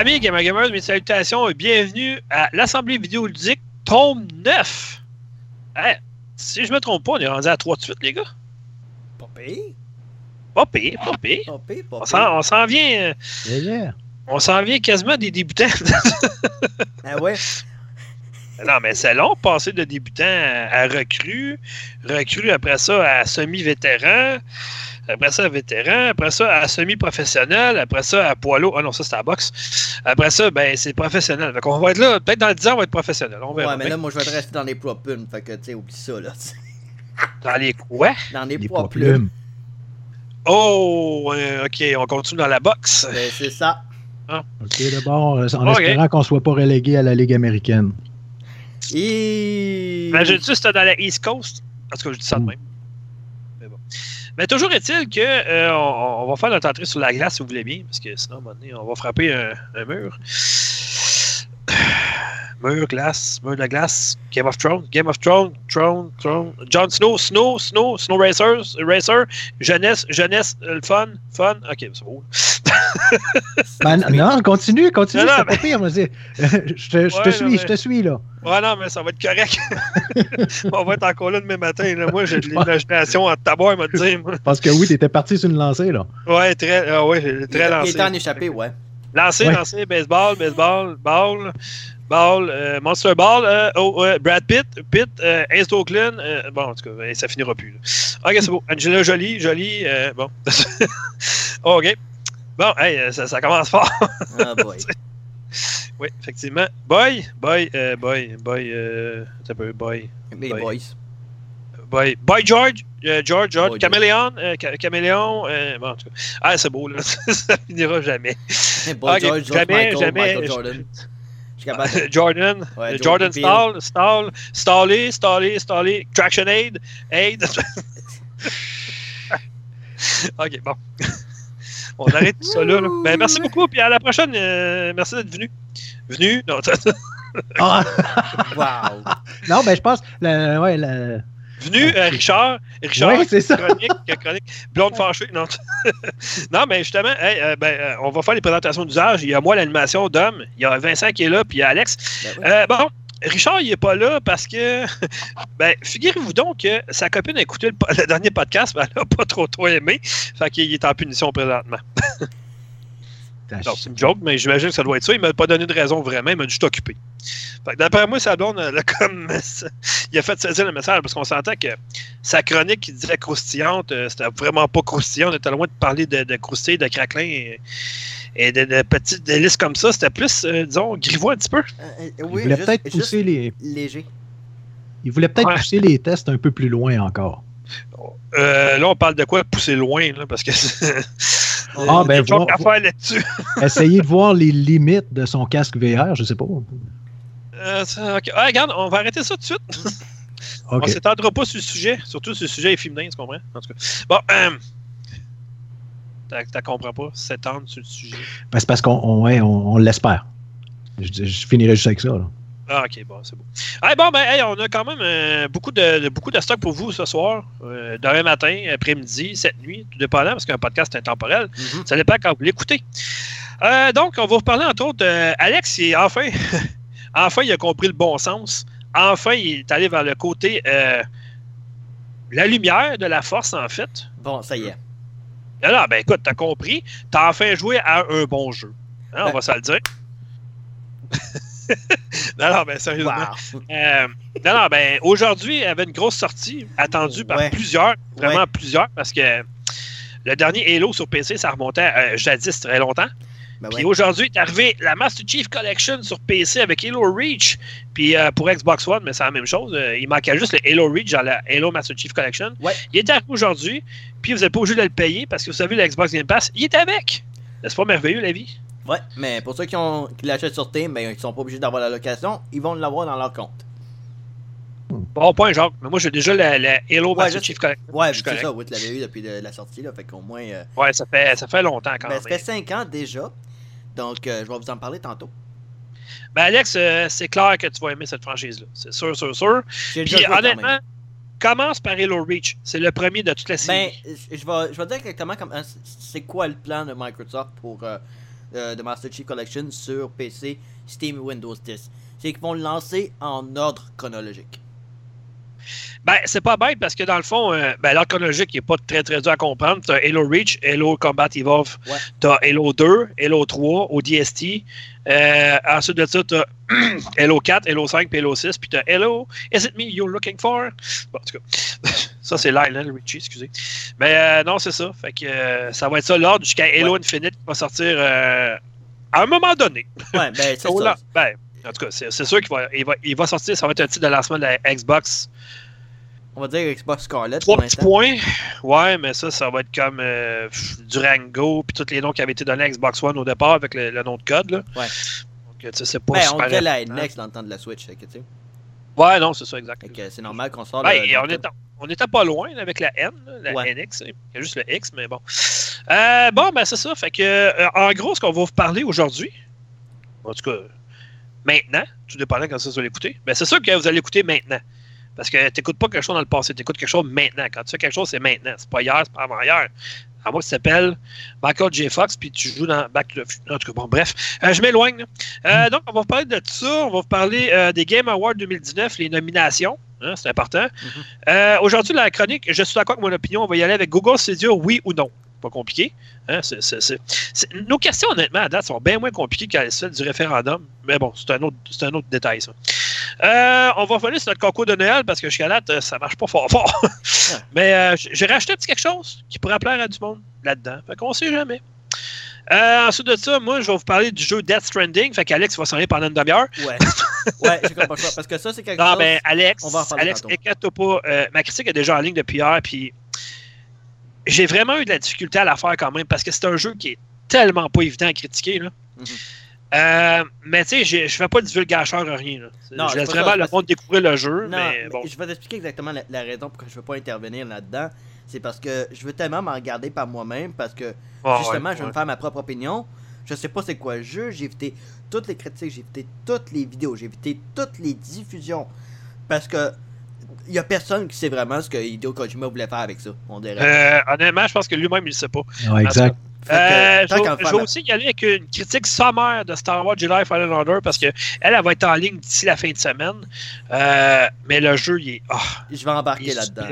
Amis Gamer Gamers, mes salutations et bienvenue à l'Assemblée vidéoludique tome 9. Hey, si je me trompe pas, on est rendu à 3 de suite, les gars. Pas pire. Pas pire, pas pire. Pas pire, pas On pire. s'en on s'en vient, euh, Yeah, yeah. on s'en vient quasiment des débutants. Ah ouais? non, mais c'est long, passer de débutant à, à recrue, recrue après ça à semi-vétéran, après ça à vétéran, après ça à semi-professionnel, après ça à poids lourd. Ah non, ça c'est à la boxe. Après ça, ben c'est professionnel. Fait qu'on va être là, peut-être dans 10 ans, on va être professionnel. On verra. Ouais, mais bien. là, moi, je vais te rester dans les poids plumes. Fait que, tu sais, oublie ça, là. Dans les quoi? Dans les, Les poids plumes. plumes. Oh, euh, ok, on continue dans la boxe. Ben, c'est ça. OK, d'abord, en espérant qu'on ne soit pas relégué à la Ligue américaine. Et... Imagine-tu si dans la East Coast? Parce que je dis ça de Mm. même. Mais toujours est-il que euh, on, on va faire notre entrée sur la glace si vous voulez bien, parce que sinon, à un moment donné, on va frapper un, un mur. Mur, glace, mur de glace, Game of Thrones, Game of Thrones, Throne, Throne, Jon Snow, Snow, Snow, Snow Racers, Racer, jeunesse, jeunesse, euh, le fun, fun, ok, c'est beau. Ben, non, continue, continue, c'est pas pire. je te, je te suis, non, mais- je te suis, là. Ouais, non, mais ça va être correct. on va être encore là demain matin. Là. Moi, j'ai de l'imagination en tabac, m'a dire. moi. Parce que oui, t'étais parti sur une lancée, là. Ouais, très, ah ouais, très il, il lancé. était en échappé, ouais. Lancé, Ouais. lancé, baseball, baseball, ball, ball, euh, Monster Ball, euh, oh, Brad Pitt, Pitt, euh, Ace Oakland, euh, bon, en tout cas, ça finira plus. là. Ok, c'est beau. Angela Jolie, Jolie, bon. ok. Bon, hey, ça, ça commence fort. Ah, boy. oui, effectivement. Boy, boy, boy, boy, euh, un peu, boy. Les Ouais. boys. Boy, Boy George, George, George, Boy Caméléon, euh, Ca- Caméléon, euh, bon, en tout cas. Ah, c'est beau, là. ça finira jamais. Boy George, George jamais, Michael, jamais, Michael Jordan. Je de... Jordan, Ouais, Jordan Stall, Stall, Stallé, Stallé, Stallé, Traction Aid, Aid. ok, bon. On arrête tout ça là. là. Ben, merci beaucoup, puis à la prochaine. euh, merci d'être venu. Venu? Non, Ah, Wow. non, ben, je pense. Ouais, la... venu, euh, Richard. Richard, Ouais, c'est ça. chronique, chronique. Blonde fâchée. Non, non mais justement, hey, euh, ben, euh, on va faire les présentations d'usage. Il y a moi, l'animation d'homme. Il y a Vincent qui est là, puis il y a Alex. Ben ouais. Euh, bon, Richard, il n'est pas là parce que, ben, figurez-vous donc que sa copine a écouté le dernier podcast, mais elle n'a pas trop trop aimé. Fait qu'il est en punition présentement. Non, c'est une joke, mais j'imagine que ça doit être ça. Il m'a pas donné de raison vraiment, il m'a juste occupé. Fait que d'après moi, sa blonde, elle a comme, il a fait saisir le message parce qu'on sentait que sa chronique qui disait croustillante, euh, c'était vraiment pas croustillant. On était loin de parler de, de croustilles, de craquelins et, et de, de petites délices comme ça. C'était plus, euh, disons, grivois un petit peu. Euh, euh, Il oui, voulait peut-être pousser les. léger. Il voulait peut-être Ouais. pousser les tests un peu plus loin encore. Euh, là, on parle de quoi? Pousser loin, là, parce que Ah, ben, y a voir- à faire là-dessus. Essayer de voir les limites de son casque VR, je sais pas. Euh. Ah, regarde, on va arrêter ça tout de suite. On OK. s'étendra pas sur le sujet, surtout si le sujet est féminin, tu comprends? En tout cas. Bon, euh, t'as- t'as comprends pas, s'étendre sur le sujet. Ben, c'est parce qu'on on, ouais, on, on l'espère. Je, je finirai juste avec ça. Là. Ah, ok, bon, c'est beau. Ah, bon, ben, hey, on a quand même euh, beaucoup, de, de- beaucoup de stock pour vous ce soir, euh, demain matin, après-midi, cette nuit, tout dépendant, parce qu'un podcast est intemporel. Mhm. Ça dépend quand vous l'écoutez. Euh, donc, on va vous parler entre autres de Alex, il enfin, enfin, il a compris le bon sens. Enfin, il est allé vers le côté la lumière de la force, en fait. Bon, ça y est. Alors, ben écoute, t'as compris. T'as enfin joué à un bon jeu. Hein, on Ben- va se le dire. non, non, ben sérieusement. Wow. Euh, non, non, ben aujourd'hui, il y avait une grosse sortie attendue par Ouais. plusieurs, vraiment Ouais. plusieurs, parce que le dernier Halo sur PC, ça remontait à, euh, jadis très longtemps. Ben Puis ouais. aujourd'hui est arrivé la Master Chief Collection sur PC avec Halo Reach. Puis euh, pour Xbox One, mais c'est la même chose. Euh, il manquait juste le Halo Reach dans la Halo Master Chief Collection. Ouais. Il est arrivé aujourd'hui. Puis vous n'êtes pas obligé de le payer parce que vous savez, le Xbox Game Pass, il est avec. N'est-ce pas merveilleux la vie? Ouais, mais pour ceux qui, ont, qui l'achètent sur Steam, ben, ils sont pas obligés d'avoir la location, ils vont l'avoir dans leur compte. Bon point, Jacques. Mais moi, j'ai déjà la, la Halo Ouais, Master Chief Collection. Ouais, c'est ça, oui, tu l'avais eu depuis de- la sortie, là, fait qu'au moins... euh, Ouais, ça fait, ça fait longtemps quand ben, même. ça fait 5 ans déjà, donc euh, je vais vous en parler tantôt. Ben, Alex, euh, c'est clair que tu vas aimer cette franchise-là. C'est sûr, sûr, sûr. Puis déjà joué quand honnêtement, commence par Halo Reach. C'est le premier de toute la Ben, série. je je vais, je vais dire exactement comme, c'est quoi le plan de Microsoft pour, euh, de Master Chief Collection sur PC, Steam et Windows 10. C'est qu'ils vont le lancer en ordre chronologique. Ben, c'est pas bête parce que dans le fond, euh, ben, l'ordre chronologique n'est pas très très dur à comprendre. Tu as Halo Reach, Halo Combat Evolve, Ouais. tu as Halo 2, Halo 3, ODST. Euh, ensuite de ça, tu as Halo 4, Halo 5 puis Halo 6. Puis tu as Halo, Is it me you're looking for? Bon, en tout cas, ça c'est le Richie, excusez. Mais euh, non, c'est ça. Fait que euh, ça va être ça l'ordre jusqu'à Halo Infinite qui va sortir à un moment donné. Ouais, ben c'est ça. là, ben, en tout cas, c'est c'est sûr qu'il va, il va, il va sortir, ça va être un titre de lancement de la Xbox. On va dire Xbox Scarlet Trois petits points. Ouais, mais ça, ça va être comme euh, Durango, puis tous les noms qui avaient été donnés à Xbox One au départ avec le, le nom de code. Là. Ouais. Donc, tu sais, c'est pas Ben, on super dirait la important. NX dans le temps de la Switch, que, tu sais. Ouais, non, c'est ça, exact. C'est normal qu'on sorte Ben, le- et on, était, on était pas loin avec la N, la Ouais. NX. Il y a juste le X, mais bon. Euh, bon, ben c'est ça. Fait que, euh, en gros, ce qu'on va vous parler aujourd'hui, en tout cas, maintenant, tout dépendant quand ça vous allez l'écouter, ben c'est sûr que vous allez l'écouter maintenant. Parce que tu n'écoutes pas quelque chose dans le passé, tu écoutes quelque chose maintenant. Quand tu fais quelque chose, c'est maintenant. C'est pas hier, c'est pas avant-hier. À moi, ça s'appelle Michael J. Fox, puis tu joues dans Back to the Future. En tout cas, bon, bref, Euh, je m'éloigne. Euh, Donc, on va vous parler de ça. On va vous parler euh, des Game Awards 2019, les nominations. Hein, c'est important. Mhm. Euh, Aujourd'hui, la chronique, je suis d'accord avec mon opinion. On va y aller avec Google Stadia, oui ou non. Pas compliqué. Hein, Nos questions, honnêtement, à date, sont bien moins compliquées qu'à celles du référendum. Mais bon, c'est un autre, c'est un autre détail, ça. Euh, on va revenir sur notre concours de Noël parce que jusqu'à date, ça marche pas fort fort. Mais euh, j'ai racheté un petit quelque chose qui pourrait plaire à du monde là-dedans. Fait qu'on sait jamais. Euh, ensuite de ça, moi, je vais vous parler du jeu Death Stranding. Fait qu'Alex va s'en aller pendant une demi-heure. Ouais. ouais, j'ai choix. Parce que ça, c'est quelque Non, chose. ben, Alex, on va en Alex, pas. ma critique est déjà en ligne depuis hier, puis j'ai vraiment eu de la difficulté à la faire quand même parce que c'est un jeu qui est tellement pas évident à critiquer. Là. Mhm. Euh, mais tu sais, je fais pas de divulgacheur à rien. Là. Non, je laisse pas vraiment ça, le monde découvrir le jeu, Non, mais mais bon. je vais t'expliquer exactement la, la raison pourquoi je veux pas intervenir là-dedans. C'est parce que je veux tellement m'en regarder par moi-même parce que Ah, justement, ouais, je veux me faire ma propre opinion. Je sais pas c'est quoi le jeu, j'ai évité toutes les critiques, j'ai évité toutes les vidéos, j'ai évité toutes les diffusions. Parce que il y a personne qui sait vraiment ce que Hideo Kojima voulait faire avec ça, on dirait. Euh, honnêtement, je pense que lui-même, il ne sait pas. Exact. Euh, je, vais- aussi y aller avec une critique sommaire de Star Wars Jedi Fallen Order parce que elle, va être en ligne d'ici la fin de semaine. Euh, mais le jeu, il est, ah, Je vais embarquer là-dedans.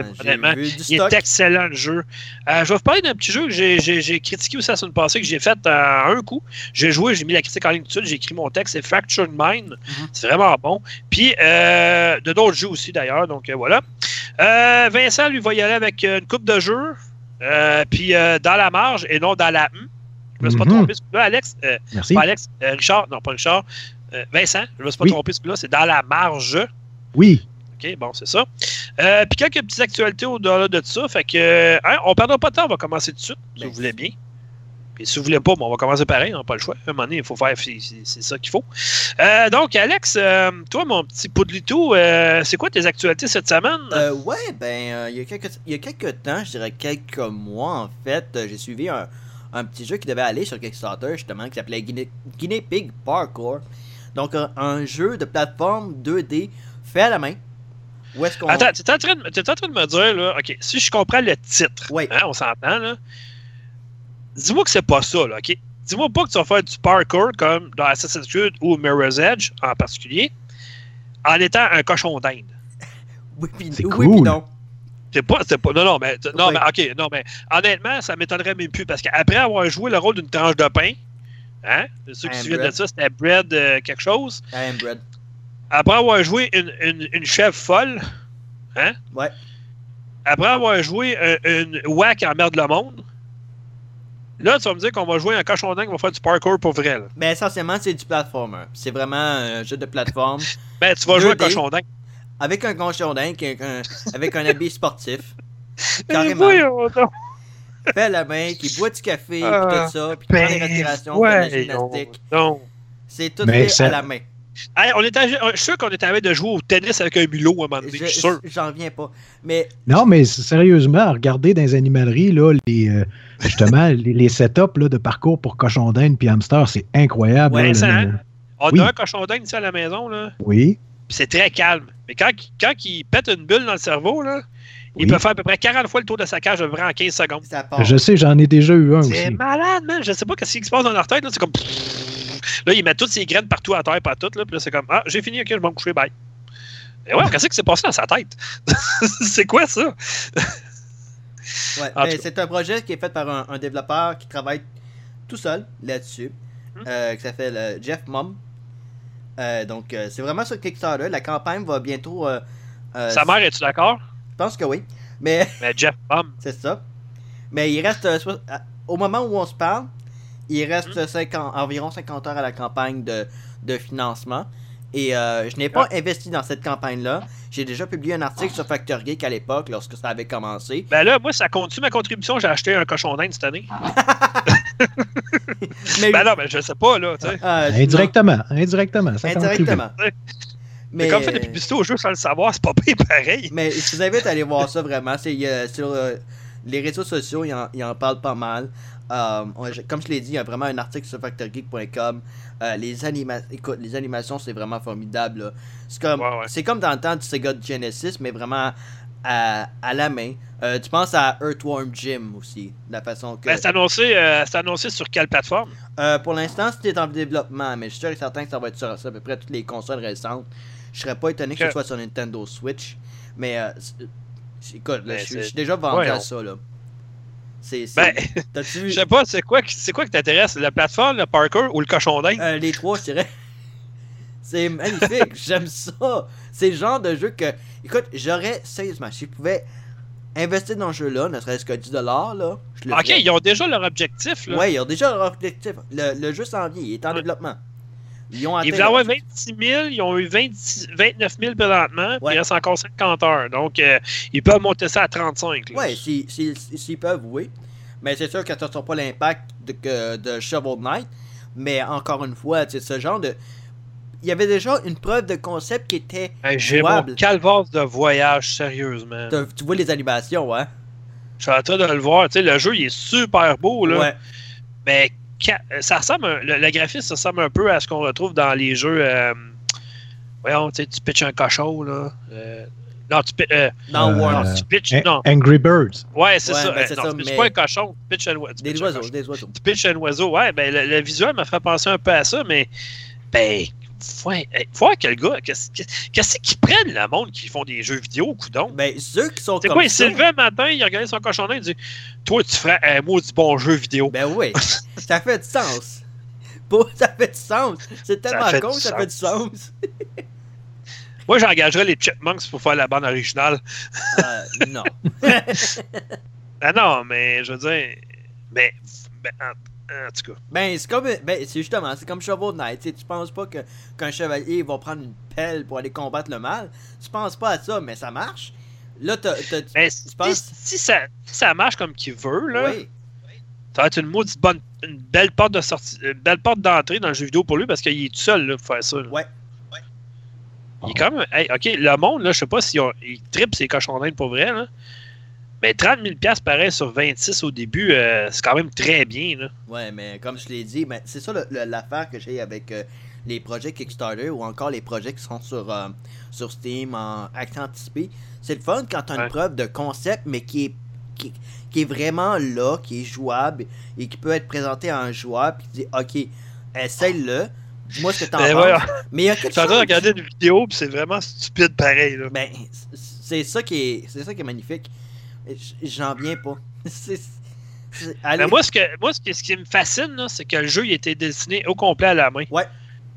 il est excellent le jeu. Euh, je vais vous parler d'un petit jeu que j'ai- critiqué aussi la semaine passée, que j'ai fait euh, un coup. J'ai joué, j'ai mis la critique en ligne tout de suite, j'ai écrit mon texte, c'est Fractured Mind. Mhm. C'est vraiment bon. Puis euh, de d'autres jeux aussi d'ailleurs, donc voilà. Vincent, lui, va y aller avec une coupe de jeux, euh, puis euh, dans la marge et non dans la M. Je me suis pas Mhm. trompé ce coup-là, Alex. Euh, Merci. pas Alex, euh, Richard, non pas Richard. Euh, Vincent, je me suis pas Oui. trompé ce coup-là, c'est dans la marge. Oui. OK, bon, c'est ça. Euh, puis quelques petites actualités au-delà de ça. Fait que, hein, on perdra pas de temps, on va commencer tout de suite, si Ben, vous voulez bien. Puis si vous voulez pas, bon, on va commencer pareil, on n'a pas le choix. À un moment donné, il faut faire, c'est ça qu'il faut. Euh, donc, Alex, euh, toi, mon petit poudlitou, euh, c'est quoi tes actualités cette semaine? Euh, ouais, ben, il, y a quelques, il y a quelques temps, je dirais quelques mois en fait, j'ai suivi un, un petit jeu qui devait aller sur Kickstarter justement qui s'appelait Guinea, Guinea Pig Parkour. Donc, un, un jeu de plateforme 2D fait à la main. Où est-ce qu'on. Attends, tu es en, train de- t'es en train de me dire, là, OK, si je comprends le titre, Oui. hein, on s'entend, là, dis-moi que c'est pas ça, là, OK? Dis-moi pas que tu vas faire du parkour comme dans Assassin's Creed ou Mirror's Edge en particulier, en étant un cochon d'Inde. Oui, puis oui, non. C'est pas, c'est pas. Non, non, mais, non, Oui. mais OK, non, mais honnêtement, ça m'étonnerait même plus parce qu'après avoir joué le rôle d'une tranche de pain, hein, ceux qui se souviennent de ça, c'était bread euh, quelque chose. I am bread. Après avoir joué une, une, une chèvre folle, hein, Ouais. après avoir joué un- une whack en merde le monde, là, tu vas me dire qu'on va jouer un cochon dingue qui va faire du parkour pour vrai. Là. Mais essentiellement, c'est du platformer. C'est vraiment un jeu de plateforme Ben, tu vas jouer un 2D. cochon dingue. avec un cochon dingue, avec un, avec un habit sportif. Carrément. à la main, qui boit du café, puis tout ça, puis qui prend des Ben, respirations, fait de la voyons gymnastique. donc. C'est tout fait ça- à la main. Hey, on était, je suis sûr qu'on était avec de jouer au tennis avec un mulot à un moment donné, je suis sûr. Je- J'en viens pas. Mais Non, mais sérieusement, regardez dans les animaleries, là, les, euh, justement, les, les setups là, de parcours pour cochon d'Inde puis hamster, c'est incroyable. Ouais, là, ça, le- hein? On Oui. a un cochon dingue ici à la maison, là. Oui. C'est très calme. Mais quand, quand il pète une bulle dans le cerveau, là, Il Oui. peut faire à peu près 40 fois le tour de sa cage à peu près en 15 secondes. Je sais, j'en ai déjà eu un C'est aussi. malade, man. Je sais pas ce qui se passe dans leur tête. Là, c'est comme. Là, il met toutes ses graines partout à terre, partout. Là, puis là, c'est comme Ah, j'ai fini, ok, je vais me coucher, bye. Et ouais, qu'est-ce qui s'est passé dans sa tête? c'est quoi ça? Ouais, En ben, c'est un projet qui est fait par un, un développeur qui travaille tout seul là-dessus, Hmm. euh, qui s'appelle euh, Jeff Mum. Euh, donc, c'est vraiment sur Kickstarter. La campagne va bientôt. Sa mère, es-tu d'accord? Je pense que oui. Mais Mais Jeff Bum. c'est ça. Mais il reste. au moment où on se parle, il reste. 50 environ 50 heures à la campagne de, de financement. Et euh, je n'ai pas investi dans cette campagne-là. J'ai déjà publié un article sur Factor Geek à l'époque, lorsque ça avait commencé. Ben là, moi, ça compte ma contribution? J'ai acheté un cochon d'Inde cette année. Mais, Ben non, ben je sais pas, là, tu sais. euh, Indirectement, indirectement. Ça. Indirectement. Mais Mais, comme fait de la publicité au jeu sans le savoir, c'est pas pire pareil. mais je vous invite à aller voir ça vraiment. C'est euh, sur euh, les réseaux sociaux, ils en, ils en parlent pas mal. Euh, comme je l'ai dit, il y a vraiment un article sur factorgeek.com. Euh, les, anima écoute, les animations, c'est vraiment formidable. C'est comme, Ouais, ouais. c'est comme dans le temps du Sega Genesis, mais vraiment à, à la main. Euh, tu penses à Earthworm Jim aussi, la façon que. Ben, c'est annoncé, sur quelle plateforme? Pour l'instant, c'était en développement, mais je suis sûr et certain que ça va être sur à peu près toutes les consoles récentes. Je serais pas étonné que ce soit sur Nintendo Switch, mais euh, écoute, là, Ben, je suis- déjà vendu Ouais, à ça là. C'est, Ben, je sais pas, c'est quoi, qui- c'est quoi qui t'intéresse? La plateforme, le parkour ou le cochon d'Inde? Euh, les trois, je dirais. C'est magnifique, j'aime ça. C'est le genre de jeu que, écoute, j'aurais sérieusement, si je pouvais investir dans ce jeu-là, ne serait-ce que 10$, là, je le ok, ferais. ils ont déjà leur objectif, là. Ouais, ils ont déjà leur objectif. Le, le jeu s'en vient, il est en Ouais. développement. Ils ont Ils voulaient avoir leur- 26 000, ils ont eu 20 29 000 présentement, puis Ouais. il reste encore 50 heures. Donc, euh, ils peuvent monter ça à 35. là. Ouais, s'ils si, si- s'ils peuvent, oui. Mais c'est sûr que ça sera pas l'impact de, de Shovel Knight. Mais encore une fois, c'est ce genre de. Il y avait déjà une preuve de concept qui était. Hey, J'ai mon calvaire de voyage, sérieusement. Tu vois les animations, hein? Je suis en train de le voir. Tu sais, le jeu, il est super beau, là. Ouais. Mais ça ressemble, un- le, le graphisme, ça ressemble un peu à ce qu'on retrouve dans les jeux. euh, voyons, tu sais, tu pitches un cochon, là. Euh, non, tu, euh, Euh, non, tu pitches. An- Non. Angry Birds. Ouais, c'est Ouais, ça. ben, Euh, c'est non, ça, tu pitches mais- pas un cochon, tu pitches un, tu Des pitches un oiseaux, cochon. des oiseaux. Tu pitches un oiseau. Ouais, ben, le, le visuel m'a fait penser un peu à ça, mais. Ben. Faut, voir quel gars. Qu'est-ce qu'ils prennent, le monde, qui font des jeux vidéo, coudon? Ben, ceux qui sont C'est comme quoi, il s'est levé un matin, il regardait son cochon d'Inde, il dit Toi, tu ferais un maudit bon jeu vidéo. Ben oui, ça fait du sens. Ça fait du sens. C'est tellement con du que ça fait du sens. Moi, j'engagerais les Chipmunks pour faire la bande originale. Euh, non. Ah non, mais je veux dire. Mais. ben, en, en tout cas. Ben, c'est comme. Ben, c'est justement, c'est comme Shovel Knight. Tu sais, tu penses pas que qu'un chevalier va prendre une pelle pour aller combattre le mal. Tu penses pas à ça, mais ça marche. Là, t'as. t'as- tu- Mais tu si, penses- si ça, si ça marche comme qu'il veut, là, Oui. ça va être une maudite bonne. Une belle porte de sortie. Une belle porte d'entrée dans le jeu vidéo pour lui parce qu'il est tout seul là, pour faire ça. là. Ouais. Il est quand même. hey, ok, le monde, là, je sais pas s'ils ont- ils trippent ces cochons d'Inde pour vrai, là. Mais 30 000 pareil sur 26 au début, euh, c'est quand même très bien. Là. Ouais, mais comme je l'ai dit, ben, c'est ça l'affaire que j'ai avec euh, les projets Kickstarter ou encore les projets qui sont sur, euh, sur Steam en accès anticipé. C'est le fun quand tu as une Ouais. preuve de concept, mais qui est, qui, qui est vraiment là, qui est jouable et qui peut être présenté à un joueur, puis tu dis Ok, essaye-le, dis-moi ce que t'en Ben, penses. Mais il y a quelque chose. regarder une vidéo, puis c'est vraiment stupide pareil. Là. Ben, c'est ça qui est, ça qui est magnifique. J'en viens pas. C'est- c'est- allez- Mais moi, ce, que, moi ce, qui, ce qui me fascine, là, c'est que le jeu il a été dessiné au complet à la main. Ouais.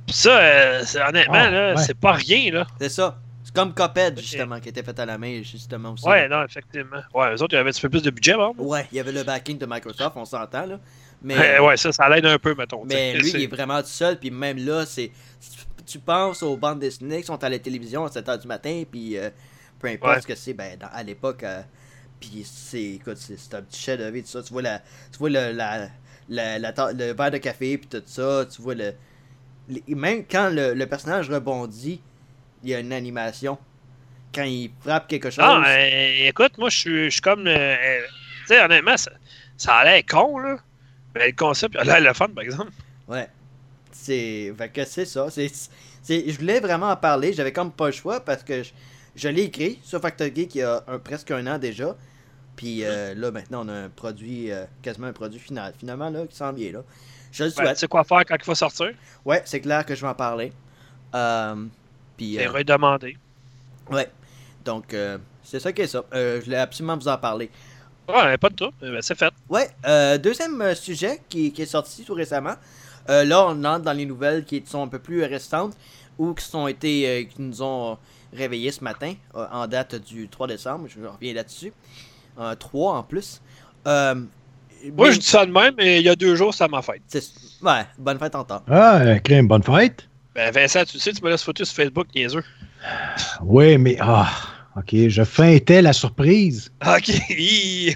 Puis ça, euh, c'est- honnêtement, Ah, là, ouais. c'est pas rien. Là. C'est ça. C'est comme Cuphead, justement, qui était fait à la main, justement aussi. Ouais, non, effectivement. Ouais, eux autres, ils avaient un petit peu plus de budget, bon. Ouais, il y avait le backing de Microsoft, on s'entend, là. Mais, Ouais, ouais, ça, ça l'aide un peu, mettons. mais lui, C'est- il est vraiment tout seul, puis même là, c'est... Tu penses aux bandes dessinées qui sont à la télévision à 7h du matin, puis euh, peu importe Ouais. ce que c'est, ben, dans- à l'époque, euh, puis c'est, écoute, c'est un petit chef-d'œuvre, tout ça. Tu vois, la, tu vois le, la, la, la le verre de café, puis tout ça, tu vois le... même quand le, le personnage rebondit, il y a une animation. Quand il frappe quelque chose... Ah, euh, écoute, moi, je suis- comme. euh, euh, tu sais, honnêtement, ça, ça a l'air con, là. Mais le concept, il a l'air le fun, par exemple. Ouais. C'est. Fait que c'est ça. C'est. c'est- Je voulais vraiment en parler. J'avais comme pas le choix parce que je, Je l'ai écrit sur Factor Geek il y a un- presque un an déjà. Puis euh, là, maintenant, on a un produit, euh, quasiment un produit final, finalement, là, qui s'en vient, là. Je le souhaite. tu sais quoi faire quand il faut sortir? Ouais, c'est clair que je vais en parler. Euh, puis, C'est euh, redemandé. ouais. Donc, euh, c'est ça qui est ça. Je voulais absolument vous en parler. Ouais, pas de tout. Ben, c'est fait. Ouais, euh, deuxième sujet qui, qui est sorti tout récemment. Là, on entre dans les nouvelles qui sont un peu plus récentes ou qui sont été, qui nous ont réveillés ce matin en date du 3 décembre. Je reviens là-dessus. 3 en plus. Euh, Moi, mais- je dis ça de même, mais il y a deux jours, ça m'a fait. c'est- Ouais, bonne fête en temps. Ah, crème, bonne fête. Ben, Vincent, tu sais, tu me laisses photo sur Facebook, niaiseux. Oui, mais ah, ok, je feintais la surprise. Ok,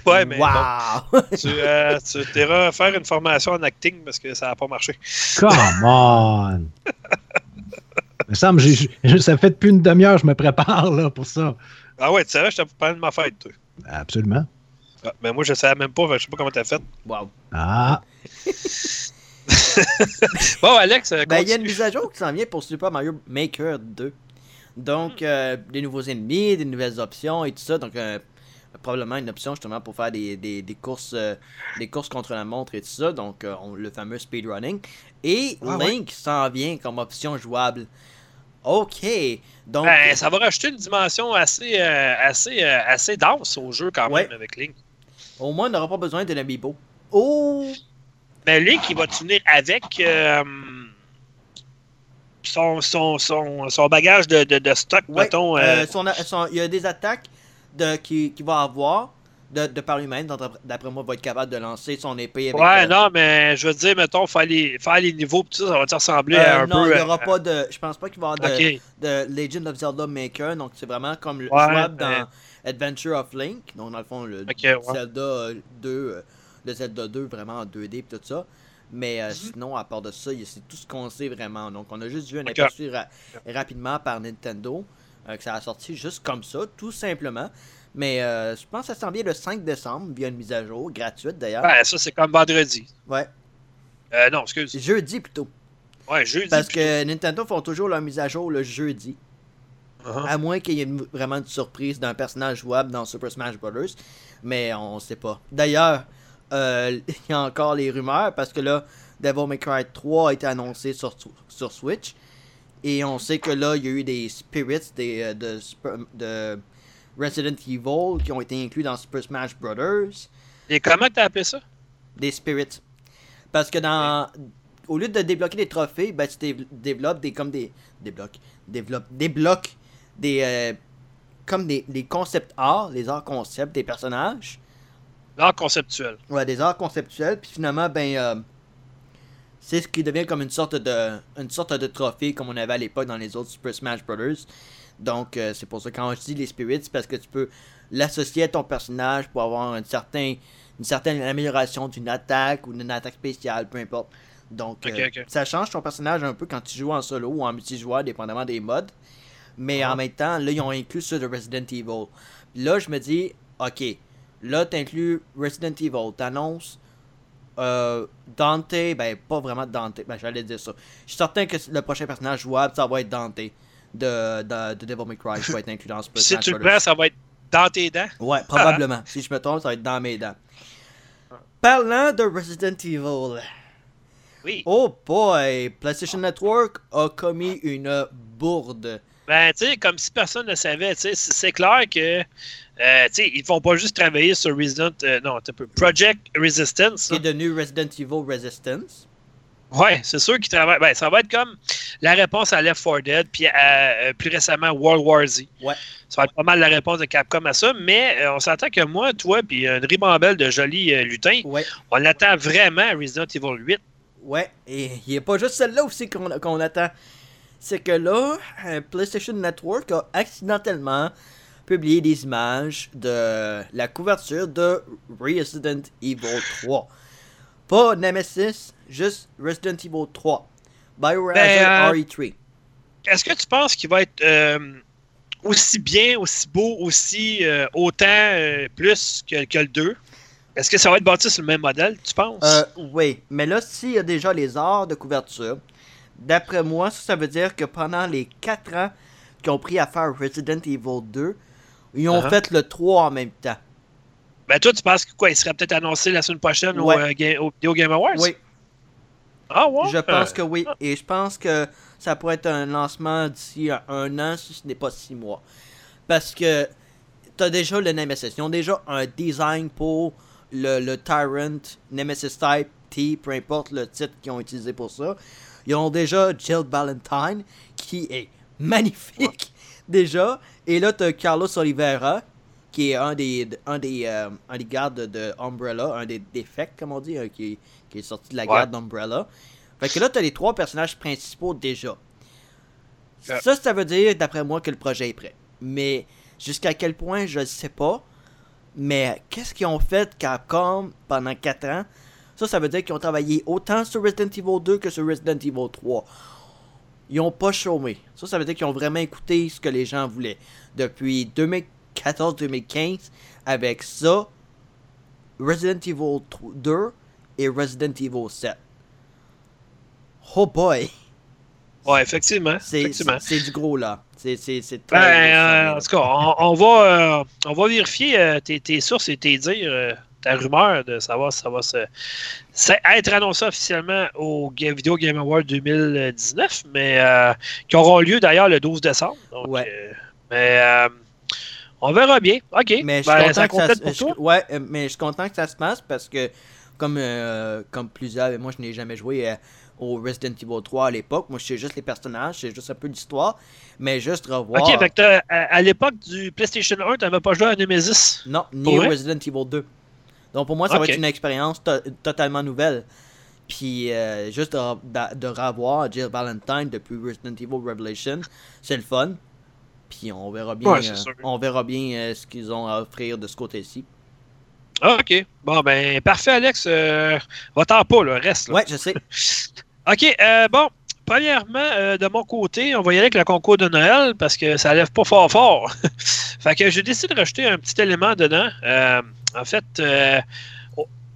ouais, mais. bon, Wow! tu euh, tu iras faire une formation en acting parce que ça n'a pas marché. Come on! Il me semble, j'ai- j'ai- ça fait depuis une demi-heure que je me prépare là, pour ça. Ah ouais, tu savais, je t'ai parlé de ma fête, toi. Absolument. Ah, ben moi, je savais même pas, je sais pas comment t'as fait. wow. Ah, Bon, Alex, euh, Ben, il y a une mise à jour qui s'en vient pour Super Mario Maker 2. Donc, euh, des nouveaux ennemis, des nouvelles options et tout ça. Donc, euh, probablement une option justement pour faire des, des, des courses euh, des courses contre la montre et tout ça. Donc, euh, on- le fameux speedrunning. Et Ah. Link s'en vient comme option jouable. Ok. Donc, Ben, ça va rajouter une dimension assez, euh, assez, euh, assez dense au jeu quand Ouais. même avec Link. au moins, on n'aura pas besoin de l'amiibo. Oh! Mais Link, il va tenir avec euh, son, son, son, son bagage de, de, de stock, Ouais, mettons. son- son- il y a des attaques de, qui, qui va avoir de, de par lui-même. D'après- moi, va être capable de lancer son épée avec. ouais, euh, non, mais je veux dire, mettons, faire les, faire les niveaux, pis tout ça, ça va te ressembler euh, à un non, peu. il n'y aura euh, pas de. Je pense pas qu'il va y avoir de, Legend of Zelda Maker. Donc, c'est vraiment comme le Ouais, jouable mais- dans Adventure of Link. Donc, dans le fond, le ouais. Zelda euh, 2, euh, le Zelda 2 vraiment en 2D et tout ça. Mais Mhm. euh, sinon, à part de ça, c'est tout ce qu'on sait vraiment. Donc, on a juste vu un aperçu ra- rapidement par Nintendo. euh, que ça a sorti juste comme ça, tout simplement. Mais euh, je pense que ça s'en vient le 5 décembre via une mise à jour, gratuite d'ailleurs. Ben, ça, c'est comme vendredi. Ouais, Euh, non, excuse. jeudi plutôt. Ouais, jeudi. Parce plutôt. que Nintendo font toujours leur mise à jour le jeudi. Uh-huh. À moins qu'il y ait une- vraiment une surprise d'un personnage jouable dans Super Smash Bros. Mais on sait pas. D'ailleurs, euh, il y a encore les rumeurs parce que là, Devil May Cry 3 a été annoncé sur, sur Switch. Et on sait que là, il y a eu des spirits des, euh, de Resident Evil qui ont été inclus dans Super Smash Bros. Et comment t'as appelé ça? Des spirits. Parce que dans. Au lieu de débloquer des trophées, ben, tu dé- développes des. comme des. Débloques. Développes. Débloques des. euh, comme des, des concepts arts, les arts concepts des personnages. L'art conceptuel. Ouais, des arts conceptuels. Puis finalement, ben. euh, c'est ce qui devient comme une sorte de. Une sorte de trophée comme on avait à l'époque dans les autres Super Smash Bros. Donc, euh, c'est pour ça que quand je dis les spirits, c'est parce que tu peux l'associer à ton personnage pour avoir un certain, une certaine amélioration d'une attaque ou d'une attaque spéciale, peu importe. Donc, euh, ça change ton personnage un peu quand tu joues en solo ou en multijoueur, dépendamment des modes. Mais Ah. en même temps, là, ils ont inclus ça de Resident Evil. Là, je me dis, ok, là, t'inclus Resident Evil, t'annonces euh, Dante, ben, pas vraiment Dante, ben, j'allais dire ça. Je suis certain que le prochain personnage jouable, ça va être Dante de, de, de Devil May Cry, qui va être inclus dans ce si tu le prends, ça va être dans tes dents. Ouais, probablement. si je me trompe, ça va être dans mes dents. Parlant de Resident Evil, Oui. oh boy, PlayStation Network a commis une bourde. Ben, tu sais, comme si personne ne savait, tu sais, c'est c'est clair que, euh, tu sais, ils vont pas juste travailler sur Resident, euh, non, un peu, Project Resistance. Qui est devenu Resident Evil Resistance. Ouais, c'est sûr qu'ils travaillent. Ben, ça va être comme la réponse à Left 4 Dead, puis à, euh, plus récemment World War Z. Ouais. Ça va être pas mal la réponse de Capcom à ça, mais euh, on s'entend que moi, toi, puis une ribambelle de jolis euh, lutins, Ouais, on attend vraiment Resident Evil 8. ouais. Et il n'y a pas juste celle-là aussi qu'on attend. C'est que là, PlayStation Network a accidentellement publié des images de la couverture de Resident Evil 3. Pas Nemesis, juste Resident Evil 3. Biohazard Ben, euh, RE3. Est-ce que tu penses qu'il va être euh, aussi bien, aussi beau, aussi euh, autant euh, plus que, que le 2? Est-ce que ça va être bâti sur le même modèle, tu penses? Oui, mais là, s'il y a déjà les arts de couverture, d'après moi, ça, ça veut dire que pendant les 4 ans qui ont pris à faire Resident Evil 2, ils ont Uh-huh. fait le 3 en même temps. Ben, toi, tu penses que quoi, il serait peut-être annoncé la semaine prochaine au, Ouais. euh, Ga- au Video Game Awards? Oui, Ah, ouais? je pense Euh, que oui. Et je pense que ça pourrait être un lancement d'ici un, un an, si ce n'est pas six mois. Parce que t'as déjà le Nemesis. Ils ont déjà un design pour le, le Tyrant, Nemesis Type, T, peu importe le titre qu'ils ont utilisé pour ça. Ils ont déjà Jill Valentine, qui est magnifique déjà. Et là, t'as Carlos Oliveira, qui est un des, un des, euh, un des gardes de Umbrella, un des défects, comme on dit, euh, qui, qui est sorti de la Ouais. garde d'Umbrella. Fait que là, t'as les trois personnages principaux déjà. Yeah. Ça, ça veut dire, d'après moi, que le projet est prêt. Mais jusqu'à quel point, je ne sais pas. Mais qu'est-ce qu'ils ont fait Capcom pendant 4 ans? Ça, ça veut dire qu'ils ont travaillé autant sur Resident Evil 2 que sur Resident Evil 3. Ils ont pas chômé. Ça, ça veut dire qu'ils ont vraiment écouté ce que les gens voulaient. Depuis 2014-2015, avec ça, Resident Evil 3 2 et Resident Evil 7. Oh boy! Ouais, effectivement. C'est du gros là. C'est très Ben, euh, en tout cas, on, on va, euh, on va vérifier euh, tes, tes sources et tes dires, ta rumeur de savoir si ça va se, être annoncé officiellement au Video Game Award 2019, mais qui auront lieu d'ailleurs le 12 décembre. Donc, Ouais. mais on verra bien. OK. Mais je suis Ben, content ça que ça, se- pour je- toi. ouais, euh, mais je suis content que ça se passe parce que comme euh, comme plusieurs, moi je n'ai jamais joué euh, au Resident Evil 3 à l'époque. Moi je sais juste les personnages, c'est juste un peu d'histoire, mais juste revoir. OK, fait que à, à l'époque du PlayStation 1, tu n'avais pas joué à Nemesis? Non, ni au? Resident Evil 2. Donc pour moi, ça va être une expérience to- totalement nouvelle. Puis euh, juste de, de, de revoir Jill Valentine depuis Resident Evil Revelation, c'est le fun. Puis on verra bien, Ouais, euh, on verra bien euh, ce qu'ils ont à offrir de ce côté-ci. Ah, OK. Bon, ben, parfait, Alex. Euh, Va-t'en pas, là, reste. Là. Ouais, je sais. OK, bon. Premièrement, de mon côté, on va y aller avec le concours de Noël parce que ça lève pas fort fort. fait que j'ai décidé de rajouter un petit élément dedans. En fait,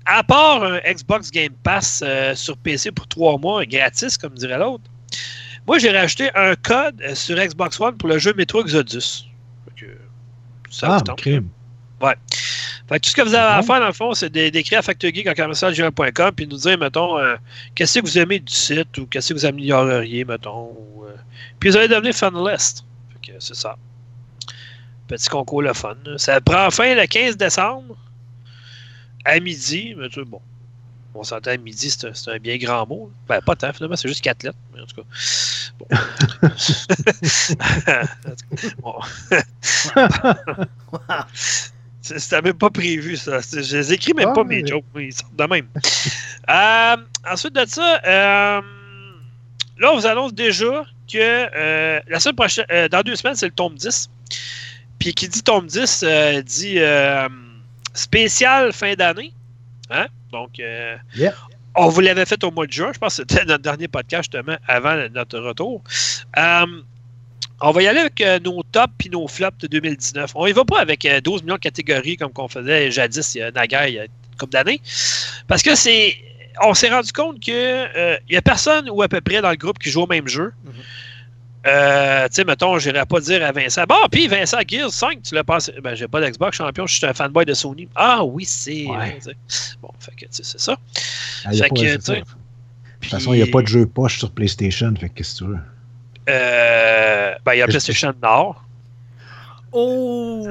à part un Xbox Game Pass sur PC pour trois mois, gratis, comme dirait l'autre, moi j'ai rajouté un code euh, sur Xbox One pour le jeu Metro Exodus. Fait que, ça Ah, vous tente, crime. fait que tout ce que vous avez à Bon? faire, dans le fond, c'est d'é- d'écrire à factorgeek.com puis nous dire, mettons, euh, qu'est-ce que vous aimez du site ou qu'est-ce que vous amélioreriez, mettons. ou, euh, Puis vous allez devenir finaliste. Fait que c'est ça. Petit concours le fun. là. Ça prend fin le 15 décembre à midi. Mais tu sais, bon, on s'entend midi, c'est un, bien grand mot. Ben, pas tant, finalement, c'est juste 4 lettres. Mais en tout cas. Bon. C'était même pas prévu, ça. Je les écris même Ah, pas, mes jokes. Ils sortent de même. Euh, ensuite de ça, euh, là, on vous annonce déjà que euh, la semaine prochaine, dans deux semaines, c'est le tome 10. Puis qui dit tome 10 euh, dit spécial fin d'année. Hein? Donc, euh, Yeah. on vous l'avait fait au mois de juin. Je pense que c'était notre dernier podcast, justement, avant notre retour. Euh, on va y aller avec euh, nos tops et nos flops de 2019. On y va pas avec euh, 12 millions de catégories comme qu'on faisait jadis, il y a naguère, il y a une couple d'années. Parce que c'est. On s'est rendu compte que euh, il y a personne ou à peu près dans le groupe qui joue au même jeu. Mhm. Euh, tu sais, mettons, j'irais pas dire à Vincent. Bon, puis Vincent Gears 5, tu l'as passé. Ben, j'ai pas d'Xbox champion, je suis un fanboy de Sony. Ah oui, c'est. Ouais. Bon, fait que, tu sais, c'est ça. Ah, Fait pas- que, tu sais, De toute façon, il n'y a pas de jeu poche sur PlayStation, fait que qu'est-ce que tu veux? Euh, ben, il y a PlayStation Nord. Oh!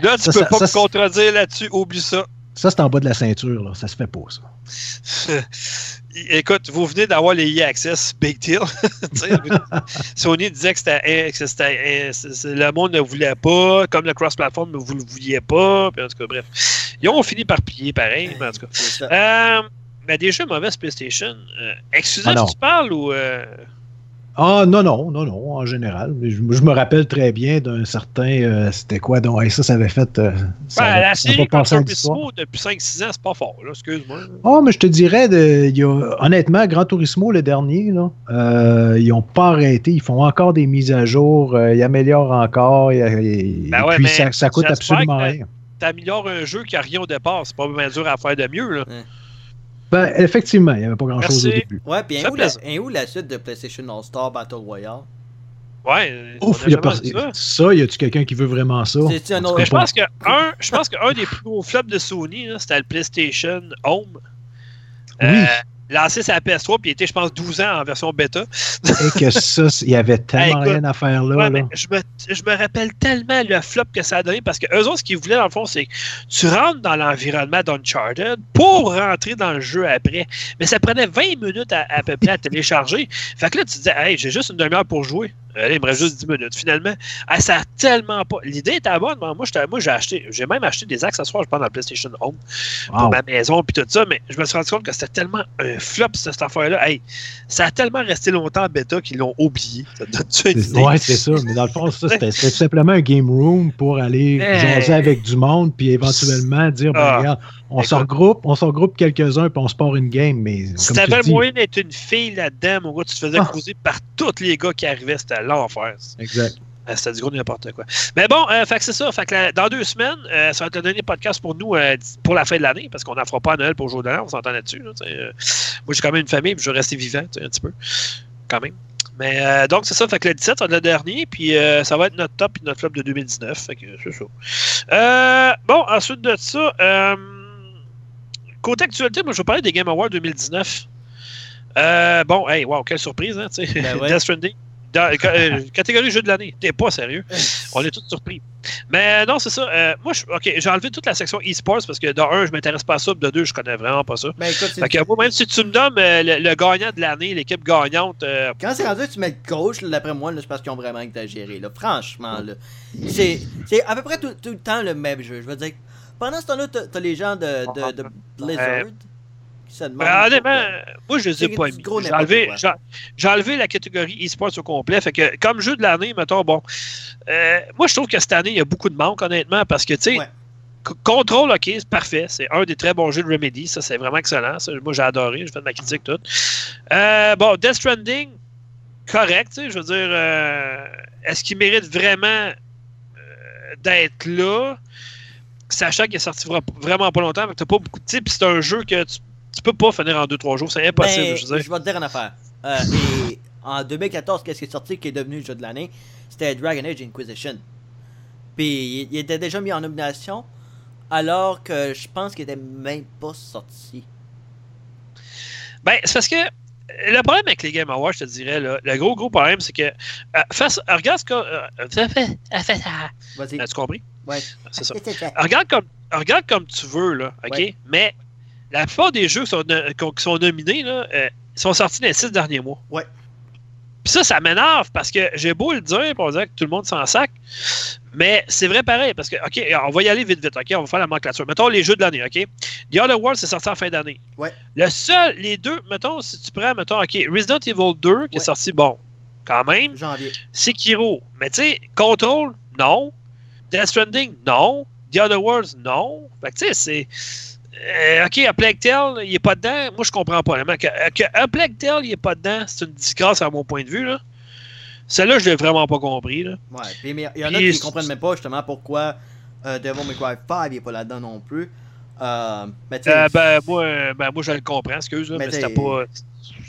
Là, tu Ça, peux ça- pas ça, me contredire là-dessus, oublie ça. Ça, c'est en bas de la ceinture, là. Ça se fait pas, ça. Écoute, vous venez d'avoir les EA Access, big deal. Sony disait que c'était, que le monde ne voulait pas, comme le cross-platform, mais vous ne le vouliez pas. Puis en tout cas, bref. Ils ont fini par plier pareil, mais en tout cas. C'est ça. Euh, mais des jeux mauvais PlayStation. Euh, exclusif, Ah tu parles ou. euh, Ah, non, non, non, non, en général. Mais Je, je me rappelle très bien d'un certain. euh, C'était quoi donc? Hey, ça, ça avait fait. euh, ça ben, avait- la série l'histoire. Turismo depuis 5-6 ans, c'est pas fort, là, excuse-moi. Oh, mais je te dirais, de, il y a, honnêtement, Gran Turismo, le dernier, là, euh, ils n'ont pas arrêté. Ils font encore des mises à jour. euh, ils améliorent encore. Et, et Ben ouais, puis, ça, ça coûte absolument rien. T'améliores un jeu qui a rien au départ, c'est pas bien dur à faire de mieux, là. Ben, effectivement, il n'y avait pas grand-chose au début. Ouais, puis où, la, où la suite de PlayStation All-Star Battle Royale? Ouais. Ouf, y a pas- ça. ça, y a-tu quelqu'un qui veut vraiment ça? Un autre- Mais je pense que un, je pense qu'un des plus gros flops de Sony, c'était le PlayStation Home. Euh, lancé la PS3, puis il était, je pense, 12 ans en version bêta. Et que ça, il y avait tellement Hey, rien à faire là. Ouais, là. mais je, me, je me rappelle tellement le flop que ça a donné parce que eux autres, ce qu'ils voulaient, dans le fond, c'est que tu rentres dans l'environnement d'Uncharted pour rentrer dans le jeu après. Mais ça prenait 20 minutes à, à peu près à télécharger. Fait que là, tu te disais, hey, j'ai juste une demi-heure pour jouer. Allez, il me reste juste 10 minutes. Finalement, hey, ça a tellement pas. L'idée était bonne. mais Moi, j'ai acheté, j'ai même acheté des accessoires, je pense, dans le PlayStation Home pour ma maison puis tout ça, mais je me suis rendu compte que c'était tellement un flop cette affaire-là. Hey, ça a tellement resté longtemps en bêta qu'ils l'ont oublié. Ça te donne-tu une? Ouais, c'est ça. Mais dans le fond, ça, c'était simplement un game room pour aller Hey. jaser avec du monde, puis éventuellement dire, ben, Ah. regarde, on se regroupe, on se regroupe quelques-uns, puis on se part une game. Mais Si t'avais moyen d'être une fille là-dedans, mon gars, tu te faisais Ah. par tous les gars qui arrivaient, c'était l'enfer. Exact. Euh, C'était du gros n'importe quoi. Mais bon, euh, fait que c'est ça. Fait que la- dans deux semaines, euh, ça va être le dernier podcast pour nous euh, pour la fin de l'année, parce qu'on n'en fera pas à Noël pour le jour de l'an, on s'entend là-dessus. là, euh. moi, j'ai quand même une famille, puis je veux rester vivant, tu sais, un petit peu. Quand même. Mais euh, donc, c'est ça. Fait que le 17, ça va être le dernier, puis euh, ça va être notre top et notre flop de 2019. Fait que c'est ça. Euh, bon, ensuite de ça, euh, côté actualité, moi, je vais parler des Game Awards 2019. Euh, bon, hey, wow, quelle surprise, hein, tu sais. Ben ouais. Death Stranding. Dans- euh, catégorie jeu de l'année. T'es pas sérieux. On est tous surpris. Mais euh, non, c'est ça. Euh, moi, je- OK, j'ai enlevé toute la section e-sports parce que, de un, je m'intéresse pas à ça, puis de deux, je connais vraiment pas ça. Ben écoute, c'est- Fait que moi, même si tu me nommes euh, le, le gagnant de l'année, l'équipe gagnante, euh, quand c'est rendu que tu mets le coach, d'après moi, c'est parce qu'ils ont vraiment exagéré. Là. Franchement, là. C'est, à peu près tout, tout le temps le même jeu. Je veux dire, pendant ce temps-là, t'as, les gens de, de, de Blizzard qui se demandent. ben, honnêtement, moi, je les ai pas mis. J'ai enlevé, la catégorie e-sports au complet. Fait que, comme jeu de l'année, mettons, bon, euh, moi, je trouve que cette année, il y a beaucoup de manque, honnêtement, parce que, tu sais, Ouais. Control, ok, c'est parfait. C'est un des très bons jeux de Remedy. Ça, c'est vraiment excellent. Ça, moi, j'ai adoré. J'ai fait de ma critique toute. Euh, bon, Death Stranding, correct. tu Je veux dire, euh, est-ce qu'il mérite vraiment euh, d'être là, sachant qu'il est sorti vra- vraiment pas longtemps, t'as pas beaucoup de types. C'est un jeu que tu, tu peux pas finir en 2-3 jours. C'est impossible. Ben, je veux dire. je vais te dire une affaire. Euh, et en 2014, qu'est-ce qui est sorti qui est devenu le jeu de l'année C'était Dragon Age Inquisition. Puis il, il était déjà mis en nomination, alors que je pense qu'il était même pas sorti. Ben, c'est parce que euh, le problème avec les Game Awards, je te dirais, là, le gros, gros problème, c'est que. euh, face- regarde ce que. euh, ça. Vas-y. As-tu compris? Ouais. C'est ça. Regarde comme, regarde comme tu veux, là, OK? Ouais. Mais la plupart des jeux qui sont, no- qui sont nominés, là, euh, sont sortis dans les six derniers mois. Ouais. Puis ça, ça m'énerve parce que j'ai beau le dire, on dirait que tout le monde s'en sac. Mais c'est vrai pareil, parce que, OK, on va y aller vite, vite, OK? On va faire la nomenclature. Mettons les jeux de l'année, OK? The Other World, c'est sorti en fin d'année. Ouais. Le seul, les deux, mettons, si tu prends, mettons, OK, Resident Evil 2, qui est sorti, bon, quand même. Janvier. Sekiro. Mais tu sais, Control, non. Death Stranding, non. The Other Worlds, non. Fait que tu sais, c'est. Euh, ok, A Plague Tale, il est pas dedans. Moi, je comprends pas. vraiment. Que, que A Plague Tale, il est pas dedans, c'est une disgrâce à mon point de vue. là. Celle-là, je l'ai vraiment pas compris. Là. Ouais. Puis, mais il y en a qui comprennent même pas justement pourquoi euh, Devil May Cry 5 il est pas là-dedans non plus. Euh, mais Euh, ben, moi, ben, moi, je le comprends, excuse, Mais mais, c'était pas.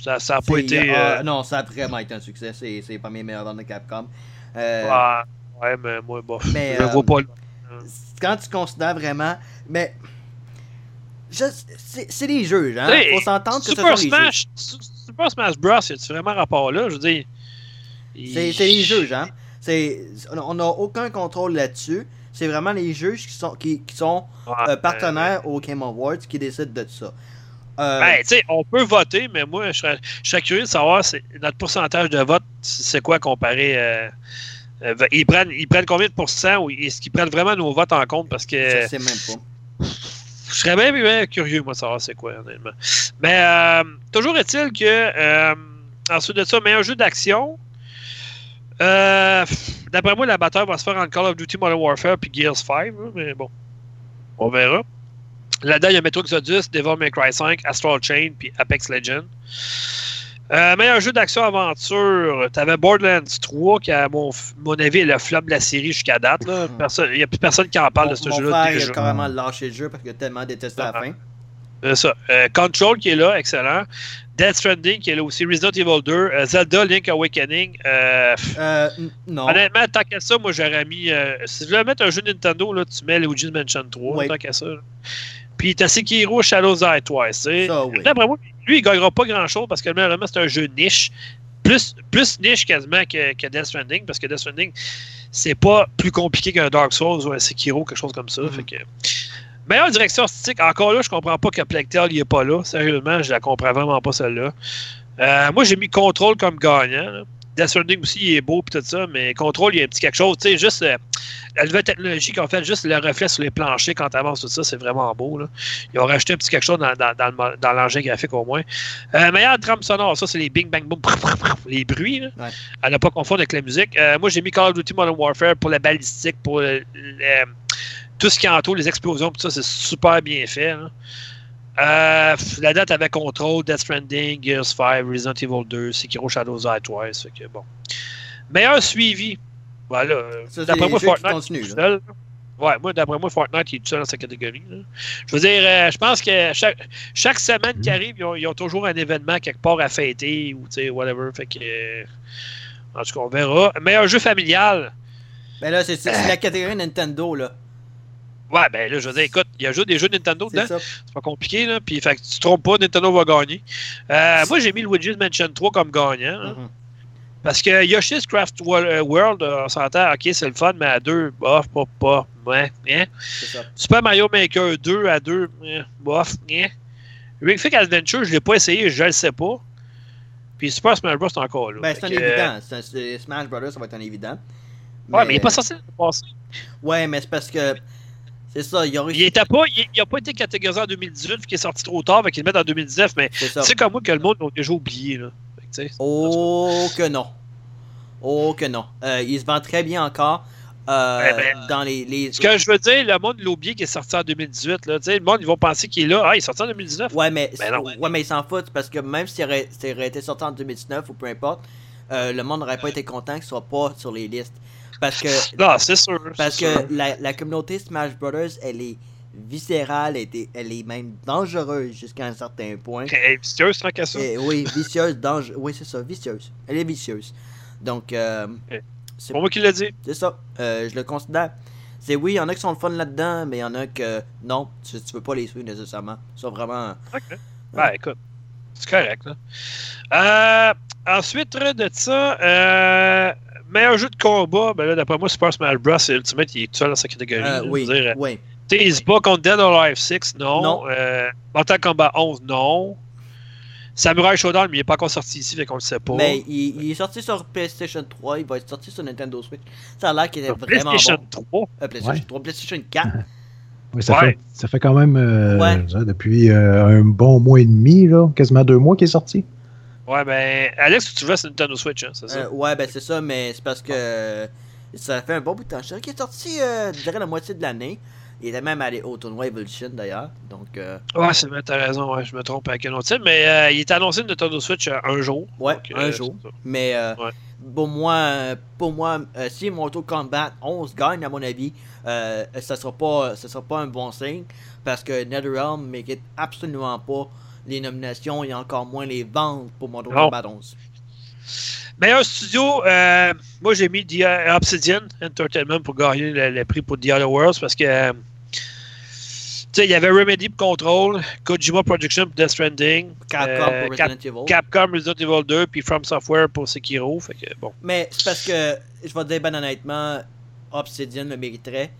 Ça, ça a pas été. euh, non, ça a vraiment été un succès. C'est, c'est pas mes meilleurs ventes de Capcom. Euh, ouais, mais moi, bon, Mais, je euh, vois pas. le- quand tu considères vraiment. Mais. C'est, c'est des jeux, hein. Hey, Faut s'entendre que ce Super sont des jeux. Smash, Su- Super Smash Bros, y a-tu vraiment rapport là? Je veux dire. C'est, c'est les jeux, hein. C'est, on n'a aucun contrôle là-dessus. C'est vraiment les juges qui sont, qui, qui sont Ouais, euh, partenaires au Game Awards qui décident de ça. Euh, Ben, tu sais, on peut voter, mais moi, je serais, je serais curieux de savoir c'est, notre pourcentage de vote, c'est quoi comparé. euh, ils, prennent, ils prennent combien de pourcents ou est-ce qu'ils prennent vraiment nos votes en compte? Parce que je sais même pas. Je serais bien, curieux, moi, de savoir c'est quoi, honnêtement. Mais euh, toujours est-il que, euh, ensuite de ça, meilleur jeu d'action. Euh, D'après moi, la bataille va se faire entre Call of Duty Modern Warfare puis Gears 5, hein, mais bon, on verra. Là-dedans, il y a Metro Exodus, Devil May Cry 5, Astral Chain puis Apex Legends. Euh, meilleur jeu d'action-aventure, t'avais Borderlands 3, qui, à mon, mon avis, est le flop de la série jusqu'à date. là. Il n'y a plus personne qui en parle mon, de ce mon jeu-là frère il a carrément lâché le jeu parce qu'il a tellement détesté la Ah. fin. C'est ça. Euh, Control qui est là, excellent. Death Stranding qui est là aussi. Resident Evil 2. euh, Zelda Link Awakening. Euh, non. Honnêtement, tant qu'à ça, moi j'aurais mis. euh, si tu veux mettre un jeu Nintendo, là, tu mets Luigi's Mansion 3, Oui. tant qu'à ça. là. Puis t'as Sekiro Shadows Die Twice. oui. D'après moi, lui, il gagnera pas grand chose parce que malheureusement, c'est un jeu niche. Plus, plus niche quasiment que, que Death Stranding, parce que Death Stranding, c'est pas plus compliqué qu'un Dark Souls ou un Sekiro, quelque chose comme ça. Mhm. Fait que... Meilleure direction artistique, encore là, je comprends pas que Plague Tale il est pas là. Sérieusement, je la comprends vraiment pas celle-là. Euh, moi, j'ai mis Control comme gagnant. là. Death Stranding aussi, il est beau et tout ça, mais Control, il y a un petit quelque chose. Tu sais, juste euh, la nouvelle technologie qu'ils ont fait, juste le reflet sur les planchers quand tu avances tout ça, c'est vraiment beau. Là. Ils ont rajouté un petit quelque chose dans, dans, dans l'engin graphique au moins. Euh, meilleure trame sonore, ça, c'est les bing bang boom, les bruits. Là. Ouais. À ne pas confondre avec la musique. Euh, moi, j'ai mis Call of Duty Modern Warfare pour la balistique, pour le- le- tout ce qui entoure les explosions, tout ça, c'est super bien fait. Euh, la date avec Control, Death Stranding, Gears 5, Resident Evil 2, Sekiro Shadows Die Twice. Fait que, bon. Meilleur suivi. Voilà. D'après moi, Fortnite. continuent, est tout seul. Ouais, moi, d'après moi, Fortnite il est tout seul dans sa catégorie. là. Je veux dire, euh, je pense que chaque, chaque semaine qui Mhm. arrive, ils ont, ils ont toujours un événement quelque part à fêter ou, tu sais, whatever. Fait que. euh, en tout cas, on verra. Meilleur jeu familial. Mais là, c'est la catégorie Nintendo, là. Ouais, ben là, je veux dire, écoute, il y a juste des jeux Nintendo dedans. C'est pas compliqué, là. Puis, fait que tu te trompes pas, Nintendo va gagner. Euh, moi, j'ai mis Luigi's Mansion 3 comme gagnant. hein. Mhm. Parce que Yoshi's Craft euh, World, euh, on s'entend, ok, c'est le fun, mais à deux, bof, pas, pas, ouais, hein. Ça. Super Mario Maker 2 à deux, hein, bof, hein. Ring Fit Adventure, je l'ai pas essayé, je le sais pas. Puis Super Smash Bros, c'est encore là. Ben, c'est un évident. Un- Smash Brothers, ça va être un évident. Ouais, mais il est pas censé le passer. Ouais, mais c'est parce que. C'est ça, il était pas, il, il a pas été catégorisé en 2018, vu qu'il est sorti trop tard, fait qu'il le met en 2019, mais C'est comme moi que le monde l'a déjà oublié, là. Que, Oh que non. Oh que non. Euh, il se vend très bien encore. Euh, Ouais, ben, dans les. les... Ce que je veux dire, le monde l'a oublié qu'il est sorti en 2018. Là. Le monde, ils vont penser qu'il est là. Ah, il est sorti en 2019. Ouais, mais, Ben non. ouais, mais ils s'en foutent parce que même s'il aurait, aurait été sorti en 2019 ou peu importe, euh, le monde n'aurait pas été content qu'il soit pas sur les listes. Parce que, Non, c'est sûr. parce sûr. que la, la communauté Smash Brothers, elle est viscérale, elle est, elle est même dangereuse jusqu'à un certain point. Elle est vicieuse, tant qu'à ça. Et, oui, vicieuse, dangereuse. Oui, c'est ça, vicieuse. Elle est vicieuse. Donc, euh, c'est pour moi qui l'a dit. c'est ça. Euh, je le considère. C'est oui, il y en a qui sont le fun là-dedans, mais il y en a que non, tu, tu veux pas les suivre nécessairement. Ils sont vraiment. OK. Ben, écoute. C'est correct, là. Euh, ensuite, de ça, euh, meilleur jeu de combat, ben là, d'après moi, Super Smash Bros. et Ultimate, il est tout seul dans sa catégorie. Euh, oui, dire, oui. tu sais, il se bat contre Dead or Alive 6, non. Non. Euh, Mortal Kombat 11, non. Samurai Showdown, mais il n'est pas encore sorti ici, fait qu'on le sait pas. Mais il, il est sorti sur PlayStation 3, il va être sorti sur Nintendo Switch. Ça a l'air qu'il est Sur vraiment PlayStation bon. 3. Euh, PlayStation Ouais. 3, PlayStation 4. Oui, ça, Ouais. fait, ça fait quand même euh, Ouais. ça, depuis euh, un bon mois et demi, là, quasiment deux mois qu'il est sorti. Ouais, ben, Alex, tu joues sur Nintendo Switch, hein, c'est ça? Euh, ouais, ben c'est ça, mais c'est parce que euh, ça fait un bon bout de temps. Je qu'il est sorti, euh, je dirais, la moitié de l'année. Il était même allé au tournoi Evolution d'ailleurs. Donc, euh, Ouais, c'est vrai, t'as raison, ouais, je me trompe avec un autre titre, mais euh, il est annoncé Nintendo Switch un jour. ouais, Donc, un jour. Mais euh, Ouais. pour moi, pour moi si Mortal Kombat 11 gagne, à mon avis, euh, ça sera pas, ça sera pas un bon signe parce que NetherRealm ne mérite absolument pas les nominations et encore moins les ventes pour Mortal. Kombat 11. Meilleur studio, euh, moi j'ai mis The euh, Obsidian Entertainment pour gagner le, le prix pour The Other Worlds parce que euh, il y avait Remedy pour Control, Kojima Production pour Death Stranding, Capcom euh, pour Cap- Resident Evil. Capcom Resident Evil 2, puis From Software pour Sekiro. Fait que bon. Mais c'est parce que, je vais te dire ben honnêtement, Obsidian le mériterait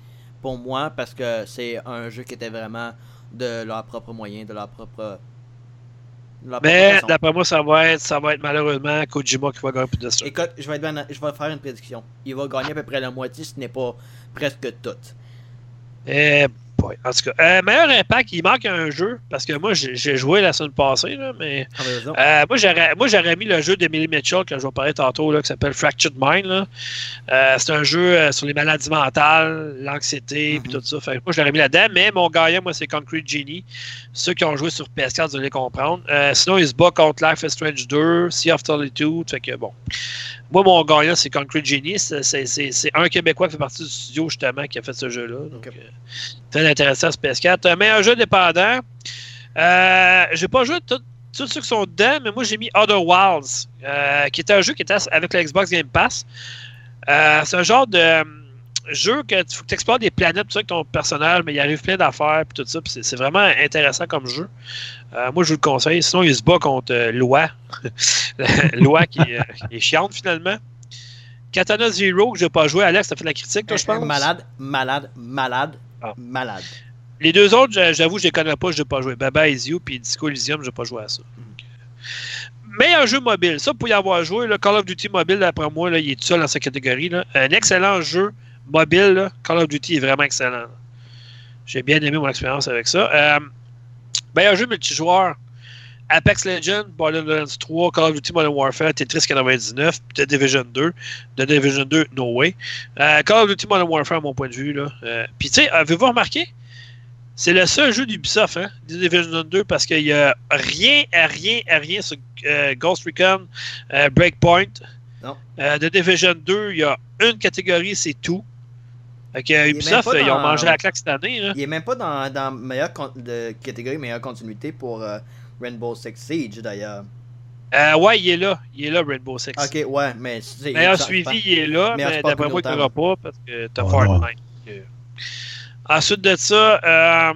pour moi parce que c'est un jeu qui était vraiment de leur propre moyen, de leur propre. De Mais d'après moi, ça va être, ça va être malheureusement Kojima qui va gagner pour Death Stranding. Écoute, je vais, être ben- je vais faire une prédiction. Il va gagner à peu près la moitié, ce n'est pas presque tout. Eh boy. En tout cas, euh, meilleur impact, il manque un jeu parce que moi j'ai joué la semaine passée, là, mais Ah. Euh, moi, j'aurais, mis le jeu d'Emily Mitchell que je vais parler tantôt, là, qui s'appelle Fractured Mind. Euh, c'est un jeu sur les maladies mentales, l'anxiété, Mhm. puis tout ça. Fait que moi, je l'aurais mis là-dedans, mais mon gagnant, moi, c'est Concrete Genie. Ceux qui ont joué sur PS4, vous allez comprendre. Sinon, il se bat contre Life is Strange 2, Sea of Solitude. Fait que bon. Moi, mon gagnant, c'est Concrete Genie. C'est, un Québécois qui fait partie du studio, justement, qui a fait ce jeu-là. Très intéressant, ce PS4. Euh, meilleur jeu dépendant. Euh, j'ai pas joué tous ceux qui sont dedans, mais moi j'ai mis Other Wilds, euh, qui était un jeu qui était avec le Xbox Game Pass. Euh, c'est un genre de euh, jeu que tu faut que tu explores des planètes tout ça, avec ton personnage, mais il arrive plein d'affaires puis tout ça. puis c'est, c'est vraiment intéressant comme jeu. Euh, moi je vous le conseille. Sinon, il se bat contre Loi. Loi qui, qui est chiante finalement. Katana Zero, que j'ai pas joué. Alex, t'as fait la critique, toi, je pense? Malade, malade, malade, Ah. malade. Les deux autres, j'a- j'avoue, je les connais pas, je n'ai pas joué. Baba Is You puis Disco Elysium, je n'ai pas joué à ça. Meilleur jeu mobile, ça, pour y avoir joué, là, Call of Duty mobile, d'après moi, là, il est tout seul dans sa catégorie. Là. Un excellent jeu mobile, là, Call of Duty est vraiment excellent. J'ai bien aimé mon expérience avec ça. Euh, meilleur jeu multijoueur, Apex Legends, Borderlands 3, Call of Duty Modern Warfare, Tetris 99, The Division 2, The Division 2, No Way. Euh, Call of Duty Modern Warfare, à mon point de vue. Là. Euh, Puis, tu sais, avez-vous remarqué? C'est le seul jeu d'Ubisoft, hein, The Division 2, parce qu'il n'y a rien, à rien, à rien sur euh, Ghost Recon, Breakpoint. Non. The Division 2, il y a une catégorie, c'est tout. Même Ubisoft, ils ont mangé la claque cette année. Là. Il est même pas dans, dans meilleure de catégorie meilleure continuité pour euh, Rainbow Six Siege d'ailleurs. Euh, ouais, il est là. Il est là, Rainbow Six. Ok, ouais, mais c'est. Meilleur suivi, il est là, mais d'après moi, il ne communautaire. l'aura pas parce que t'as Oh. Fortnite. Euh, Ensuite de ça, euh,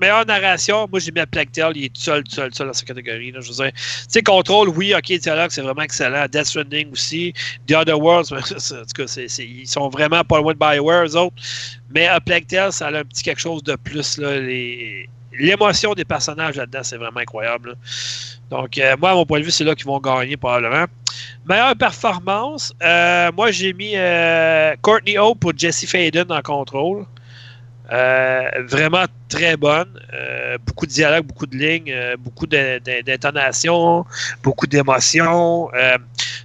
meilleure narration, moi j'ai mis à Plague Tale, il est tout seul, tout seul, tout seul dans cette catégorie. Là, je veux dire, tu sais, Control, oui, ok, Dialogue, c'est vraiment excellent. Death Stranding aussi. The Other Worlds, en tout cas, ils sont vraiment pas loin de Bioware, eux autres. Mais à Plague Tale, ça a un petit quelque chose de plus. là, les- L'émotion des personnages là-dedans, c'est vraiment incroyable. Donc, euh, moi, à mon point de vue, c'est là qu'ils vont gagner probablement. Meilleure performance, euh, moi j'ai mis euh, Courtney Hope pour Jesse Faden en contrôle. Vraiment très bonne. Beaucoup de dialogue, beaucoup de lignes, beaucoup d'intonations, beaucoup d'émotions.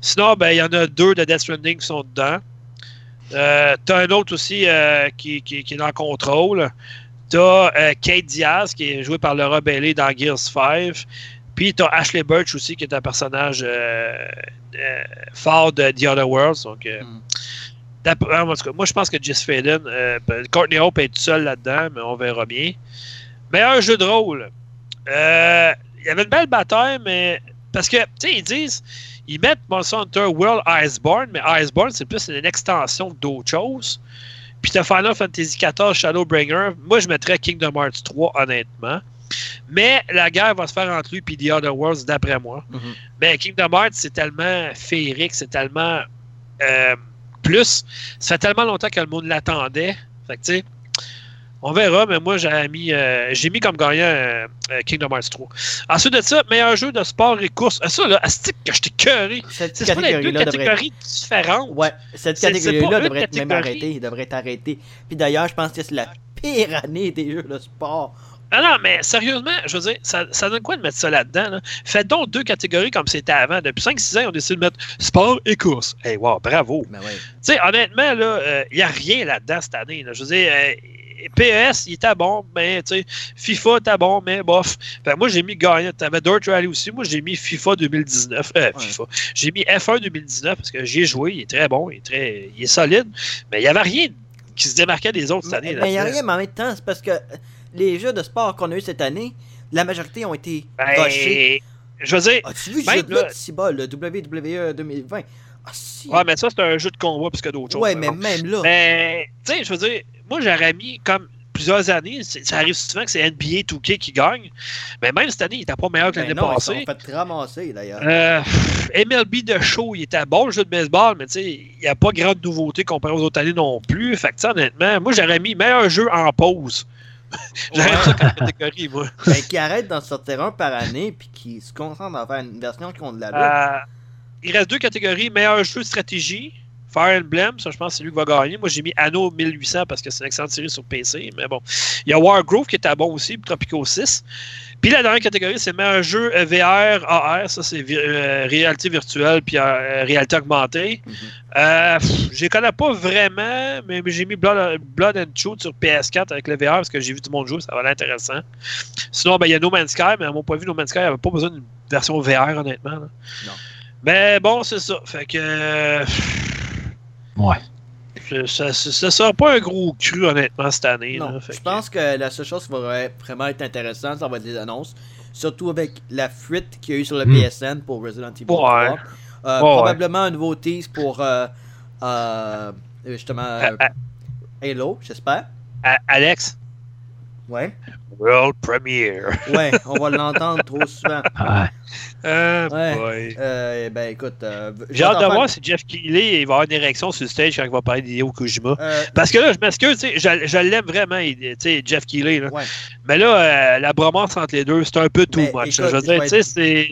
Sinon, ben, il y en a deux de Death Stranding qui sont dedans. Euh, T'as un autre aussi qui, qui- qui est dans le contrôle. T'as euh, Kate Diaz qui est jouée par Laura Bailey dans Gears 5. Puis t'as Ashley Birch aussi qui est un personnage euh, euh, fort de The Other Worlds. Donc, euh, Mm. d'après- en tout cas, moi je pense que Jess Faden, Courtney Hope est tout seul là-dedans, mais on verra bien. Meilleur jeu de rôle. Il y avait une belle bataille, mais parce que, tu sais, ils disent, ils mettent Monster Hunter World Iceborne, mais Iceborne, c'est plus une extension d'autres choses. Puis t'as Final Fantasy XIV Shadowbringer. Moi, je mettrais Kingdom Hearts 3, honnêtement. Mais la guerre va se faire entre lui et The Other Worlds, d'après moi. Mhm. Mais Kingdom Hearts, c'est tellement féerique, c'est tellement euh, plus. Ça fait tellement longtemps que le monde l'attendait. Fait que, tu sais, on verra, mais moi, j'ai mis, euh, j'ai mis comme gagnant euh, euh, Kingdom Hearts 3. Ensuite de ça, meilleur jeu de sport et course. Euh, Ça, là, astique que je t'ai. Cette C'est pas les deux catégories différentes. Ouais, cette catégorie-là devrait être même arrêtée. Il devrait être arrêté. Puis d'ailleurs, je pense que c'est la pire année des jeux de sport. Ah non, mais sérieusement, je veux dire, ça, ça donne quoi de mettre ça là-dedans? Là? Faites donc deux catégories comme c'était avant. Depuis 5-6 ans, ils ont décidé de mettre sport et course. Hey, wow, bravo. Ben ouais. Tu sais, honnêtement, là, il n'y a rien là-dedans cette année. là. Je veux dire, euh, PES, il était bon, mais tu sais, FIFA était bon, mais bof. Fait moi, j'ai mis gagnant. Tu avais Dirt Rally aussi. Moi, j'ai mis FIFA 2019. Euh, Ouais. FIFA. J'ai mis F1 2019 parce que j'y ai joué. Il est très bon. Il est, très, il est solide. Mais il n'y avait rien qui se démarquait des autres cette Mais année. il n'y a rien, mais en même temps, c'est parce que les jeux de sport qu'on a eu cette année, la majorité ont été Ben, je veux dire, As-tu vu jeu-là là- de si bas, le WWE 2020? Ah si! ouais, mais ça, c'est un jeu de combat plus que d'autres choses. Ouais, mais même là. Mais, tu sais, je veux dire, moi, j'aurais mis comme plusieurs années, ça arrive souvent que c'est NBA 2K qui gagne, mais même cette année, il était pas meilleur que Ben l'année ils se passée. sont fait ramasser d'ailleurs. Euh, MLB de show, il était bon le jeu de baseball, mais tu sais, il n'y a pas grande nouveauté comparé aux autres années non plus. Fait que, honnêtement, moi, j'aurais mis meilleur jeu en pause. j'aurais Ouais. mis ça comme catégorie, moi. Ben, qui arrête d'en sortir un par année, puis qui se concentre à faire une version qui ont de la Euh, il reste deux catégories. Meilleur jeu de stratégie. Fire Emblem, ça je pense que c'est lui qui va gagner. Moi j'ai mis Anno 1800 parce que c'est une excellente série sur PC, mais bon. Il y a Wargrove qui était bon aussi, puis Tropico 6. Puis la dernière catégorie, c'est meilleur jeu VR, AR, ça c'est euh, réalité virtuelle puis euh, réalité augmentée. Euh, pff, je les connais pas vraiment, mais j'ai mis Blood, Blood and Truth sur PS4 avec le VR parce que j'ai vu tout le monde jouer, ça va être intéressant. Sinon, ben, il y a No Man's Sky, mais à mon point de vue, No Man's Sky n'avait pas besoin d'une version VR, honnêtement. là. Non. Mais bon, c'est ça. Fait que. Ouais. ça ne sera pas un gros cru, honnêtement, cette année. Non, là. je que- pense que la seule chose qui va vraiment être intéressante, ça va être les annonces. Surtout avec la fuite qu'il y a eu sur le Hmm. PSN pour Resident Evil Ouais. 3. Euh, Ouais, probablement un nouveau tease pour euh, euh, justement euh, À- Halo, j'espère. à- Alex, Ouais. World Premiere. Ouais, on va l'entendre trop souvent. Ah, Ah, Ouais. boy. Euh, ben écoute, euh, J'ai hâte de j'entends voir si Jeff Keighley il va avoir une érection sur le stage quand il va parler d'Hideo Kojima. Euh, Parce que là, je m'excuse, tu sais, je, je l'aime vraiment, il- tu sais, Jeff Keighley. Là. ouais. Mais là, euh, la bromance entre les deux, c'est un peu too Mais much. écoute, je veux dire, tu sais, c'est.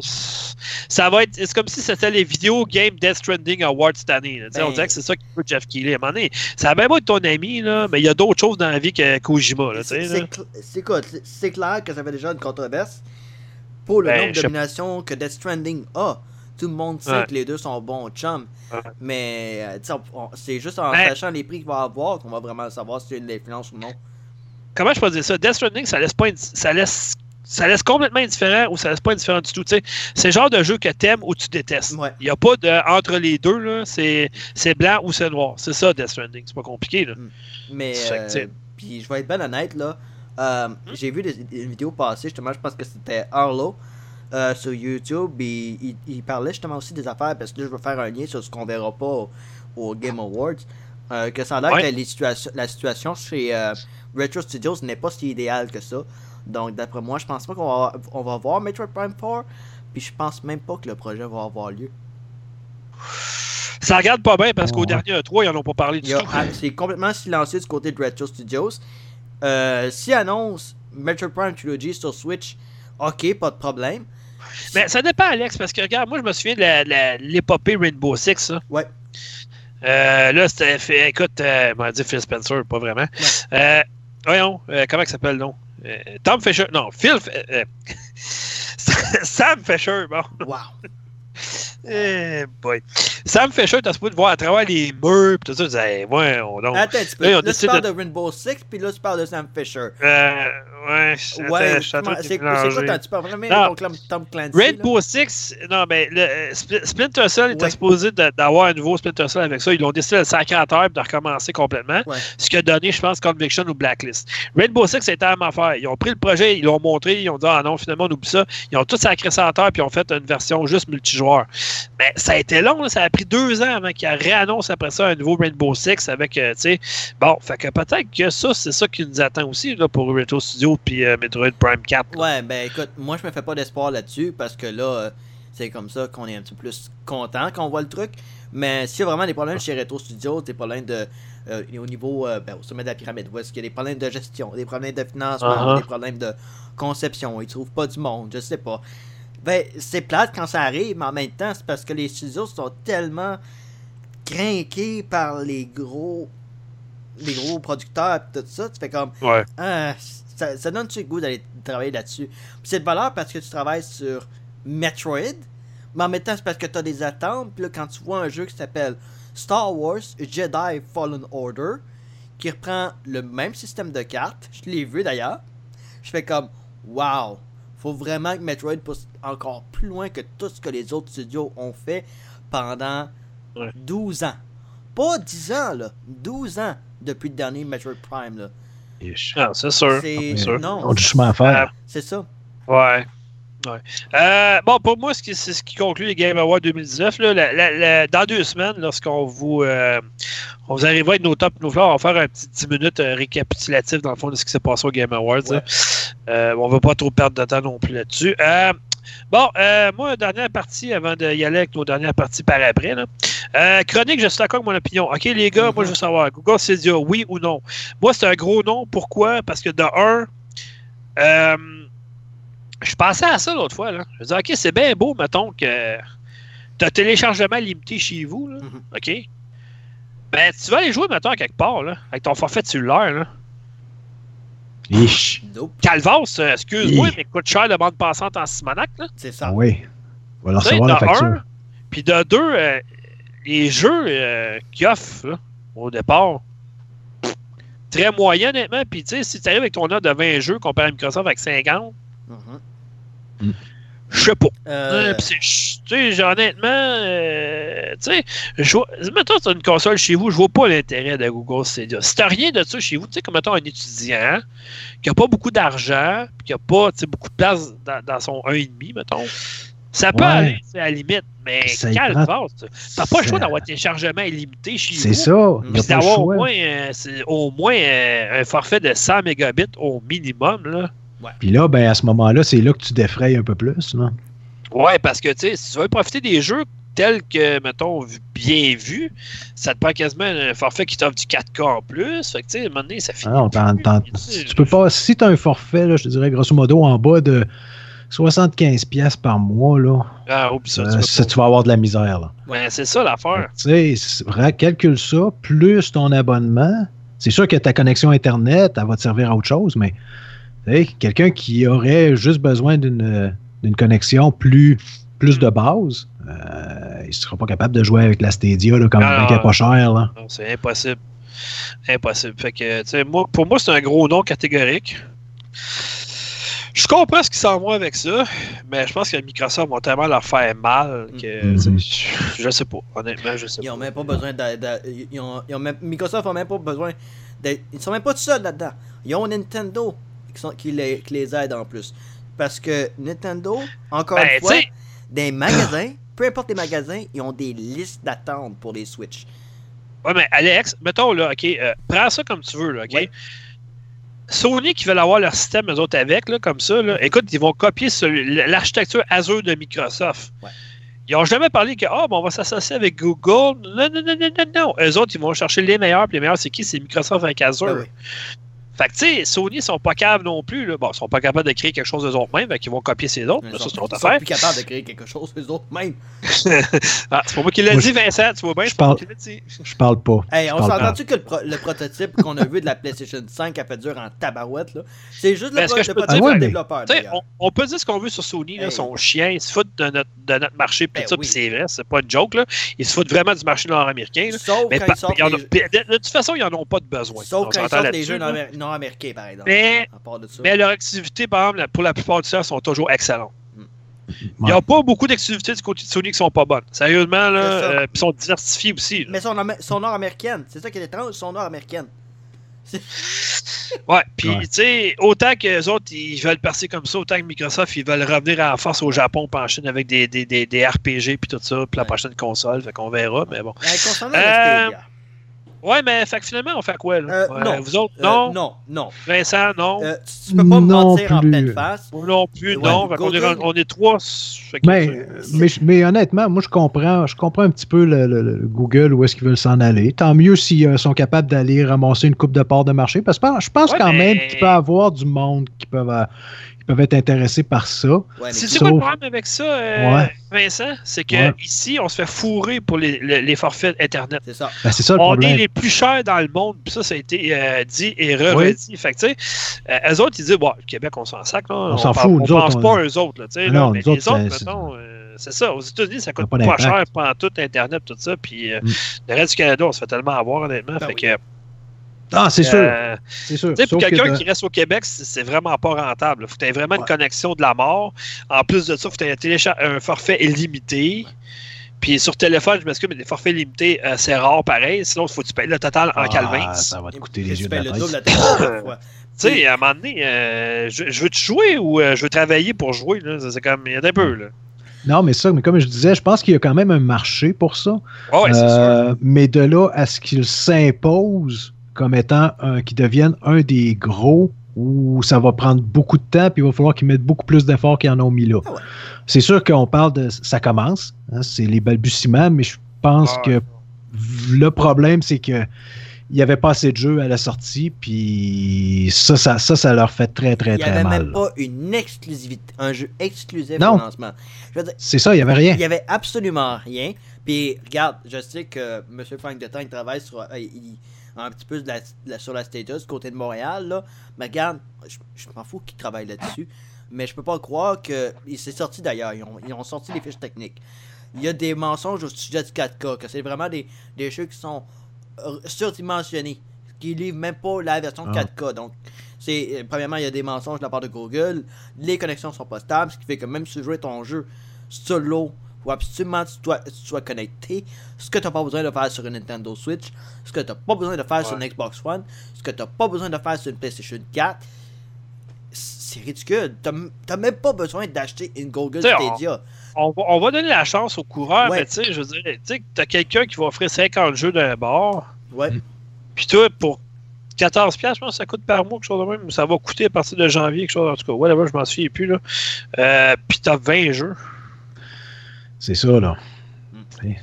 Ça va être. C'est comme si c'était les Video Game Death Stranding Awards cette année. là. On Ben- dirait que c'est ça qui veut Jeff Keighley. À un moment donné, ça a bien beau être ton ami, là, mais il y a d'autres choses dans la vie que Kojima. C'est c'est cl- c'est c'est- c'est clair que ça fait déjà une controverse pour le Ben, nombre de dominations que Death Stranding a. Tout le monde sait Ouais. que les deux sont bons chums. Ouais. Mais euh, c'est juste en Ben- sachant les prix qu'il va avoir qu'on va vraiment savoir si a une influence ou non. Comment je peux dire ça? Death Stranding, ça laisse pas. indi- Ça laisse. Ça laisse complètement indifférent ou ça laisse pas indifférent du tout. tu sais. C'est le genre de jeu que t'aimes ou tu détestes. Ouais. Il n'y a pas de entre les deux. là. C'est c'est blanc ou c'est noir. C'est ça, Death Stranding. C'est pas compliqué. Là. Mais Fait que, euh, puis je vais être bien honnête là. euh, J'ai vu des, des vidéos passer justement, je pense que c'était Arlo euh, sur YouTube. Et il, il parlait justement aussi des affaires parce que là je veux faire un lien sur ce qu'on verra pas au, au Game Awards. euh, que ça a l'air Ouais. que les la situation chez Retro Studios n'est pas si idéale que ça. Donc d'après moi, je pense pas qu'on va, on va voir Metroid Prime 4. Puis je pense même pas que le projet va avoir lieu. Ça regarde pas bien parce qu'au Ouais. dernier E3, ils en ont pas parlé du tout. C'est complètement silencieux du côté de Retro Studios. Euh, S'ils annoncent Metroid Prime Trilogy sur Switch, ok, pas de problème. Mais ça dépend, Alex, parce que regarde, moi, je me souviens de la- la- l'épopée Rainbow Six. ça. Ouais. Euh, là, c'était fait. Écoute, euh, on m'a dit Phil Spencer, pas vraiment. Euh, voyons, euh, comment il s'appelle, non Tom Fisher. Non, Phil. euh, euh, Sam Fisher, bon. Wow. Eh boy. Sam Fisher, t'as supposé de voir à travers les murs, pis tout ça, tu disais, hey, ouais, on donc. Attends peu. Là, tu parles de- de Rainbow Six, puis là, tu parles de Sam Fisher. Euh, ouais, je- Ouais, c'est quoi tu parles vraiment Non. de Tom Clancy? là? Rainbow Six, non, mais le, euh, Spl- Splinter Cell était Ouais. supposé d'avoir un nouveau Splinter Cell avec ça. Ils l'ont décidé de le sacrer à terre et de recommencer complètement. Ouais. Ce qui a donné, je pense, Conviction ou Blacklist. Rainbow Six, c'était la même affaire. Ils ont pris le projet, ils l'ont montré, ils ont dit Ah non, finalement, on oublie ça. Ils ont tout sacré ça à terre puis ils ont fait une version juste multijoueur. Mais ça a été long, là, ça a pris deux ans avant qu'ils réannoncent après ça un nouveau Rainbow Six avec, euh, tu sais. Bon, fait que peut-être que ça, c'est ça qui nous attend aussi là, pour Retro Studio puis euh, Metroid Prime 4. là. Ouais, ben écoute, moi je me fais pas d'espoir là-dessus parce que là, euh, c'est comme ça qu'on est un petit peu plus content quand on voit le truc. Mais s'il y a vraiment des problèmes chez Retro Studios, des problèmes de euh, au niveau euh, ben, au sommet de la pyramide, où est-ce qu'il y a des problèmes de gestion, des problèmes de financement, Uh-huh. des problèmes de conception, ils trouvent pas du monde, je sais pas. Ben, c'est plate quand ça arrive, mais en même temps, c'est parce que les studios sont tellement craqués par les gros les gros producteurs et tout ça, tu fais comme Ouais. ah, ça, ça donne-tu le goût d'aller travailler là-dessus? C'est de valeur parce que tu travailles sur Metroid, mais en même temps, c'est parce que tu as des attentes. Puis là, quand tu vois un jeu qui s'appelle Star Wars Jedi Fallen Order, qui reprend le même système de cartes, je l'ai vu d'ailleurs, je fais comme Wow! Faut vraiment que Metroid pousse encore plus loin que tout ce que les autres studios ont fait pendant Ouais. 12 ans. Pas 10 ans, là. 12 ans depuis le dernier Metroid Prime, là. Ah, c'est sûr. C'est. sûr. Ils Non, ont du chemin à faire. c'est ça. Ouais. Ouais. Euh, bon, pour moi, c'est ce qui conclut les Game Awards 2019. Là, La- la- la- dans deux semaines, lorsqu'on vous, euh, on vous arrivera avec nos tops, nos fleurs, on va faire un petit 10 minutes euh, récapitulatif dans le fond de ce qui s'est passé au Game Awards. Ouais. là. Euh, on ne va pas trop perdre de temps non plus là-dessus. Bon, euh, moi, dernière partie, avant d'y aller avec nos dernières parties par après. Là. Euh, chronique, je suis d'accord avec mon opinion. OK, les gars, moi, je veux savoir, Google Stadia, oui ou non? Moi, c'est un gros non. Pourquoi? Parce que de un, euh, je pensais à ça l'autre fois. Là. Je me disais, OK, c'est bien beau, mettons, que tu as téléchargement limité chez vous. Là. Mhm. OK? Ben, tu vas aller jouer, mettons, à quelque part, là, avec ton forfait cellulaire. Là. Ish. Nope, Calvas, euh, excuse-moi, mais coûte cher la bande passante en Simonac. Là. c'est ça. Ah oui. On va leur recevoir la de facture. puis de deux, euh, les jeux euh, qu'ils offrent là, au départ, très moyen, honnêtement. Puis, tu sais, si tu arrives avec ton note de 20 jeux comparé à Microsoft avec 50, Je sais pas. Euh, Tu sais, honnêtement, euh, tu sais, je vois- mettons, tu as une console chez vous, je vois pas l'intérêt de Google Stadia. Si t'as rien de ça chez vous, tu sais, comme mettons un étudiant qui a pas beaucoup d'argent, qui a pas, tu sais, beaucoup de place dans, dans son 1,5, mettons, ça peut Ouais. aller, à la limite, mais calme prend- T'as pas le choix d'avoir un téléchargement illimité chez vous. C'est ça. Puis d'avoir au moins, euh, au moins euh, un forfait de 100 mégabits au minimum. Là. Puis là, ben, à ce moment-là, c'est là que tu défrayes un peu plus. Là. Ouais, parce que tu sais, si tu veux profiter des jeux tels que, mettons, bien vu, ça te prend quasiment un forfait qui t'offre du 4K en plus. Fait que, tu sais, à un moment donné, ça finit. Ah non, t'en- plus. t'en- Tu peux pas. Si tu as un forfait, là, je te dirais grosso modo en bas de 75$ piastres par mois, là, Ah, oublie ça. euh, tu ça, pas. tu vas avoir de la misère. Là. Ouais, c'est ça l'affaire. Tu sais, c'est vrai, calcule ça, plus ton abonnement. C'est sûr que ta connexion Internet, elle va te servir à autre chose, mais quelqu'un qui aurait juste besoin d'une d'une connexion plus, plus de base, euh, il ne sera pas capable de jouer avec la Stadia là, comme elle est pas cher. Là. Non, c'est impossible. Impossible. Fait que, tu sais, moi, pour moi, c'est un gros nom catégorique. Je comprends ce qu'ils s'en vont avec ça, mais je pense que Microsoft vont tellement leur faire mal que Mhm. sais, je sais pas. Honnêtement, je sais Ils pas. ont même pas besoin de. de- ils ont, ils ont même- Microsoft a même pas besoin. De, ils sont même pas tout seuls là-dedans. Ils ont Nintendo qui, sont, qui, les, qui les aide en plus. Parce que Nintendo, encore Ben, une fois, des magasins, peu importe les magasins, ils ont des listes d'attente pour les Switch. Ouais, mais Alex, mettons là, ok, euh, prends ça comme tu veux, là, ok? Ouais. Sony qui veulent avoir leur système, eux autres, avec, là, comme ça, là, écoute, ils vont copier l'architecture Azure de Microsoft. Ouais. Ils n'ont jamais parlé que, ah, bon, on va s'associer avec Google. Non, non, non, non, non, non. Eux autres, ils vont chercher les meilleurs, puis les meilleurs, c'est qui? C'est Microsoft avec Azure. Ah oui. Fait que, tu sais, Sony, ils sont pas capables non plus, là. Bon, ils sont pas capables de créer quelque chose d'eux autres mêmes, fait qu'ils vont copier ces autres. Ils là, ça, sont, c'est autre ils sont affaire. plus capables de créer quelque chose, même. Ah, c'est pas moi qui l'ai dit, Vincent, tu vois bien, je parle- dit. Je parle pas. Hey, on entendu que le, pro- le prototype qu'on a vu de la PlayStation 5 a fait dur en tabarouette, là? C'est juste le, Ben, pro- le prototype Ah ouais, mais- développeur, Tu sais, d'ailleurs. on, on peut dire ce qu'on veut sur Sony, là, Hey. son chien, il se fout de notre, de notre marché, pis Ben tout ça, oui. puis c'est vrai, c'est pas une joke, là. Il se fout vraiment du marché nord-américain. Sauf Mais quand ils sortent en puis de, toute façon, ils n'en ont pas de besoin. Sauf quand ils sortent les là-dessus, jeux nord- nord-américains, par exemple. Mais, À part de ça. mais leur activité, par exemple, pour la plupart du temps, sont toujours excellentes. Il n'y a pas beaucoup d'activités du côté de Sony qui sont pas bonnes. Sérieusement, là, euh, puis sont diversifiées aussi. là. Mais son, am- son nord-américaine, c'est ça qui est étrange, son nord-américaine. Ouais, puis Ouais. tu sais, autant que les autres, ils veulent passer comme ça, autant que Microsoft, ils veulent revenir en force au Japon, en Chine avec des, des, des, des RPG, puis tout ça, puis la Ouais. prochaine console, fait qu'on verra, mais bon. Concernant Euh, Stadia. Ouais, mais fait que finalement, on fait quoi, là? Euh, Ouais, non. Vous autres, Euh, non? non, non. Vincent, non? Euh, tu, tu peux pas me Non mentir en pleine face. Moi non plus, ouais, non. Est, on est trois. que- Mais, mais, mais honnêtement, moi, je comprends, je comprends un petit peu le, le- le Google où est-ce qu'ils veulent s'en aller. Tant mieux s'ils euh, sont capables d'aller ramasser une coupe de parts de marché, parce que je pense Ouais, quand mais- même qu'il peut y avoir du monde qui peuvent, euh, peuvent être intéressés par ça. Ouais, C'est Sauf- quoi le problème avec ça, euh, Ouais. Vincent? C'est que Ouais. ici, on se fait fourrer pour les, les- les forfaits Internet. c'est ça. Ben, c'est ça le On est les plus chers dans le monde, puis ça, ça a été euh, dit et re-redit. Fait que, tu sais, euh, eux autres, ils disent, bon, le Québec, on s'en sac, là. On, s'en fout, On nous pense autres, pas eux autres, là, tu sais. Ah là, non, mais nous les autres, autres, c'est- mettons, c'est ça. Aux États-Unis, ça coûte pas pas, cher pendant tout Internet, tout ça. Puis euh, Mm. le reste du Canada, on se fait tellement avoir, honnêtement. Ben fait oui. que, Ah, c'est sûr. euh, C'est sûr. Tu sais, pour que quelqu'un qui reste au Québec, c'est vraiment pas rentable. Il faut que tu aies vraiment une connexion de la mort. En plus de ça, il faut que tu aies un, télécha- un forfait illimité. Puis sur téléphone, je m'excuse, mais des forfaits limités, euh, c'est rare pareil. Sinon, il faut que tu payes le total en Ah, calvin. Tu Ça va te coûter Tu les yeux de la le double la fois. sais, à un moment donné, euh, je, je veux-tu jouer ou euh, je veux travailler pour jouer? C'est comme, il y a un peu. Là. Non, mais ça, mais comme je disais, je pense qu'il y a quand même un marché pour ça. Ah ouais, c'est sûr. Mais de là à ce qu'il s'impose comme étant un, qui devienne un des gros où ça va prendre beaucoup de temps puis il va falloir qu'ils mettent beaucoup plus d'efforts qu'ils en ont mis là. Ah. C'est sûr qu'on parle de ça commence, hein, c'est les balbutiements, mais je pense Ah que le problème c'est que il n'y avait pas assez de jeux à la sortie, puis ça, ça, ça, ça leur fait très, très, Il n'y très avait mal. même pas une exclusivité, un jeu exclusif Non. au lancement. Je veux dire, C'est ça, il n'y avait rien. il y avait absolument rien. Puis regarde, je sais que M. Frank de Tank travaille sur, euh, il- un petit peu de la- de la- sur la status du côté de Montréal. Là. Mais regarde, je, je m'en fous qu'il travaille là-dessus. Mais je peux pas croire que. Il s'est sorti d'ailleurs. Ils ont, ils ont sorti les fiches techniques. Il y a des mensonges au sujet du 4K, que c'est vraiment des, des jeux qui sont surdimensionnés. Qui livrent même pas la version Ah. 4K. Donc, C'est, euh, premièrement, il y a des mensonges de la part de Google. Les connexions sont pas stables, ce qui fait que même si tu joues ton jeu solo, faut absolument que tu sois, tu sois connecté. Ce que tu n'as pas besoin de faire sur une Nintendo Switch, ce que tu n'as pas besoin de faire sur une. Xbox One, ce que tu n'as pas besoin de faire sur une PlayStation 4. C'est ridicule. Tu n'as même pas besoin d'acheter une Google T'sais, Stadia. On va, on va donner la chance aux coureurs, Ouais. mais tu sais, je veux dire, tu t'as quelqu'un qui va offrir 50 jeux d'un bar, Ouais. puis toi, pour 14$, piastres, je pense que ça coûte par mois, quelque chose de même, ça va coûter à partir de janvier, quelque chose, en tout cas, whatever, je m'en souviens plus, là. Euh, puis t'as 20 jeux. C'est ça, là. Mm.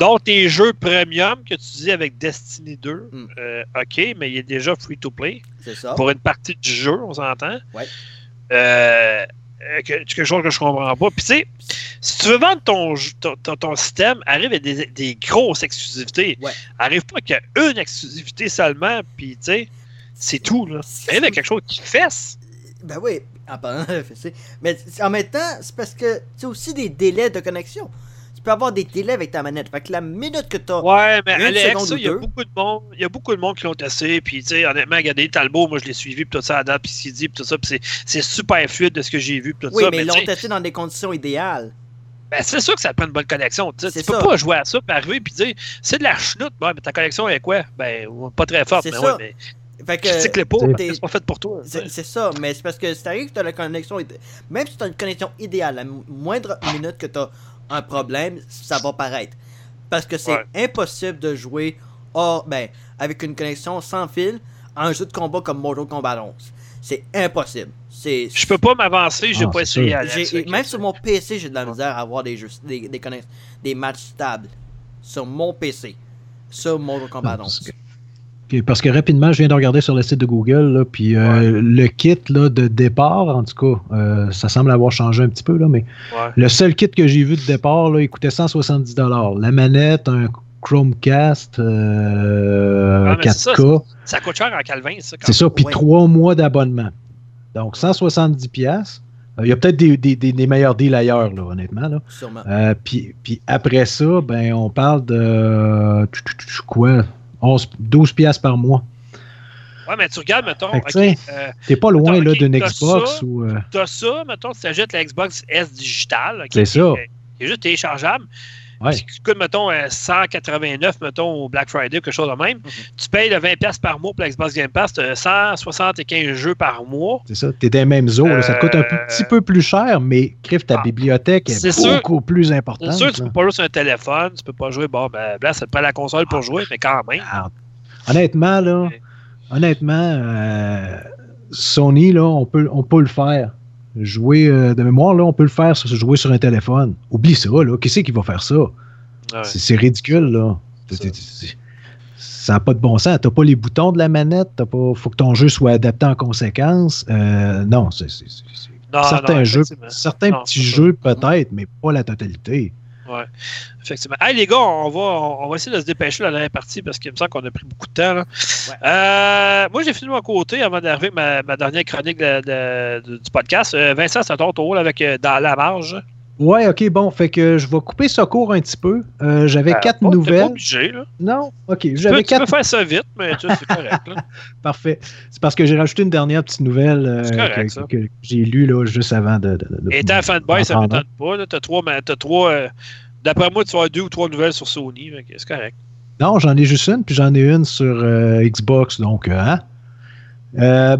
Donc, tes jeux premium que tu dis avec Destiny 2, Mm. euh, ok, mais il est déjà free to play C'est ça. pour une partie du jeu, on s'entend. Ouais. Euh, que- quelque chose que je comprends pas. Puis tu sais, si tu veux vendre ton, jeu- ton, ton- ton système, arrive avec des, des grosses exclusivités. Ouais. Arrive pas qu'il y a une exclusivité seulement, puis tu sais, c'est tout. Là. Arrive avec quelque chose qui fesse. Ben oui, en parlant de FSC. Mais en même temps, c'est parce que c'est aussi des délais de connexion. Tu peux avoir des délais avec ta manette. Fait que la minute que t'as. Ouais, mais Alex, il y a beaucoup de monde, il y a beaucoup de monde qui l'ont testé, puis tu sais, honnêtement, regardez Talbot, moi je l'ai suivi, puis tout ça puis dit, puis tout ça, puis c'est- super fluide de ce que j'ai vu, puis tout Oui, ça. mais ils tu l'ont testé dans des conditions idéales. Ben, c'est sûr que ça prend une bonne connexion. Tu tu peux ça. pas jouer à ça et arriver puis dire c'est de la chenoute. Ouais, mais ta connexion est quoi? Ben, pas très forte, mais ça. ouais, mais Fait que. pas, c'est pas fait pour toi. C'est ça, mais c'est parce que si t'arrives que t'as la connexion, même si t'as une connexion idéale, la mo- moindre minute que t'as un problème, ça va paraître. Parce que c'est Ouais. impossible de jouer hors, ben, avec une connexion sans fil à un jeu de combat comme Mortal Kombat 11. C'est impossible. C'est. Je peux pas m'avancer, j'ai Ah, pas essayé, que- même sur mon PC, j'ai de la misère à avoir des jeux, des, des, connex- des matchs stables. Sur mon PC. Sur Mortal Kombat parce 11. Parce que rapidement, je viens de regarder sur le site de Google, là, puis euh, Ouais. le kit là, de départ, en tout cas, euh, ça semble avoir changé un petit peu, là, mais Ouais. le seul kit que j'ai vu de départ, là, il coûtait 170 La manette, un Chromecast euh, Ah, mais c'est 4K, Ça coûte cher en Calvin, ça. quand c'est ça, puis trois mois d'abonnement. Donc 170 pièces. Il y a peut-être des, des- des- des meilleurs deals ailleurs, là, honnêtement. Là. Sûrement. Euh, puis, puis après ça, ben, on parle de quoi? 11, 12 pièces par mois. Ouais, mais tu regardes, mettons, Fait que, ok, tu sais, euh, T'es pas loin d'une Xbox ça. ou. euh, t'as ça, mettons, tu t'achètes la Xbox S digitale. C'est ça. Qui est juste téléchargeable. Ouais. Puis qui coûte, mettons, euh, 189, mettons, au Black Friday ou quelque chose de même. Mhm. Tu payes le 20$ par mois pour la Xbox Game Pass, tu as 175 jeux par mois. C'est ça. T'es dans les mêmes eaux. ça te coûte un Euh, petit peu plus cher, mais crif, ta Ah, bibliothèque est, c'est sûr. beaucoup plus C'est importante. sûr que tu là. peux pas jouer sur un téléphone, tu peux pas jouer, bon, ben là, ça te prend la console pour jouer, mais quand même. Ah, Honnêtement, là, honnêtement, euh, Sony, là, on peut, on peut le faire. Jouer euh, de mémoire, là, on peut le faire sur, jouer sur un téléphone. Oublie ça, là. Qui c'est qui va faire ça? Ouais. C'est ridicule, là. Ça. N'a pas de bon sens. T'as pas les boutons de la manette. T'as pas. Faut que ton jeu soit adapté en conséquence. Euh, non, c'est certains non, jeux, certains Non, petits jeux peut-être, mais pas la totalité. Effectivement. Hey, les gars, on va, on va essayer de se dépêcher la dernière partie parce qu'il me semble qu'on a pris beaucoup de temps. là. Ouais. Euh, moi, j'ai fini de mon côté avant d'arriver ma, ma dernière chronique de- de- de- du podcast. Euh, Vincent, c'est ton tour là, avec euh, Dans la marge. Ouais, ok, bon, fait que je vais couper ce cours un petit peu. Euh, J'avais Euh, quatre T'es pas nouvelles. obligé. Là. Non, ok, Tu, j'avais tu quatre. peux faire ça vite, mais tu sais, c'est correct. là. Parfait. C'est parce que j'ai rajouté une dernière petite nouvelle euh, correct, que, j'ai lue là, juste avant de. de, de- Et étant fanboy, ça ne m'étonne pas. là. T'as trois, mais t'as trois euh, D'après moi, tu vas avoir deux ou trois nouvelles sur Sony. C'est correct. Non, j'en ai juste une, puis j'en ai une sur Xbox. Donc, hein?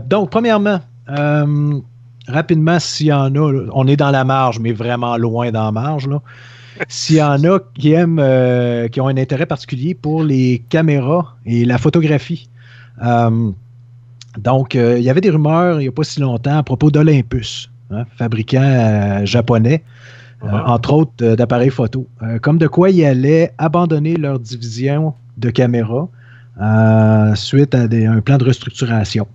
Donc, premièrement, euh, rapidement, s'il y en a, on est dans la marge, mais vraiment loin dans la marge. là. S'il y en a qui aiment, euh, qui ont un intérêt particulier pour les caméras et la photographie. euh, donc, euh, il y avait des rumeurs il n'y a pas si longtemps à propos d'Olympus, hein, fabricant japonais, Ouais. entre autres d'appareils photo. Comme de quoi ils allaient abandonner leur division de caméras suite à des- un plan de restructuration.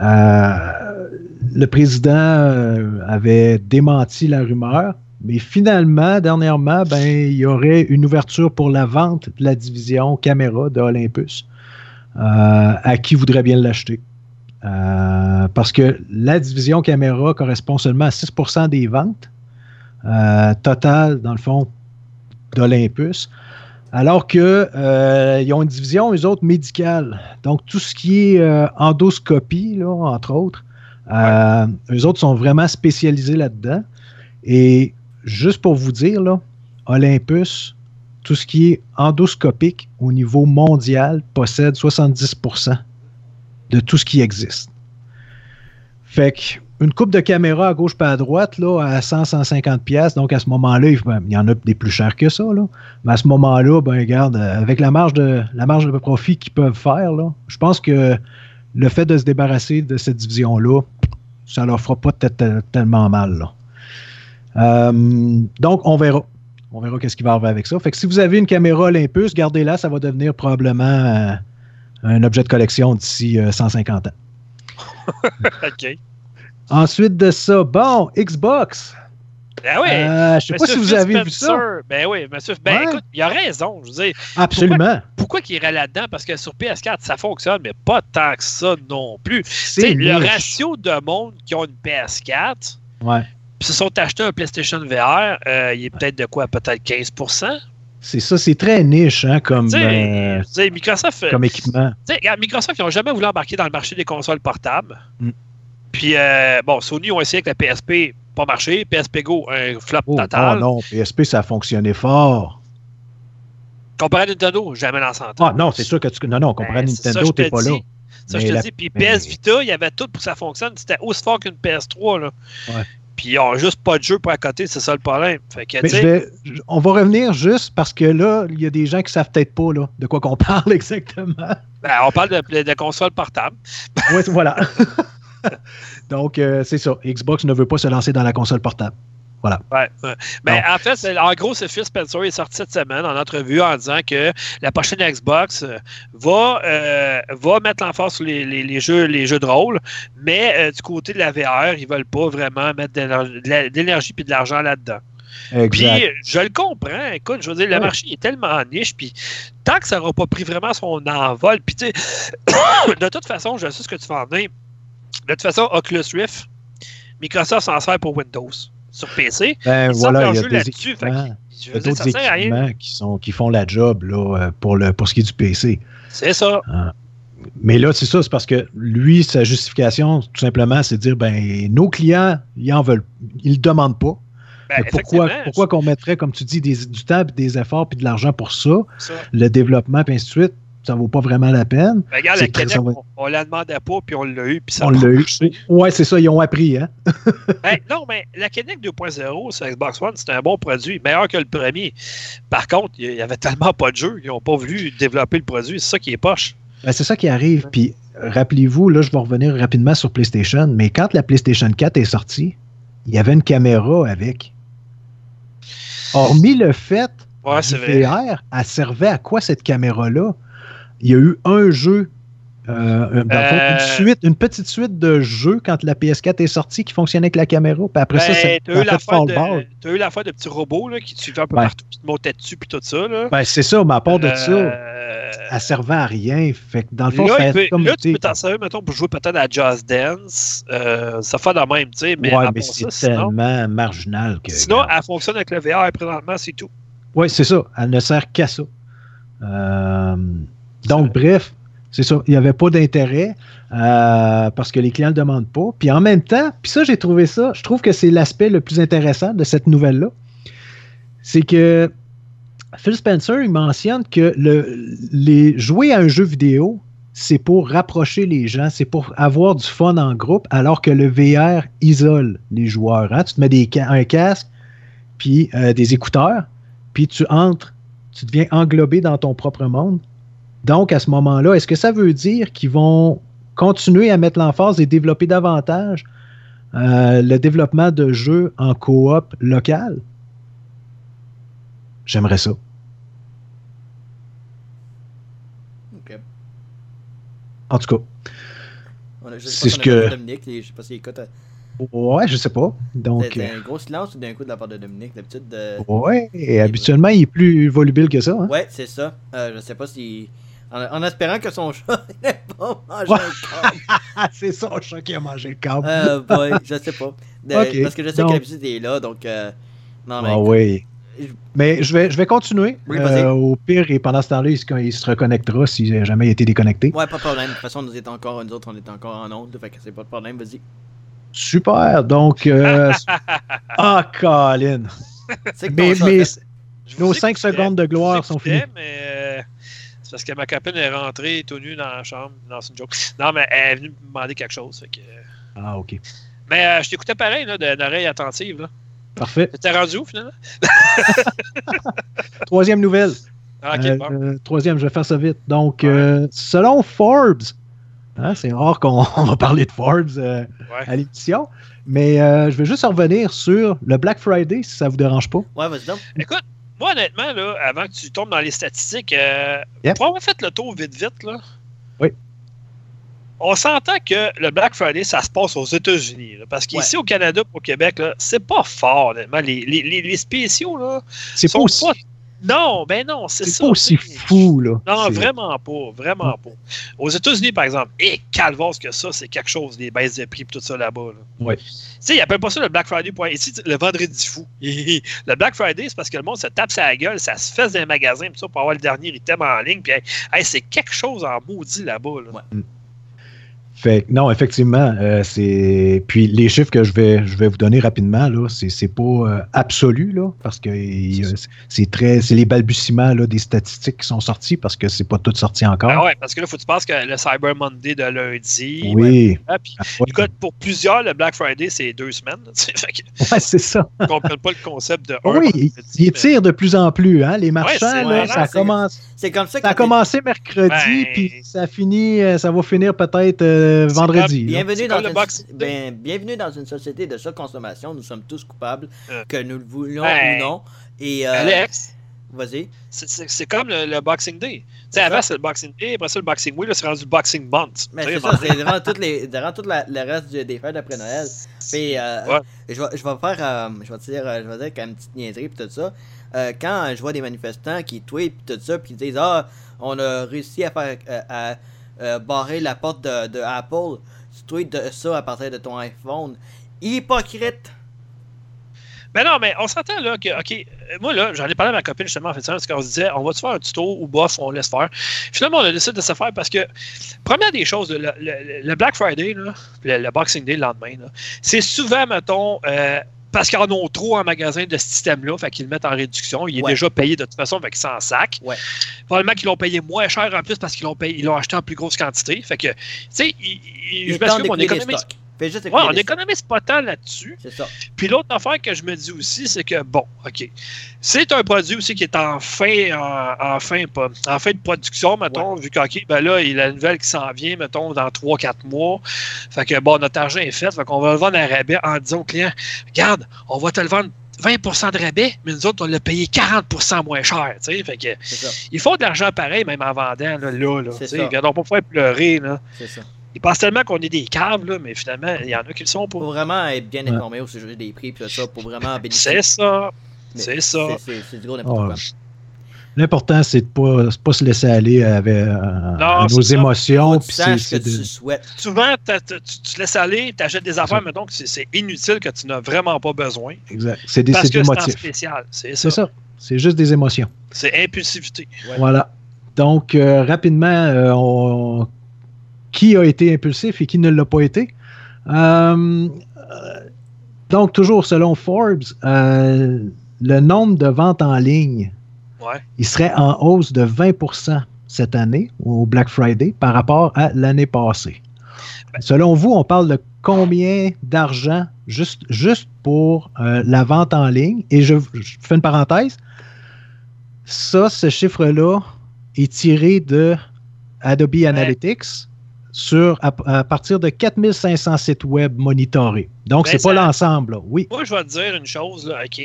Euh, le président euh, avait démenti la rumeur, mais finalement, dernièrement, ben, il y aurait une ouverture pour la vente de la division caméra de Olympus euh, à qui voudrait bien l'acheter. Euh, parce que la division caméra correspond seulement à 6% des ventes totales, dans le fond, d'Olympus. Alors que euh, ils ont une division, eux autres, médicale. Donc, tout ce qui est endoscopie, là, entre autres, euh, eux autres sont vraiment spécialisés là-dedans. Et juste pour vous dire, là, Olympus, tout ce qui est endoscopique au niveau mondial, possède 70% de tout ce qui existe. Fait que une coupe de caméra à gauche pas à droite, là, à 100-150 pièces. Donc, à ce moment-là, il, ben, il y en a des plus chers que ça, là. Mais à ce moment-là, ben, regarde, euh, avec la marge de, la marge de profit qu'ils peuvent faire, je pense que le fait de se débarrasser de cette division-là, ça leur fera pas tellement mal, là. Euh, donc, on verra. On verra qu'est-ce qui va arriver avec ça. Fait que si vous avez une caméra Olympus, gardez-la, ça va devenir probablement euh, un objet de collection d'ici euh, 150 ans. OK. Ensuite de ça, bon, Xbox. Ben oui. Euh, je sais pas si vous avez vu ça. Ben oui, monsieur. Ben Ouais. écoute, il a raison. Je veux dire, Absolument. pourquoi qu'il irait là-dedans? Parce que sur PS4, ça fonctionne, mais pas tant que ça non plus. C'est le ratio de monde qui ont une PS4, Ouais. se sont achetés un PlayStation VR, euh, il est peut-être de quoi? Peut-être 15% C'est ça, c'est très niche hein, comme, euh, Microsoft, euh, comme équipement. regarde, Microsoft, ils n'ont jamais voulu embarquer dans le marché des consoles portables. Mm. Puis, euh, bon, Sony ont essayé avec la PSP, pas marché. PSP Go, un flop Oh, total. non, non, PSP, ça a fonctionné fort. Comparé à Nintendo, jamais dans 100 ans. Ah non, c'est sûr que tu. Non, non, comparé à Ben, Nintendo, t'es pas là. Ça, Mais je te la- dis. Puis mais- PS Vita, il y avait tout pour que ça fonctionne. C'était aussi fort qu'une PS3. Là. Ouais. Puis ils n'ont juste pas de jeu pour à côté, c'est ça le problème. Fait que, Mais tu je sais, vais- je- on va revenir juste parce que là, il y a des gens qui savent peut-être pas là, de quoi qu'on parle exactement. ben, on parle de, de consoles portables. Ouais, voilà. Donc, euh, c'est ça. Xbox ne veut pas se lancer dans la console portable. Voilà. Ouais, ouais. Ben, en fait, en gros, c'est Phil Spencer est sorti cette semaine en entrevue en disant que la prochaine Xbox euh, va, euh, va mettre l'emphase sur les, les- les jeux, les jeux de rôle, mais euh, du côté de la VR, ils veulent pas vraiment mettre de l'énergie et de l'argent là-dedans. Puis, je le comprends. Écoute, je veux dire, le Ouais. marché est tellement niche. Puis, tant que ça n'aura pas pris vraiment son envol, puis, tu sais, de toute façon, je sais ce que tu vas en venir. De toute façon, Oculus Rift, Microsoft s'en sert pour Windows. Sur PC, Ben ils voilà, il y a des équipements, je dire, ça sert à rien. qui, sont, qui font la job là, euh, pour, le, pour ce qui est du PC. C'est ça. Mais là, c'est ça, c'est parce que lui, sa justification, tout simplement, c'est de dire ben nos clients, ils en veulent, ils le demandent pas. Ben, que pourquoi pourquoi qu'on mettrait, comme tu dis, des- du temps, des efforts, puis de l'argent pour ça, ça. le développement, puis ainsi de suite, ça vaut pas vraiment la peine. Ben, regarde, C'est la va- on, on la demandait pas, puis on l'a eu, puis ça On l'a eu. Ouais, c'est ça, ils ont appris, hein. Ben, non, mais la Kinect 2.0 sur Xbox One, c'était un bon produit, meilleur que le premier. Par contre, il y avait tellement pas de jeux, ils n'ont pas voulu développer le produit. C'est ça qui est poche. Ben, c'est ça qui arrive. Puis rappelez-vous, là, je vais revenir rapidement sur PlayStation, mais quand la PlayStation 4 est sortie, il y avait une caméra avec. Hormis le fait Ouais, du c'est vrai. VR, elle servait à quoi cette caméra-là? Il y a eu un jeu, euh, dans le fond, Euh. une, suite, une petite suite de jeux quand la PS4 est sortie qui fonctionnait avec la caméra. Puis après ça, Ben, ça, t'as ça eu a fait l'affaire fall de, t'as eu l'affaire de petits robots là, qui te suivaient un peu partout, qui te montaient dessus, puis tout ça. Là. Ben, c'est ça, mais à part de ça, Euh, elle servait à rien. Fait que dans le fond, là, ça peut- comme là, tu peux t'en servir, mettons, pour jouer peut-être à Just Dance. Euh, ça fait de même, tu sais. Mais, ouais, mais c'est ça, sinon, tellement marginal que. sinon, elle fonctionne avec le VR présentement, c'est tout. Oui, c'est ça. Elle ne sert qu'à ça. Euh, donc, bref, c'est ça. Il n'y avait pas d'intérêt euh, parce que les clients ne le demandent pas. Puis en même temps, puis ça, j'ai trouvé ça, je trouve que c'est l'aspect le plus intéressant de cette nouvelle-là. C'est que Phil Spencer, il mentionne que le, les, jouer à un jeu vidéo, c'est pour rapprocher les gens, c'est pour avoir du fun en groupe, alors que le VR isole les joueurs. hein. Tu te mets des, un casque, puis euh, des écouteurs, puis tu entres, tu deviens englobé dans ton propre monde. Donc, à ce moment-là, est-ce que ça veut dire qu'ils vont continuer à mettre l'emphase et développer davantage euh, le développement de jeux en coop local? J'aimerais ça. Ok. En tout cas, C'est ce que- Dominique, je sais pas s'il écoute. euh, ouais, je sais pas. Donc, un gros silence d'un coup de la part de Dominique, d'habitude. De... euh, ouais, et habituellement, il est plus volubile que ça. hein. Ouais, c'est ça. Euh, je sais pas si. En, en espérant que son chat n'ait pas mangé Ouais. un câble. C'est son chat qui a mangé le câble. Euh, boy, je sais pas. De- Parce que je sais donc- que l'habitude est là, donc. euh, Non, mais. ah oui. Mais je vais, je vais continuer. Oui. Euh, au pire, et pendant ce temps-là, il, se- il se reconnectera si jamais il a été déconnecté. Ouais, pas de problème. De toute façon, nous, est encore, nous autres, on est encore en onde. Fait que c'est pas de problème, vas-y. Super. Donc, euh, ah, Colin. Mais, mais nos vous 5 écoutais, secondes de gloire sont finies. mais euh, parce que ma copine est rentrée tout nue dans la chambre. Non, c'est une joke. Non, mais elle est venue me demander quelque chose. fait que- Ah, OK. Mais euh, je t'écoutais pareil, là, de- d'oreille attentive. Là. Parfait. T'étais rendu où, finalement? Troisième nouvelle. Ah, ok, Euh, bon. euh, troisième, je vais faire ça vite. Donc, Ouais. euh, selon Forbes, hein, c'est rare qu'on on va parler de Forbes euh, Ouais. à l'émission, mais euh, je vais juste revenir sur le Black Friday, si ça vous dérange pas. Ouais, vas-y donc. Écoute, moi, honnêtement, là, avant que tu tombes dans les statistiques, euh, Yep. pour avoir fait le tour vite, vite, là, Oui. on s'entend que le Black Friday, ça se passe aux États-Unis. Parce qu'ici, au Canada, au Québec, là, c'est pas fort, honnêtement. Les, les, les, les spéciaux, là, C'est pas aussi, pas- Non, ben non, c'est c'est ça. pas aussi fou, là. Non, C'est- vraiment pas, vraiment pas. Aux États-Unis, par exemple, et calvos que ça, c'est quelque chose, les baisses de prix et tout ça là-bas. Là. Ouais. Tu sais, ils appellent pas ça le Black Friday. Ici, le vendredi fou. le Black Friday, c'est parce que le monde se tape sa gueule, ça se fait dans les magasins pis ça, pour avoir le dernier item en ligne. Puis, hey, hey, c'est quelque chose en maudit là-bas. Là. Ouais. Fait que non, effectivement, euh, c'est. Puis les chiffres que je vais, je vais vous donner rapidement, là, c'est, pas euh, absolu, là, parce que c'est très. C'est les balbutiements là, des statistiques qui sont sortis parce que c'est pas tout sorti encore. Ah ouais, parce que là, faut que tu penses que le Cyber Monday de lundi. oui. puis, Ah, ouais. écoute, pour plusieurs, le Black Friday, c'est deux semaines. que Ouais, c'est ça. ils comprennent pas le concept de. Oui, il, vendredi, il mais- tire de plus en plus, hein. Les marchands, là, vrai, ça, commence, C'est comme ça que ça a commencé mercredi, Ben- puis ça finit, euh, ça va finir peut-être euh, C'est vendredi. Bienvenue dans, une, ben, bienvenue dans une société de surconsommation. Nous sommes tous coupables, Euh. que nous le voulions Ben, ou non. Et, euh, Alex, vas-y. c'est- comme le, le Boxing Day. Tu C'est sais, avant, c'est le Boxing Day, après ça, le Boxing Week, là, c'est rendu le Boxing Month. Mais c'est ça, c'est durant, toutes les, durant tout la- le reste du- des fêtes après Noël. Puis, euh, Ouais. je, vais, je vais faire, euh, je vais te dire, euh, je vais dire comme une petite niaiserie pis tout ça. Euh, quand je vois des manifestants qui tweetent pis tout ça, puis qui disent ah, on a réussi à faire, euh, à euh, barrer la porte de, Apple, tu tweets ça à partir de ton iPhone. Hypocrite. Mais non, mais on s'entend là que, OK, moi là, j'en ai parlé à ma copine justement en fait parce qu'on se disait, on va-tu faire un tuto ou bof, on laisse faire. Finalement, on a décidé de se faire parce que, première des choses, le, Black Friday, là, le, Boxing Day le lendemain, c'est souvent, mettons, euh, parce qu'ils en ont trop en magasin de ce système-là, fait qu'ils le mettent en réduction. Il est Ouais. déjà payé de toute façon, fait qu'ils s'en sac. Ouais. Probablement qu'ils l'ont payé moins cher en plus parce qu'ils l'ont payé, ils l'ont acheté en plus grosse quantité. Fait que, tu sais, je m'excuse, on d'écouler les économise. stocks. Fais juste Ouais, écouler on économise pas tant là-dessus. C'est ça. Puis l'autre affaire que je me dis aussi, c'est que, bon, OK, c'est un produit aussi qui est en fin, en, en fin, pas, en fin de production, mettons, vu qu'OK, ben là, il y a la nouvelle qui s'en vient, mettons, dans 3-4 mois. Fait que, bon, notre argent est fait, fait qu'on va le vendre à rabais en disant au client, regarde, on va te le vendre 20% de rabais, mais nous autres, on l'a payé 40% moins cher. Fait que, C'est ça. il faut de l'argent pareil, même en vendant, là, là, là ça. Regardons pas faire pleurer, là. C'est ça. Ils pensent tellement qu'on est des caves, là, mais finalement, il y en a qui le sont pas. Faut vraiment être bien Ouais. informé au sujet des prix tout ça pour vraiment bénéficier. C'est ça. C'est ça. c'est- du gros n'importe Ouais. quoi. L'important, c'est de pas, c'est pas se laisser aller avec, euh, à nos émotions. Que puis tu c'est- saches ce c'est que de- tu souhaites. souvent, tu, tu laisses aller, tu achètes des affaires, mais donc c'est inutile que tu n'as vraiment pas besoin. exact. C'est des, Parce c'est que des c'est spécial. C'est C'est ça. ça. C'est juste des émotions. C'est impulsivité. Ouais. Voilà. Donc, euh, rapidement, euh, on- qui a été impulsif et qui ne l'a pas été? Euh, donc, toujours selon Forbes, euh, le nombre de ventes en ligne, Ouais. il serait en hausse de 20% cette année au Black Friday par rapport à l'année passée. Ben- Selon vous, on parle de combien d'argent juste, juste pour euh, la vente en ligne? Et je, je fais une parenthèse. Ça, ce chiffre-là est tiré de Adobe Analytics sur, à, à partir de 4500 sites web monitorés. Donc, Ben, c'est pas l'ensemble. là. Oui, Moi, je vais te dire une chose, là, OK.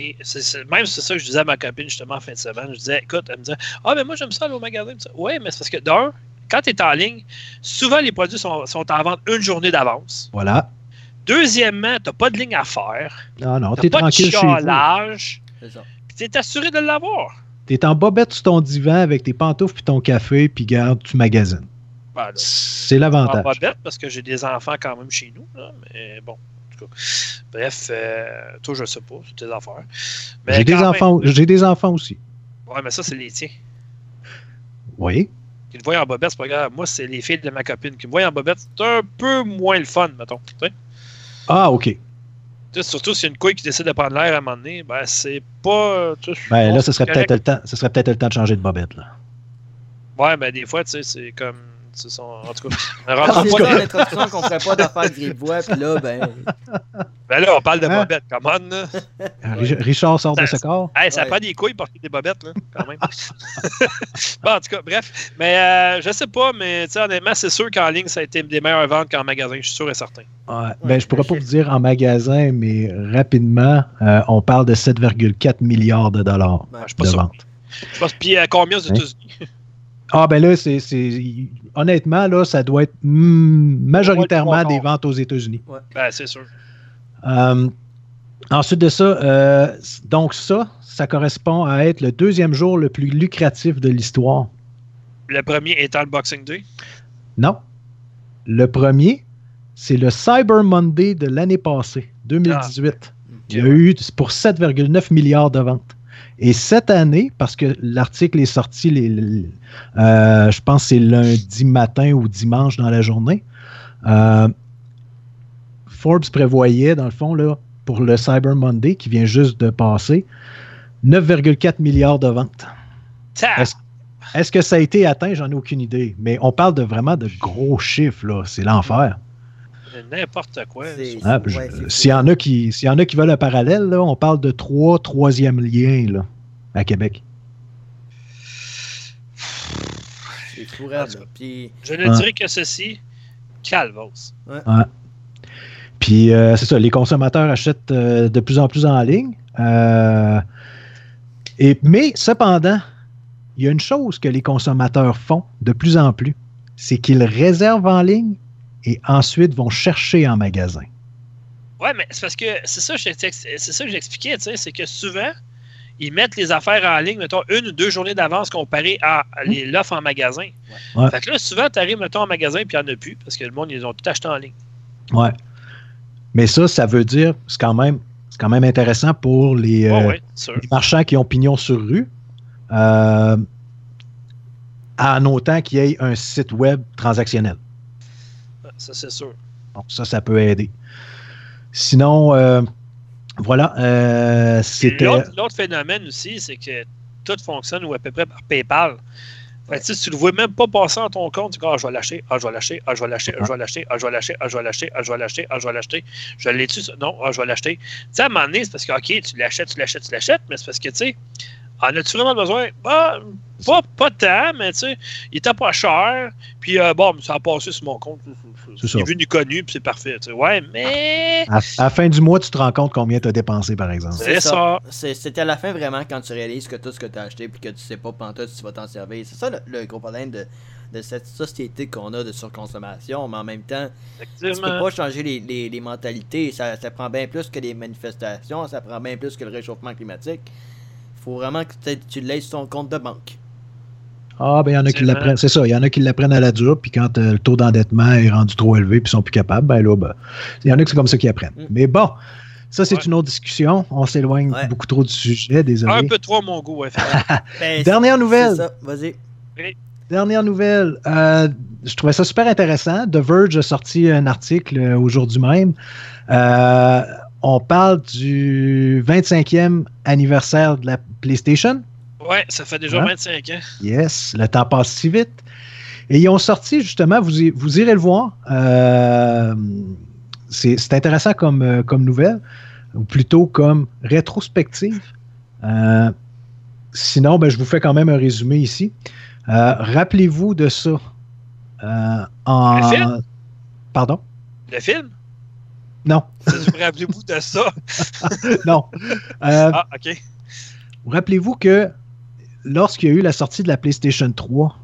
même c'est ça que je disais à ma copine justement en fin de semaine. Je disais, écoute, elle me disait, ah, mais moi, j'aime ça aller au magasin. Oui, mais c'est parce que d'un, quand tu es en ligne, souvent les produits sont, sont en vente une journée d'avance. voilà. Deuxièmement, tu n'as pas de ligne à faire. Non, non, Tu t'es pas de tranquille chez vous. chiolage. C'est ça. Puis tu es assuré de l'avoir. T'es en bobette sur ton divan avec tes pantoufles puis ton café, puis garde, tu magasines. Ben, C'est pas l'avantage. bête parce que j'ai des enfants quand même chez nous. là, mais bon, tout cas. Bref, euh, toi, je sais pas, c'est tes affaires. J'ai Mais des, enfants, j'ai des enfants aussi. Ouais, mais ça, c'est les tiens. Oui. Qui te voient en bobette, c'est pas grave. Moi, c'est les filles de ma copine qui me voient en bobette. C'est un peu moins le fun, mettons. Ah, OK. Tu sais, surtout si y a une couille qui décide de prendre l'air à un moment donné, ben, c'est pas. Ben, là, ce serait peut-être le temps. Ce serait peut-être le temps de changer de bobette. Là. Ouais, ben, des fois, tu sais, c'est comme. C'est En tout cas, Ah, c'est tout cas- l'introduction qu'on ferait pas d'affaires de grippe-voix, puis là, ben. Ben là, on parle de Hein? bobettes, come on, là. Ri- Richard sort de Ça- ce corps. Hey, ça Ouais. prend des couilles pour porter des bobettes, là, quand même. bon, en tout cas, bref. Mais euh, je sais pas, mais tu sais, honnêtement, c'est sûr qu'en ligne, ça a été des meilleures ventes qu'en magasin, je suis sûr et certain. Ouais. Ben, je pourrais pas vous dire en magasin, mais rapidement, euh, on parle de 7,4 milliards de dollars ben, Je suis pas de sûr. vente. Je pense, puis euh, combien aux Hein? Ah, ben là, c'est, c'est- honnêtement, là, ça doit être mm, majoritairement Ouais, des ventes aux États-Unis. Ben, c'est sûr. Euh, ensuite de ça, euh, donc ça, ça correspond à être le deuxième jour le plus lucratif de l'histoire. Le premier étant le Boxing Day? Non. Le premier, c'est le Cyber Monday de l'année passée, 2018. Il y a ouais. eu pour 7,9 milliards de ventes. Et cette année, parce que l'article est sorti, les, les- euh, je pense que c'est lundi matin ou dimanche dans la journée, euh, Forbes prévoyait, dans le fond, là, pour le Cyber Monday qui vient juste de passer, 9,4 milliards de ventes. Est-ce que ça a été atteint? J'en ai aucune idée. Mais on parle de vraiment de gros chiffres. C'est l'enfer. N'importe quoi. C'est- Ah, Ouais, S'il y en a qui, y en a qui veulent un parallèle, là, on parle de trois troisième liens là, à Québec. C'est. Puis, Je ne dirais que ceci. Calvos. Puis euh, c'est ça, les consommateurs achètent euh, de plus en plus en ligne. Euh, et, mais cependant, il y a une chose que les consommateurs font de plus en plus, c'est qu'ils réservent en ligne et ensuite vont chercher en magasin. Ouais, mais c'est parce que c'est ça, que ça j'expliquais, tu sais, c'est que souvent, ils mettent les affaires en ligne, mettons, une ou deux journées d'avance comparé à les- l'offre en magasin. Ouais. Fait que là, souvent, tu arrives, mettons, en magasin, puis il n'y en a plus, parce que le monde, ils ont tout acheté en ligne. Ouais. Mais ça, ça veut dire, c'est quand même, c'est quand même intéressant pour les, Ouais, euh, ouais, les marchands qui ont pignon sur rue, euh, en autant qu'il y ait un site web transactionnel ça c'est sûr. Donc ça, ça peut aider. Sinon, euh, voilà, euh, c'était... L'autre phénomène aussi, c'est que tout fonctionne ou à peu près par PayPal. Fait, si tu ne le vois même pas passer en ton compte, tu dis Ah, je vais lâcher, ah, je vais lâcher, ah, je vais lâcher, ah, je vais lâcher, ah, je vais lâcher, ah, je vais lâcher, ah, je vais lâcher, ah, je vais lâcher. Je l'ai-tu Non, ah, je vais l'acheter. Tu sais, à un moment donné, c'est parce que, OK, tu l'achètes, tu l'achètes, tu l'achètes, mais c'est parce que, tu sais, en as-tu vraiment besoin? Bah, pas, pas tant, mais tu sais, il était pas cher. Puis, euh, bon, ça a passé sur mon compte. C'est ça. Il est venu connu, puis c'est parfait. tu sais. Ouais, mais. À, à la fin du mois, tu te rends compte combien tu as dépensé, par exemple. C'est ça. C'est c'est à la fin vraiment quand tu réalises que tout ce que tu as acheté puis que tu sais pas pantoute si tu vas t'en servir. C'est ça le, le gros problème de, de cette société qu'on a de surconsommation, mais en même temps, tu peux pas changer les, les- les mentalités. Ça, ça prend bien plus que les manifestations, ça prend bien plus que le réchauffement climatique. Il faut vraiment que tu- laisses sur ton compte de banque. Ah, ben il y en a qui l'apprennent. C'est ça, il y en a qui l'apprennent à la dure, puis quand euh, le taux d'endettement est rendu trop élevé, puis ils sont plus capables, ben là, ben, il y en a qui c'est comme ça qui apprennent. Mm. Mais bon, ça, c'est Ouais. une autre discussion. On s'éloigne Ouais. beaucoup trop du sujet, désolé. Un peu trop mon goût, effectivement. Ben, Dernière nouvelle. Vas-y. Dernière nouvelle. euh, je trouvais ça super intéressant. The Verge a sorti un article euh, aujourd'hui même. Euh, on parle du 25e anniversaire de la PlayStation. Ouais, ça fait déjà Ouais. 25 ans. Yes, le temps passe si vite. Et ils ont sorti justement, vous, y- vous irez le voir. euh, c'est intéressant comme, euh, comme nouvelle, ou plutôt comme rétrospective. Euh, sinon, ben, je vous fais quand même un résumé ici. Euh, Rappelez-vous de ça. en... Le film? Pardon? Le film? Non, Rappelez-vous de ça? non. Euh, Ah, OK. Rappelez-vous que lorsqu'il y a eu la sortie de la PlayStation 3,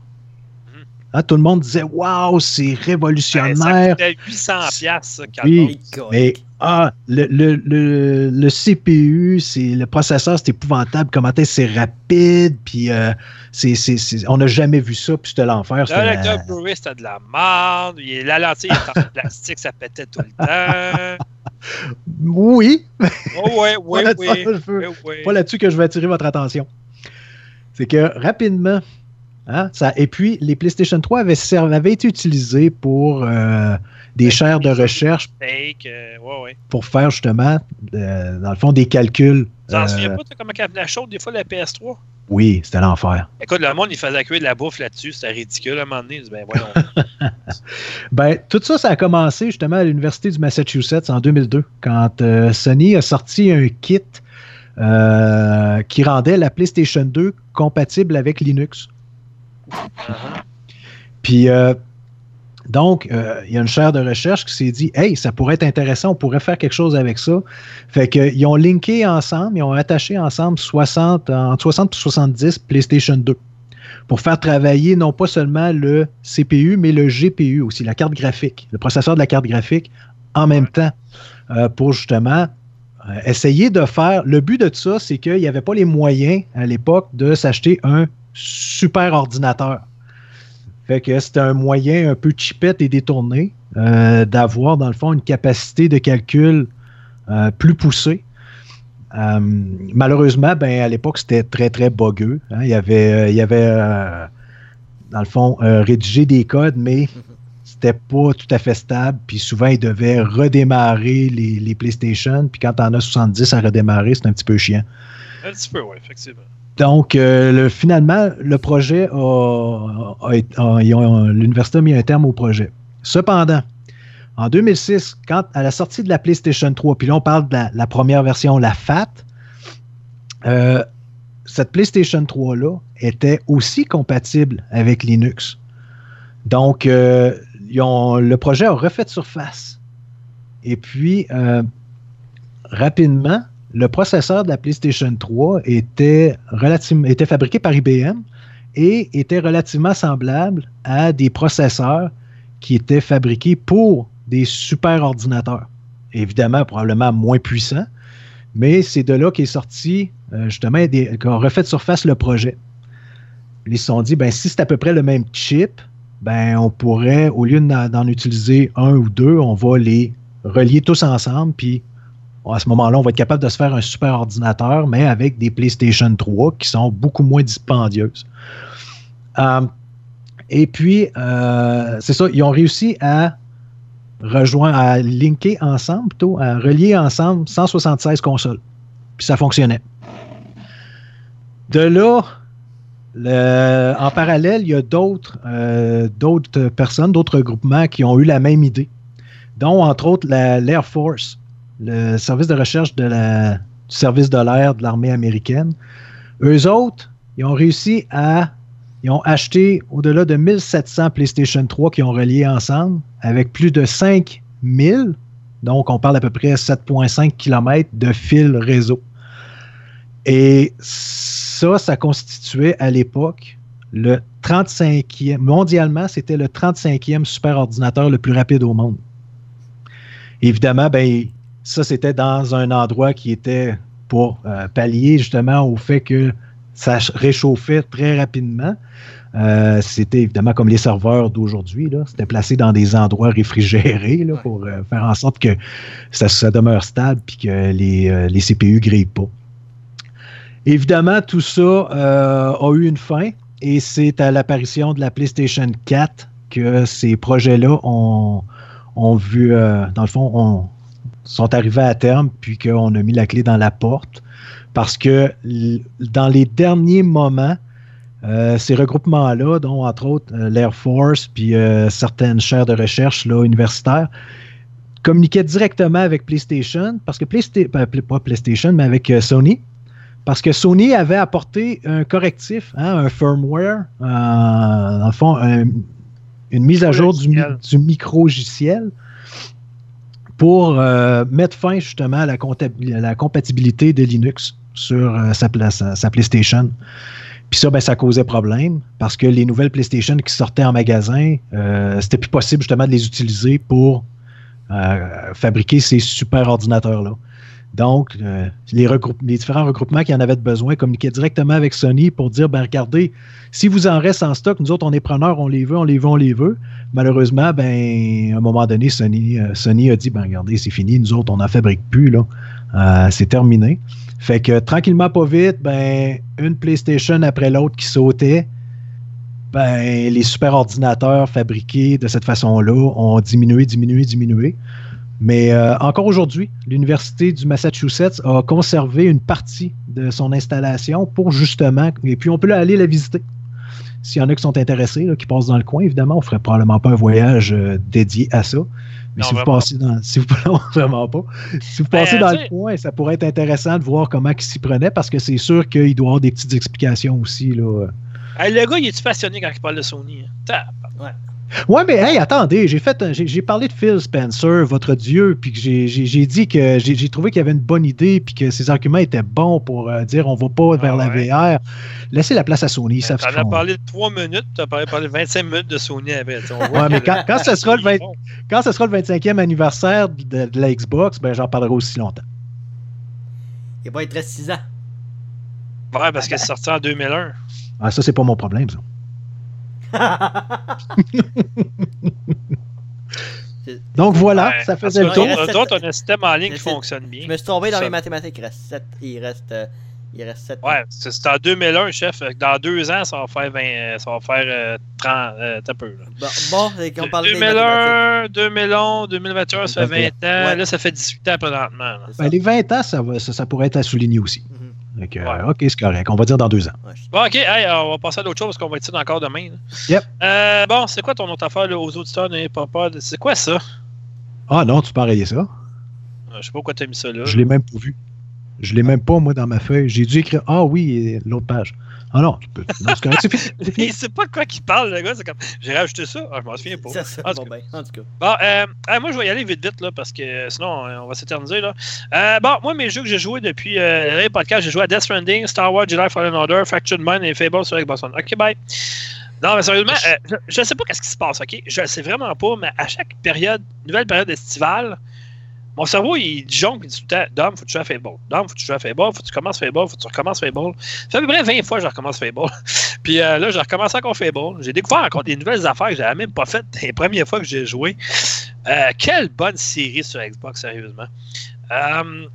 Mhm. hein, tout le monde disait Waouh, c'est Ben, ça révolutionnaire. coûtait 800 piastres, ça, Oui. Mais Ah, le, le, le, le CPU, c'est le processeur, c'est épouvantable. Comment c'est rapide, puis euh, c'est, c'est, c'est, on n'a jamais vu ça, puis c'était l'enfer. Le lecteur la... Blu-ray, c'était de la merde. La lentille est en plastique, ça pétait tout le temps. Oui. Oh, ouais, ouais, pas oui, là-dessus, oui. Pas là-dessus que je veux attirer votre attention. C'est que rapidement, hein, ça, et puis les PlayStation 3 avaient, avaient été utilisés pour euh, des chaires de recherche euh, pour faire justement, euh, dans le fond, des calculs. Tu t'en souviens pas, comment la chaude des fois la PS3? Oui, c'était l'enfer. Écoute, le monde, il faisait cuire de la bouffe là-dessus. C'était ridicule à un moment donné. Ben, voyons. ben, tout ça, ça a commencé justement à l'Université du Massachusetts en 2002, quand euh, Sony a sorti un kit euh, qui rendait la PlayStation 2 compatible avec Linux. Uh -huh. Puis, euh, donc, euh, il y a une chaire de recherche qui s'est dit Hey, ça pourrait être intéressant, on pourrait faire quelque chose avec ça. Fait qu'ils ont linké ensemble, ils ont attaché ensemble 60, entre 60 et 70 PlayStation 2 pour faire travailler non pas seulement le CPU, mais le GPU aussi, la carte graphique, le processeur de la carte graphique en même temps euh, pour justement euh, essayer de faire. Le but de ça, c'est qu'il n'y avait pas les moyens à l'époque de s'acheter un super ordinateur. Fait que c'était un moyen un peu chipette et détourné euh, d'avoir, dans le fond, une capacité de calcul euh, plus poussée. Euh, malheureusement, ben, à l'époque, c'était très, très bogueux. Hein. Il y avait, il y avait dans le fond, rédigé des codes, mais c'était pas tout à fait stable. Puis souvent, ils devaient redémarrer les, les PlayStation. Puis quand on a 70 à redémarrer, c'est un petit peu chiant. Un petit peu, oui, effectivement. Donc, euh, le, finalement, le projet a, l'université a mis un terme au projet. Cependant, en 2006, quand à la sortie de la PlayStation 3, puis là on parle de la, première version, la FAT, euh, cette PlayStation 3-là était aussi compatible avec Linux. Donc, euh, ont, le projet a refait surface. Et puis, rapidement, le processeur de la PlayStation 3 était, relativement, fabriqué par IBM et était relativement semblable à des processeurs qui étaient fabriqués pour des super ordinateurs. Évidemment, probablement moins puissants, mais c'est de là qu'est sorti, euh, justement, qu'on refait de surface le projet. Ils se sont dit, ben, si c'est à peu près le même chip, ben, on pourrait, au lieu d'en utiliser un ou deux, on va les relier tous ensemble, puis à ce moment-là, on va être capable de se faire un super ordinateur, mais avec des PlayStation 3 qui sont beaucoup moins dispendieuses. Euh, et puis, euh, c'est ça, ils ont réussi à rejoindre, à linker ensemble, plutôt, à relier ensemble 176 consoles. Puis ça fonctionnait. De là, en parallèle, il y a d'autres euh, d'autres personnes, d'autres groupements qui ont eu la même idée, dont entre autres l'Air Force le service de recherche du service de l'air de l'armée américaine. Eux autres, ils ont réussi à. Ils ont acheté au-delà de 1700 PlayStation 3 qui ont relié ensemble avec plus de 5000. Donc, on parle à peu près 7,5 km de fil réseau. Et ça, ça constituait à l'époque le 35e, mondialement, c'était le 35e superordinateur le plus rapide au monde. Évidemment, ben, ça, c'était dans un endroit qui était pour euh, pallier justement au fait que ça réchauffait très rapidement. Euh, c'était évidemment comme les serveurs d'aujourd'hui. C'était placé dans des endroits réfrigérés là, pour euh, faire en sorte que ça, ça demeure stable et que les, euh, les CPU ne grillent pas. Évidemment, tout ça a eu une fin et c'est à l'apparition de la PlayStation 4 que ces projets-là ont, ont vu, dans le fond, ont, sont arrivés à terme, puis qu'on a mis la clé dans la porte. Parce que dans les derniers moments, euh, ces regroupements-là, dont entre autres euh, l'Air Force, puis euh, certaines chaires de recherche là, universitaires, communiquaient directement avec PlayStation, parce que PlayStation, pas PlayStation, mais avec Sony, parce que Sony avait apporté un correctif, hein, un firmware, dans le fond, un, une mise à jour du, du micro-logiciel pour euh, mettre fin justement à la, compatibilité de Linux sur euh, sa, PlayStation. Puis ça, ben, ça causait problème parce que les nouvelles PlayStation qui sortaient en magasin, euh, c'était plus possible justement de les utiliser pour fabriquer ces super ordinateurs-là. Donc, euh, les, différents regroupements qui en avaient besoin communiquaient directement avec Sony pour dire ben regardez, si vous en reste en stock, nous autres, on est preneurs, on les veut, on les veut, on les veut. Malheureusement, ben, à un moment donné, Sony, euh, Sony a dit ben regardez, c'est fini, nous autres, on n'en fabrique plus, là. Euh, c'est terminé. Fait que tranquillement, pas vite, ben, une PlayStation après l'autre qui sautait. Ben, les super ordinateurs fabriqués de cette façon-là ont diminué, diminué, diminué. Mais euh, encore aujourd'hui, l'Université du Massachusetts a conservé une partie de son installation pour justement, et puis on peut aller la visiter. S'il y en a qui sont intéressés, qui passent dans le coin, évidemment, on ne ferait probablement pas un voyage euh, dédié à ça. Mais si, vous passez dans, si vous vraiment pas. Si vous ben, passez dans le coin, ça pourrait être intéressant de voir comment il s'y prenait parce que c'est sûr qu'il doit y avoir des petites explications aussi. Là. le gars, il est passionné quand il parle de Sony? Hein? Ouais. Ouais, mais hey, attendez, j'ai fait, j'ai parlé de Phil Spencer, votre dieu, puis que j'ai dit que j'ai trouvé qu'il y avait une bonne idée, puis que ses arguments étaient bons pour euh, dire on va pas vers la VR. Laissez la place à Sony. Tu en as parlé de 3 minutes, tu as parlé, de 25 minutes de Sony après. Ouais, mais quand, quand, ce sera le quand ce sera le 25e anniversaire de, la Xbox, ben j'en parlerai aussi longtemps. Il va être 6 ans. Ouais, parce qu'elle est sortie en 2001. Ah, ça, c'est pas mon problème, ça. Donc voilà, ça faisait le tour. D'autres, on a un système en ligne qui fonctionne bien. Je me suis tombé dans les mathématiques. Il reste 7. Il reste, euh, il reste 7 ouais, c'est en 2001, chef. Dans deux ans, ça va faire 20, ça va faire 30. Euh, t'as peu. Bon, bon on parle 2001, 2011, 2021, ça fait 20 ans. Là, ça fait 18 ans présentement. Ben, les 20 ans, ça, va, ça, pourrait être à souligner aussi. OK, c'est correct. On va dire dans deux ans. Bon, OK, on va passer à d'autres choses parce qu'on va être ici encore demain. Yep. Euh, bon, c'est quoi ton autre affaire aux auditeurs de pas C'est quoi ça? Ah non, tu peux arrêter ça. Euh, je sais pas pourquoi tu as mis ça là. Je l'ai même pas vu. Je l'ai même pas, moi, dans ma feuille. J'ai dû écrire Ah oui, l'autre page. Ah non, tu peux. Non, c'est correct. Il sait pas de quoi qu'il parle, le gars. C'est comme. J'ai rajouté ça. Ah, je m'en souviens pas. Ça, ça, bon, ben, en tout cas. Bon, euh, moi, je vais y aller vite, vite, là, parce que sinon, on va s'éterniser, là. Euh, bon, moi, mes jeux que j'ai joués depuis euh, les podcasts, j'ai joué à Death Stranding, Star Wars, Jedi Fallen Order, Fractured Mind et Fable sur Xbox One. OK, bye. Non, mais sérieusement, euh, je ne sais pas qu'est-ce qui se passe, OK? Je ne sais vraiment pas, mais à chaque période, nouvelle période estivale, mon cerveau, il jongle, il dit tout le temps Dom, faut que tu joues à Fable. Dom, faut que tu joues à Fable. Faut que tu commences Fable. Faut que tu recommences Fable. Ça fait à peu près 20 fois que je recommence Fable. Puis euh, là, je recommence encore Fable. J'ai découvert encore des nouvelles affaires que j'avais même pas faites les premières fois que j'ai joué. Euh, quelle bonne série sur Xbox, sérieusement. Euh,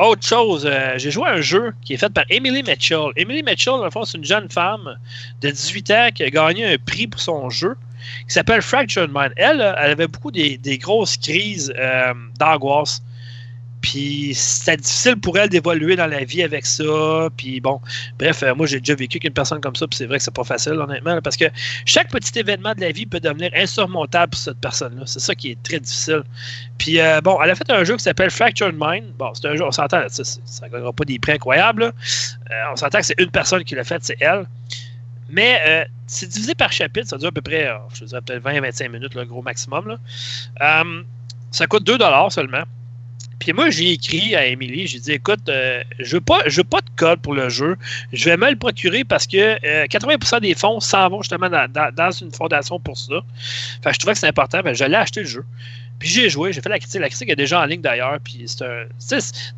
autre chose, j'ai joué à un jeu qui est fait par Emily Mitchell. Emily Mitchell, dans le fond, c'est une jeune femme de 18 ans qui a gagné un prix pour son jeu qui s'appelle Fractured Mind. Elle, elle avait beaucoup des, grosses crises euh, d'angoisse. Puis c'était difficile pour elle d'évoluer dans la vie avec ça. Puis bon, bref, euh, moi j'ai déjà vécu qu'une personne comme ça, puis c'est vrai que c'est pas facile, honnêtement, parce que chaque petit événement de la vie peut devenir insurmontable pour cette personne-là. C'est ça qui est très difficile. Puis euh, bon, elle a fait un jeu qui s'appelle Fractured Mind. Bon, c'est un jeu, on s'entend, ça ne gagnera pas des prix incroyables. on s'entend que c'est une personne qui l'a fait, c'est elle. Mais euh, c'est divisé par chapitre, ça dure à peu près, euh, je dirais peut-être 20-25 minutes, le gros maximum. Euh, ça coûte 2 seulement. Puis moi, j'ai écrit à Émilie, j'ai dit écoute, je veux pas, je veux pas de code pour le jeu. Je vais me le procurer parce que 80% des fonds s'en vont justement dans, une fondation pour ça. Fait je trouvais que c'est important. Ben, je l'ai acheté le jeu. Puis j'ai joué, j'ai fait la critique. La critique est déjà en ligne d'ailleurs. Puis c'est un,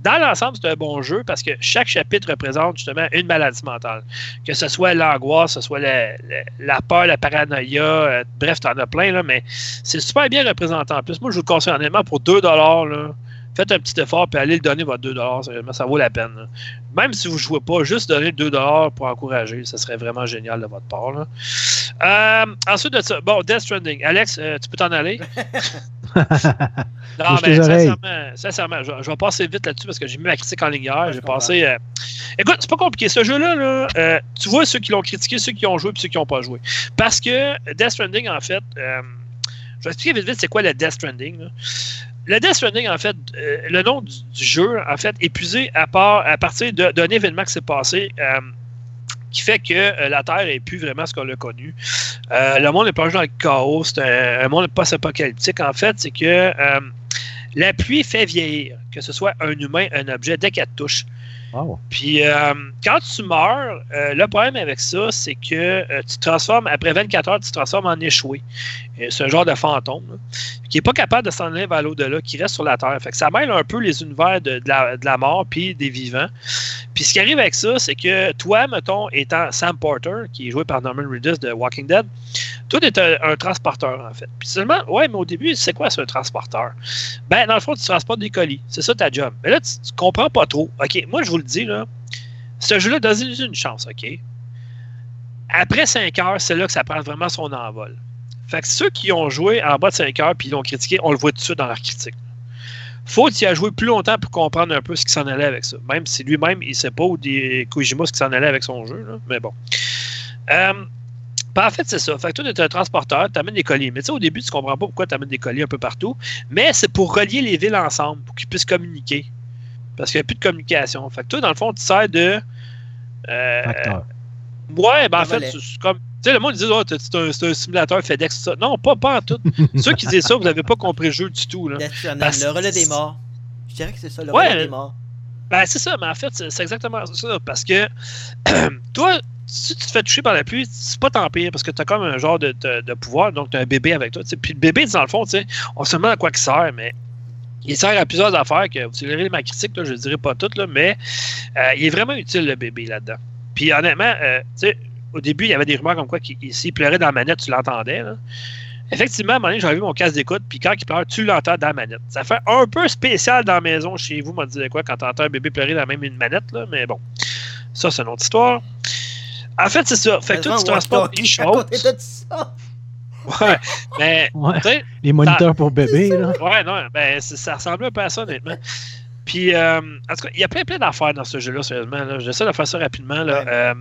dans l'ensemble, c'est un bon jeu parce que chaque chapitre représente justement une maladie mentale. Que ce soit l'angoisse, que ce soit la, peur, la paranoïa, euh, bref, t'en as plein, là, mais c'est super bien représenté en plus. Moi, je vous le conseille honnêtement pour 2$, là, faites un petit effort puis allez le donner votre 2 sérieusement, ça vaut la peine. Même si vous ne jouez pas, juste donner 2 pour encourager, ça serait vraiment génial de votre part. Euh, ensuite de ça, bon, Death Stranding. Alex, euh, tu peux t'en aller? non, mais sincèrement, sincèrement je, vais passer vite là-dessus parce que j'ai mis ma critique en ligne hier. j'ai passé. Euh, écoute, c'est pas compliqué. Ce jeu-là, là, tu vois ceux qui l'ont critiqué, ceux qui ont joué et ceux qui n'ont pas joué. Parce que Death Stranding, en fait, je vais expliquer vite vite c'est quoi le Death Stranding. Le Death Stranding, en fait, euh, le nom du, jeu, en fait, épuisé à, part, à partir d'un événement qui s'est passé. Euh, qui fait que euh, la Terre n'est plus vraiment ce qu'on a connu. le monde est plongé dans le chaos. C'est un, monde post-apocalyptique. En fait, c'est que la pluie fait vieillir, que ce soit un humain, un objet, dès qu'elle touche. Puis euh, quand tu meurs, euh, le problème avec ça, c'est que euh, tu te transformes, après 24 heures, tu te transformes en échoué. C'est un genre de fantôme qui n'est pas capable de s'en aller vers l'au-delà, qui reste sur la Terre. Fait que ça mêle un peu les univers de, la, mort puis des vivants. Puis ce qui arrive avec ça, c'est que toi, mettons, étant Sam Porter, qui est joué par Norman Reedus de Walking Dead, toi, tu es un, transporteur, en fait. Puis seulement, ouais, mais au début, c'est quoi, ce transporteur? Ben, dans le fond, tu transportes des colis. C'est ça ta job. Mais là, tu, tu comprends pas trop. OK, moi, je vous le dis, là, ce jeu-là, donne une chance, OK? Après 5 heures, c'est là que ça prend vraiment son envol. Fait que ceux qui ont joué en bas de 5 heures puis l'ont critiqué, on le voit tout de suite dans leur critique. Faut y a joué plus longtemps pour comprendre un peu ce qui s'en allait avec ça. Même si lui-même, il sait pas où des Kojima ce qui s'en allait avec son jeu. Là. Mais bon. Euh, en fait, c'est ça. Fait que toi, tu es un transporteur, tu amènes des colis. Mais tu sais, au début, tu comprends pas pourquoi tu amènes des colis un peu partout. Mais c'est pour relier les villes ensemble, pour qu'ils puissent communiquer. Parce qu'il n'y a plus de communication. Fait que toi, dans le fond, tu sers de. Euh, ouais, ben en fait, c'est comme. Tu sais, le monde dit, oh, c'est un, simulateur FedEx, ça. Non, pas, pas en tout. Ceux qui disent ça, vous n'avez pas compris le jeu du tout. Là. le relais des morts. Je dirais que c'est ça, le relais des morts. Ben, c'est ça, mais en fait, c'est exactement ça. Parce que toi, si tu te fais toucher par la pluie, c'est pas tant pire parce que tu as comme un genre de, de, pouvoir, donc tu as un bébé avec toi. Puis le bébé, dans le fond, on se demande à quoi il sert, mais il sert à plusieurs affaires que vous verrez ma critique, je ne dirai pas toutes, mais euh, il est vraiment utile le bébé là-dedans. Puis honnêtement, euh, au début, il y avait des rumeurs comme quoi s'il pleurait dans la manette, tu l'entendais. Effectivement, à un moment donné, j'avais vu mon casque d'écoute, puis quand il pleure, tu l'entends dans la manette. Ça fait un peu spécial dans la maison chez vous, m'a dit quoi, quand tu entends un bébé pleurer dans même une manette, là, mais bon. Ça, c'est une autre histoire. En fait, c'est ça. Fait que toi, tu transportes une chose. Ouais, mais. Les moniteurs pour bébé, là. Ouais, non, ben, ça ressemble un peu à ça, honnêtement. Puis, euh, en tout cas, il y a plein, plein d'affaires dans ce jeu-là, sérieusement. J'essaie de faire ça rapidement. Là. Euh,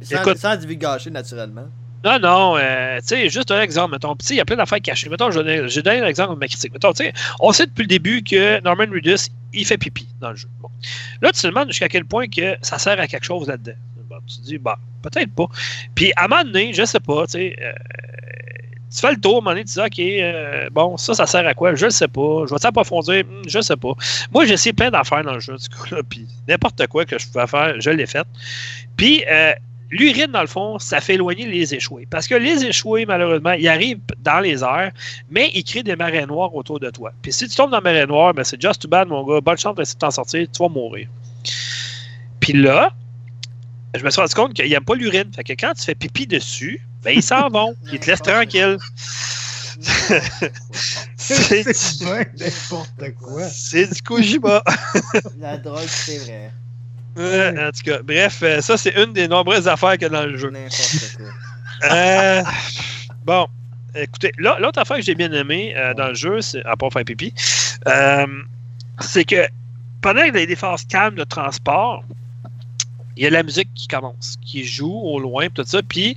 sans, écoute, sans gâcher, naturellement. Non, non, euh, tu sais, juste un exemple, mettons. il y a plein d'affaires cachées. Mettons, je vais donner un exemple de ma critique. Mettons, tu sais, on sait depuis le début que Norman Reedus, il fait pipi dans le jeu. Bon. Là, tu te demandes jusqu'à quel point que ça sert à quelque chose là-dedans. Tu dis, bah, peut-être pas. Puis, à un moment donné, je sais pas, tu sais, euh, tu fais le tour, à un moment donné, tu dis, OK, euh, bon, ça, ça sert à quoi? Je ne sais pas. Je vais t'approfondir? Hmm, je sais pas. Moi, j'ai essayé plein d'affaires dans le jeu, du coup, puis n'importe quoi que je pouvais faire, je l'ai fait. Puis, euh, l'urine, dans le fond, ça fait éloigner les échoués. Parce que les échoués, malheureusement, ils arrivent dans les airs, mais ils créent des marées noires autour de toi. Puis si tu tombes dans la marée noire, ben, c'est just too bad, mon gars. Bonne chance d'essayer de t'en sortir, tu vas mourir. Puis là, je me suis rendu compte qu'il n'aime pas l'urine. Fait que quand tu fais pipi dessus, ben, ils s'en vont. Ils te laissent tranquille. c'est n'importe quoi. C'est du Kojima. La drogue, c'est vrai. en tout cas, bref, euh, ça, c'est une des nombreuses affaires qu'il y a dans le jeu. N'importe quoi. Euh, bon, écoutez, l'autre affaire que j'ai bien aimé euh, dans le jeu, c'est, à part faire pipi, c'est que pendant qu'il y a des phases calmes de transport, il y a la musique qui commence, qui joue au loin, tout ça, puis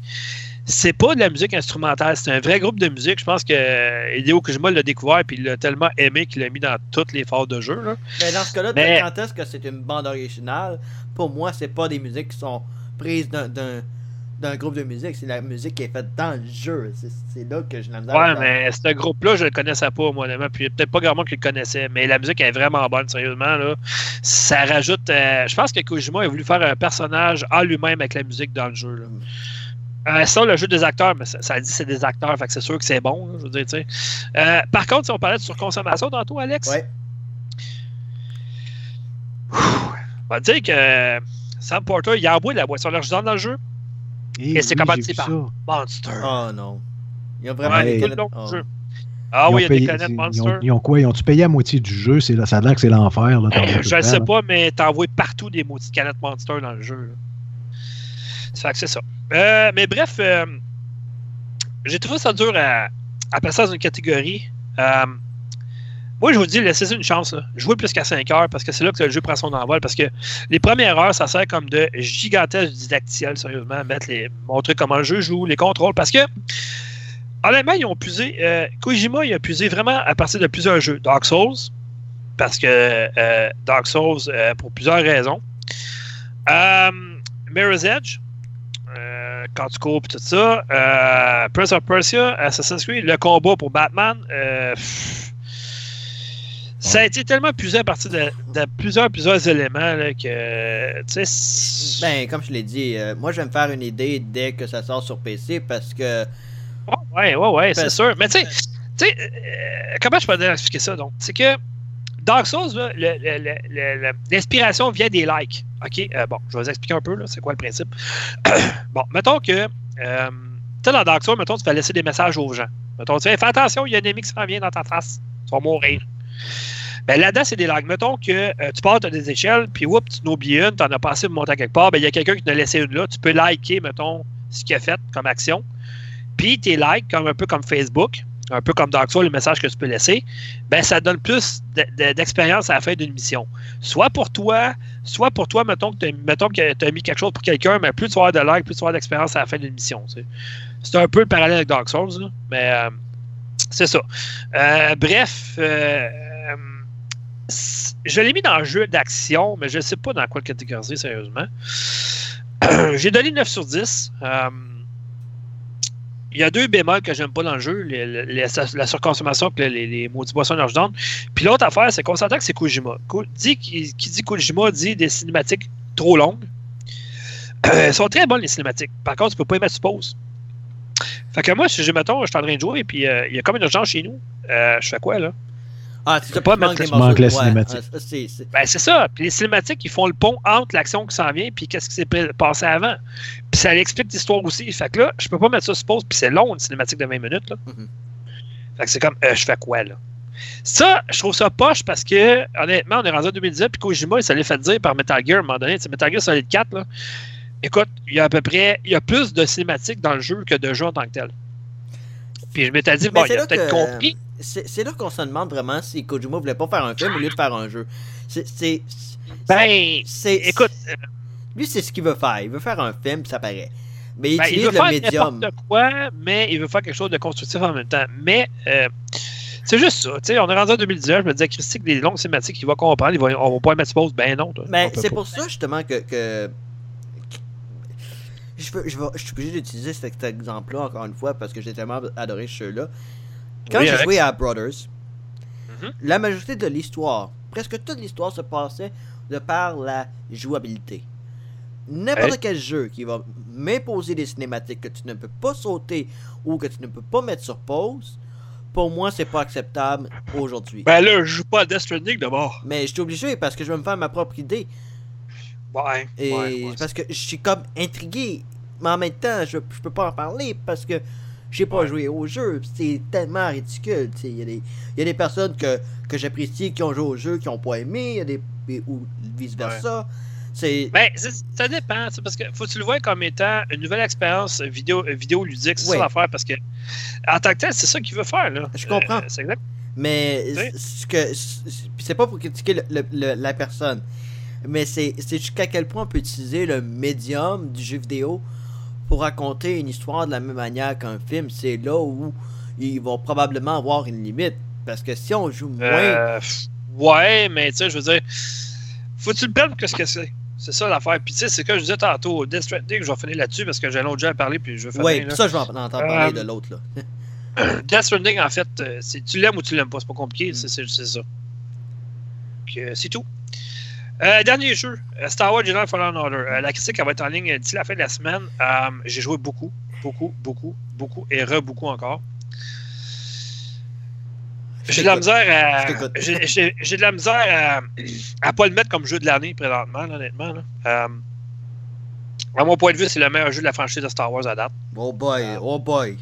c'est pas de la musique instrumentale, c'est un vrai groupe de musique. Je pense que euh, Hideo Kojima l'a découvert et il l'a tellement aimé qu'il l'a mis dans toutes les phases de jeu. Là. Mais dans ce cas-là, quand est-ce que c'est une bande originale? Pour moi, c'est pas des musiques qui sont prises d'un groupe de musique, c'est la musique qui est faite dans le jeu. C'est là que je l'aime. Ouais, mais ce groupe-là, je le connaissais pas, moi, puis peut-être pas grand monde qui le connaissait, mais la musique est vraiment bonne, sérieusement. Là. Ça rajoute. Euh, je pense que Kojima a voulu faire un personnage à lui-même avec la musique dans le jeu. Là. Mm. Euh, ça, le jeu des acteurs, mais ça, dit que c'est des acteurs, fait que c'est sûr que c'est bon. je veux dire, euh, par contre, si on parlait de surconsommation tantôt, Alex, ouais. on va dire que Sam Porter, il a de la boisson énergisante dans le jeu. Et, c'est comment c'est par Monster. Oh non. Il y a vraiment des canettes. Oh. Jeu. Ah oui, il y a des canettes Monster. Ils ont, quoi? Ils ont-tu payé à moitié du jeu? Ça a l'air que c'est l'enfer. Je ne sais pas, mais t'envoies partout des maudites canettes Monster dans le jeu. Ça fait que c'est ça. Euh, mais bref, euh, j'ai trouvé ça dur à, à, passer dans une catégorie. Euh, moi, je vous dis, laissez une chance. Jouez plus qu'à 5 heures parce que c'est là que le jeu prend son envol. Parce que les premières heures, ça sert comme de gigantesques didacticiels, sérieusement, mettre les, montrer comment le jeu joue, les contrôles. Parce que, honnêtement, ils ont puisé. Kojima, il a puisé vraiment à partir de plusieurs jeux. Dark Souls, parce que Dark Souls, pour plusieurs raisons. Mirror's Edge, euh, quand tu cours tout ça. Euh, Prince of Persia, Assassin's Creed, le combat pour Batman. Euh, Ça a été tellement puisé à partir de, plusieurs, plusieurs éléments que, tu sais... Ben, comme je l'ai dit, euh, moi, je vais me faire une idée dès que ça sort sur PC parce que... Oh, ouais, ouais, ouais, c'est sûr. Mais tu sais, euh, comment je peux expliquer ça, donc? C'est que Dark Souls, l'inspiration vient des likes. OK? Euh, bon, je vais vous expliquer un peu, c'est quoi le principe. bon, mettons que... Euh, tu sais, dans Dark Souls, mettons, tu vas laisser des messages aux gens. Mettons, tu fais, fais attention, il y a un ennemi qui s'en vient dans ta face. Tu vas mourir. Ben, là-dedans, c'est des lags. Mettons que euh, tu pars, tu as des échelles, puis oups, tu en oublies une, tu en as passé pour monter à quelque part. Ben, il y a quelqu'un qui t'a laissé une là. Tu peux liker, mettons, ce qu'il a fait comme action. Puis tes likes, comme, un peu comme Facebook, un peu comme Dark Souls, le message que tu peux laisser, ben, ça donne plus d'expérience à la fin d'une mission. Soit pour toi, soit pour toi, mettons que tu as, mis quelque chose pour quelqu'un, mais plus tu vas avoir de likes, plus tu vas avoir d'expérience à la fin d'une mission. C'est un peu le parallèle avec Dark Souls, mais euh, c'est ça. Euh, bref, euh, je l'ai mis dans le jeu d'action, mais je ne sais pas dans quoi le catégoriser, sérieusement. J'ai donné 9 sur 10. il y a deux bémols que j'aime pas dans le jeu, la surconsommation et les, maudits boissons d'argent. Puis l'autre affaire, c'est qu'on s'entend que c'est Kojima. Dit, qui, dit Kojima dit des cinématiques trop longues. elles sont très bonnes, les cinématiques. Par contre, tu peux pas y mettre sur pause. Fait que moi, si je, mettons, je suis en train de jouer, et puis euh, il y a comme une urgence chez nous, euh, je fais quoi, là? Ah, tu peux pas mettre les manques la cinématique. ben, c'est ça. Puis les cinématiques, ils font le pont entre l'action qui s'en vient puis qu'est-ce qui s'est passé avant. Puis ça explique l'histoire aussi. Fait que là, je peux pas mettre ça sur pause, puis c'est long, une cinématique de 20 minutes, là. Mm-hmm. Fait que c'est comme, euh, je fais quoi, là? Ça, je trouve ça poche parce que, honnêtement, on est rendu en 2019, puis Kojima, il s'allait fait dire par Metal Gear à un moment donné. Metal Gear Solid 4, là, Écoute, il y a à peu près, il y a plus de cinématiques dans le jeu que de jeux en tant que tel. Puis je m'étais dit, bon, il a peut-être compris. C'est là qu'on se demande vraiment si Kojima voulait pas faire un film au lieu de faire un jeu. C'est. Ben, écoute. Euh, lui, c'est ce qu'il veut faire. Il veut faire un film, ça paraît. Mais il ben, utilise il veut le faire médium. de quoi, mais il veut faire quelque chose de constructif en même temps. Mais. Euh, c'est juste ça. on est rendu en 2019, je me disais, Christy, que les longues cinématiques, il va comprendre, il va, on va pas mettre pause. Ben non. Mais c'est pour ça, justement, que, que je, je, vais, je suis obligé d'utiliser cet exemple-là encore une fois parce que j'ai tellement adoré ce jeu-là. Quand j'ai joué à Brothers, mhm. la majorité de l'histoire, presque toute l'histoire se passait de par la jouabilité. N'importe quel jeu qui va m'imposer des cinématiques que tu ne peux pas sauter ou que tu ne peux pas mettre sur pause, pour moi, c'est pas acceptable aujourd'hui. Ben là, je joue pas à Death Stranding d'abord. Mais je suis obligé parce que je veux me faire ma propre idée. Ouais. Et parce que je suis comme intrigué mais en même temps, je, je peux pas en parler parce que j'ai pas joué au jeu. C'est tellement ridicule. Il y, a des, y a des personnes que, que j'apprécie qui ont joué au jeu qui ont pas aimé, y a des, ou vice-versa. C'est... Ben, ça dépend, parce que faut que tu le vois comme étant une nouvelle expérience vidéo, vidéo ludique, c'est ça l'affaire, parce que en tant que tel, c'est ça qu'il veut faire. Là. Je comprends. Euh, c'est exact. Mais ce que c'est pas pour critiquer la personne, mais c'est jusqu'à quel point on peut utiliser le médium du jeu vidéo pour raconter une histoire de la même manière qu'un film, c'est là où ils vont probablement avoir une limite. Parce que si on joue moins. Euh, ouais, mais tu sais, je veux dire, faut-tu le perdre qu'est-ce que c'est? C'est ça l'affaire. Puis tu sais, c'est que je disais tantôt, Death Stranding, je vais finir là-dessus parce que j'ai un autre jeu à parler, puis je vais faire. Ouais, ça, je vais en entendre parler euh, de l'autre, là. Death Stranding, en fait, euh, c'est tu l'aimes ou tu l'aimes pas, c'est pas compliqué, mm. c'est ça. C'est tout. Euh, dernier jeu, euh, Star Wars Jedi Fallen Order. Euh, la critique va être en ligne d'ici la fin de la semaine. j'ai joué beaucoup, beaucoup, beaucoup, beaucoup et re-beaucoup encore. J'ai de la misère à. J'ai de la misère à, à pas le mettre comme jeu de l'année présentement, honnêtement. à mon point de vue, c'est le meilleur jeu de la franchise de Star Wars à date. Oh boy, oh boy.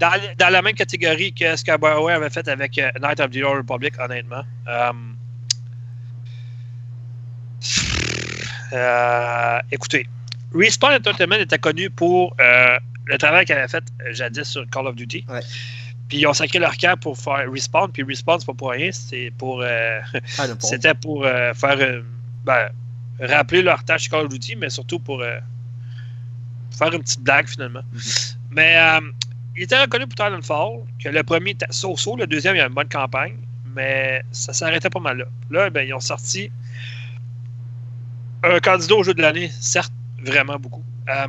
Dans, dans, la même catégorie que ce que BioWare avait fait avec Night of the Old Republic, honnêtement. Euh, écoutez, Respawn Entertainment était connu pour euh, le travail qu'elle avait fait euh, jadis sur Call of Duty. Puis ils ont sacré leur camp pour faire Respawn. Puis Respawn, c'est pas pour rien. C'est pour. Ah, c'était pour faire. Ben, rappeler leur tâche sur Call of Duty, mais surtout pour faire une petite blague finalement. Mm-hmm. Mais il était reconnu pour Titanfall, que le premier était so-so, le deuxième, il y a une bonne campagne, mais ça s'arrêtait pas mal là. Là, ben, ils ont sorti un candidat au jeu de l'année, certes, vraiment beaucoup. Euh,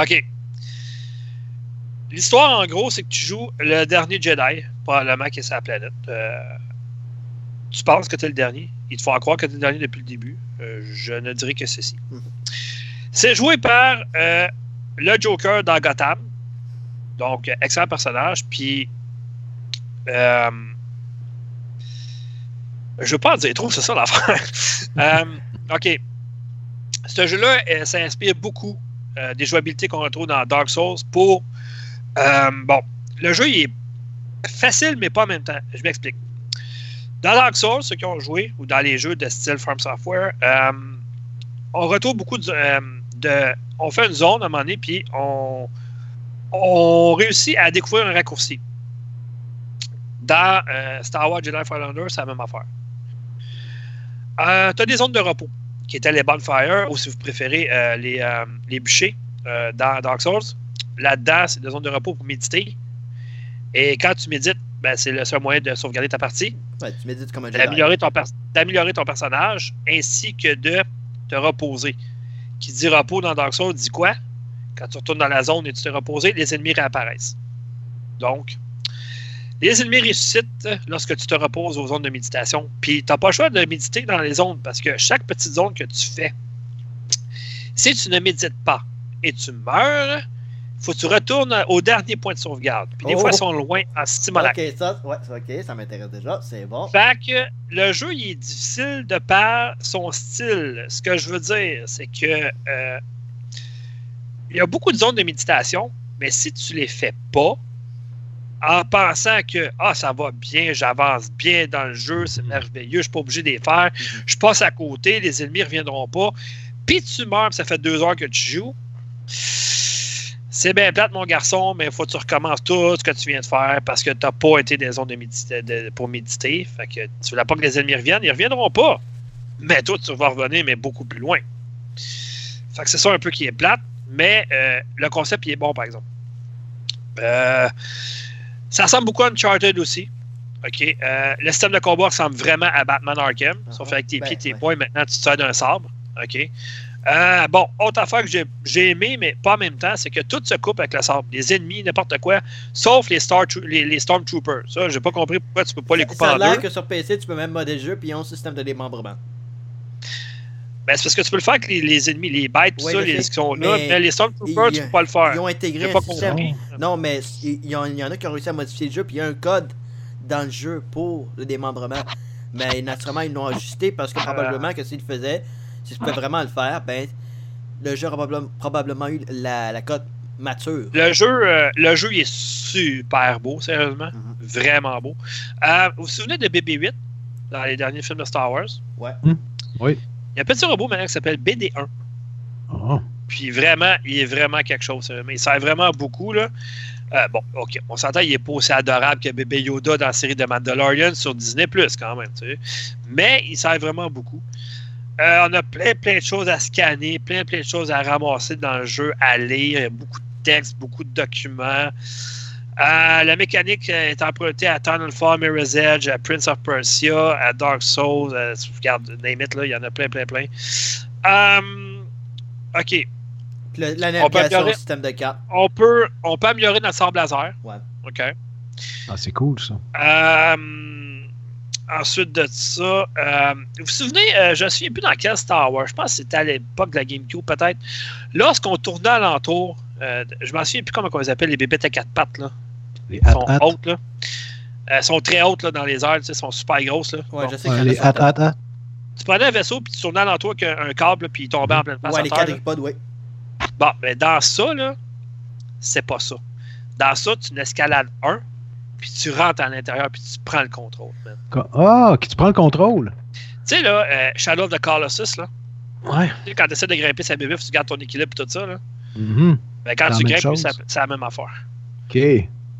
OK. L'histoire, en gros, c'est que tu joues le dernier Jedi, probablement qui est sa planète. Euh, tu penses que tu es le dernier. Ils te font croire que tu es le dernier depuis le début. Euh, je ne dirais que ceci. C'est joué par le Joker dans Gotham. Donc, excellent personnage. Puis, je ne veux pas en dire trop, c'est ça l'affaire. Euh, OK. Ce jeu-là, euh, ça inspire beaucoup euh, des jouabilités qu'on retrouve dans Dark Souls pour. euh, bon, le jeu, il est facile, mais pas en même temps. Je m'explique. Dans Dark Souls, ceux qui ont joué, ou dans les jeux de style Farm Software, euh, on retrouve beaucoup de, euh, On fait une zone à un moment donné, puis on, on réussit à découvrir un raccourci. Dans euh, Star Wars Jedi Fallen Order, c'est la même affaire. Euh, tu as des zones de repos, qui étaient les bonfires, ou si vous préférez, euh, les, euh, les bûchers dans Dark Souls. Là-dedans, c'est des zones de repos pour méditer. Et quand tu médites, ben, c'est le seul moyen de sauvegarder ta partie, Ouais, tu médites comme un d'améliorer ton, ton personnage, ainsi que de te reposer. Qui dit repos dans Dark Souls dit quoi? Quand tu retournes dans la zone et tu te reposé, les ennemis réapparaissent. Donc, les ennemis ressuscitent lorsque tu te reposes aux zones de méditation. Puis, tu n'as pas le choix de méditer dans les zones parce que chaque petite zone que tu fais, si tu ne médites pas et tu meurs, faut que tu retournes au dernier point de sauvegarde. Puis, des Oh. fois, ils sont loin en Stimolac. Ok, ça, ouais, ok, ça m'intéresse déjà, c'est bon. Fait que le jeu, il est difficile de par son style. Ce que je veux dire, c'est que euh, il y a beaucoup de zones de méditation, mais si tu les fais pas, en pensant que ah, ça va bien, j'avance bien dans le jeu, c'est merveilleux, je suis pas obligé de les faire, je passe à côté, les ennemis ne reviendront pas, puis tu meurs, puis ça fait deux heures que tu joues. C'est bien plate, mon garçon, mais il faut que tu recommences tout ce que tu viens de faire parce que tu n'as pas été dans les zones de pour méditer. Fait que tu voulais pas que les ennemis reviennent, ils ne reviendront pas. Mais toi, tu vas revenir, mais beaucoup plus loin. Fait que c'est ça un peu qui est plate, mais euh, le concept, il est bon, par exemple. Euh, ça ressemble beaucoup à Uncharted aussi. OK. Euh, le système de combat ressemble vraiment à Batman Arkham. Ah, Sauf avec tes ben, pieds, tes ouais. poings, maintenant, tu te sers d'un sabre. OK. Euh, bon, autre affaire que j'ai- j'ai aimé, mais pas en même temps, c'est que tout se coupe avec le sabre. Les ennemis, n'importe quoi, sauf les, Star les, les Stormtroopers. Ça, j'ai pas compris pourquoi tu peux pas les couper ça a en l'air deux. que sur PC, tu peux même modder le jeu, puis ils ont un système de démembrement. Ben, c'est parce que tu peux le faire avec les, les ennemis, les bêtes, tout Ouais, ça, les qui sont là. mais Mais les Stormtroopers, tu peux pas le faire. Ils ont intégré un système. Non, mais il y, en- il y en a qui ont réussi à modifier le jeu, puis il y a un code dans le jeu pour le démembrement. Mais naturellement, ils l'ont ajusté parce que probablement que s'ils le faisaient, s'ils pouvaient vraiment le faire, ben, le jeu aurait probable- probablement eu la, la cote mature. Le jeu, euh, le jeu, il est super beau, sérieusement. Mhm. Vraiment beau. Euh, vous vous souvenez de BB-8 dans les derniers films de Star Wars? Ouais. Oui. Il y a un petit robot maintenant qui s'appelle BD-1. Ah. Puis vraiment, il est vraiment quelque chose. Il sert vraiment beaucoup. Là. Euh, bon, OK. On s'entend, il est pas aussi adorable que bébé Yoda dans la série de Mandalorian sur Disney, quand même. tu sais. Mais il sert vraiment beaucoup. Euh, on a plein, plein de choses à scanner, plein, plein de choses à ramasser dans le jeu, à lire. Il y a beaucoup de textes, beaucoup de documents. Euh, la mécanique euh, est empruntée à Tunnelfall, Mirror's Edge, à Prince of Persia, à Dark Souls. à- regarde, name it, là, il y en a plein, plein, plein. Euh, OK. Le- la On peut navigation, améliorer- le système de cartes. On peut, on peut améliorer notre sable laser. Ouais. OK. Ah, c'est cool, ça. Euh, ensuite de ça, euh, vous vous souvenez, euh, je ne me souviens plus dans quel Star Wars, je pense que c'était à l'époque de la GameCube peut-être. Lorsqu'on tournait alentour, euh, je ne me souviens plus comment on les appelle, les bébêtes à quatre pattes. Là. Les Ils sont hat-hat. hautes. Là. Euh, elles sont très hautes là, dans les airs, tu sais, elles sont super grosses. Là. Ouais, Bon. je sais Ouais, les. Tu prenais un vaisseau puis tu tournais alentour avec un, câble puis il tombait en pleine face. Ouais, les quadripodes, ouais. Bon, mais dans ça, là, c'est pas ça. Dans ça, tu n'escalades un, puis tu rentres à l'intérieur, puis tu prends le contrôle. Ah, qui tu prends le contrôle? Tu sais, là, euh, Shadow of the Colossus, là, Ouais. tu sais, quand tu essaies de grimper sa bébé, tu gardes ton équilibre et tout ça, là. Mhm. Ben, quand tu grimpes, c'est la même affaire. OK.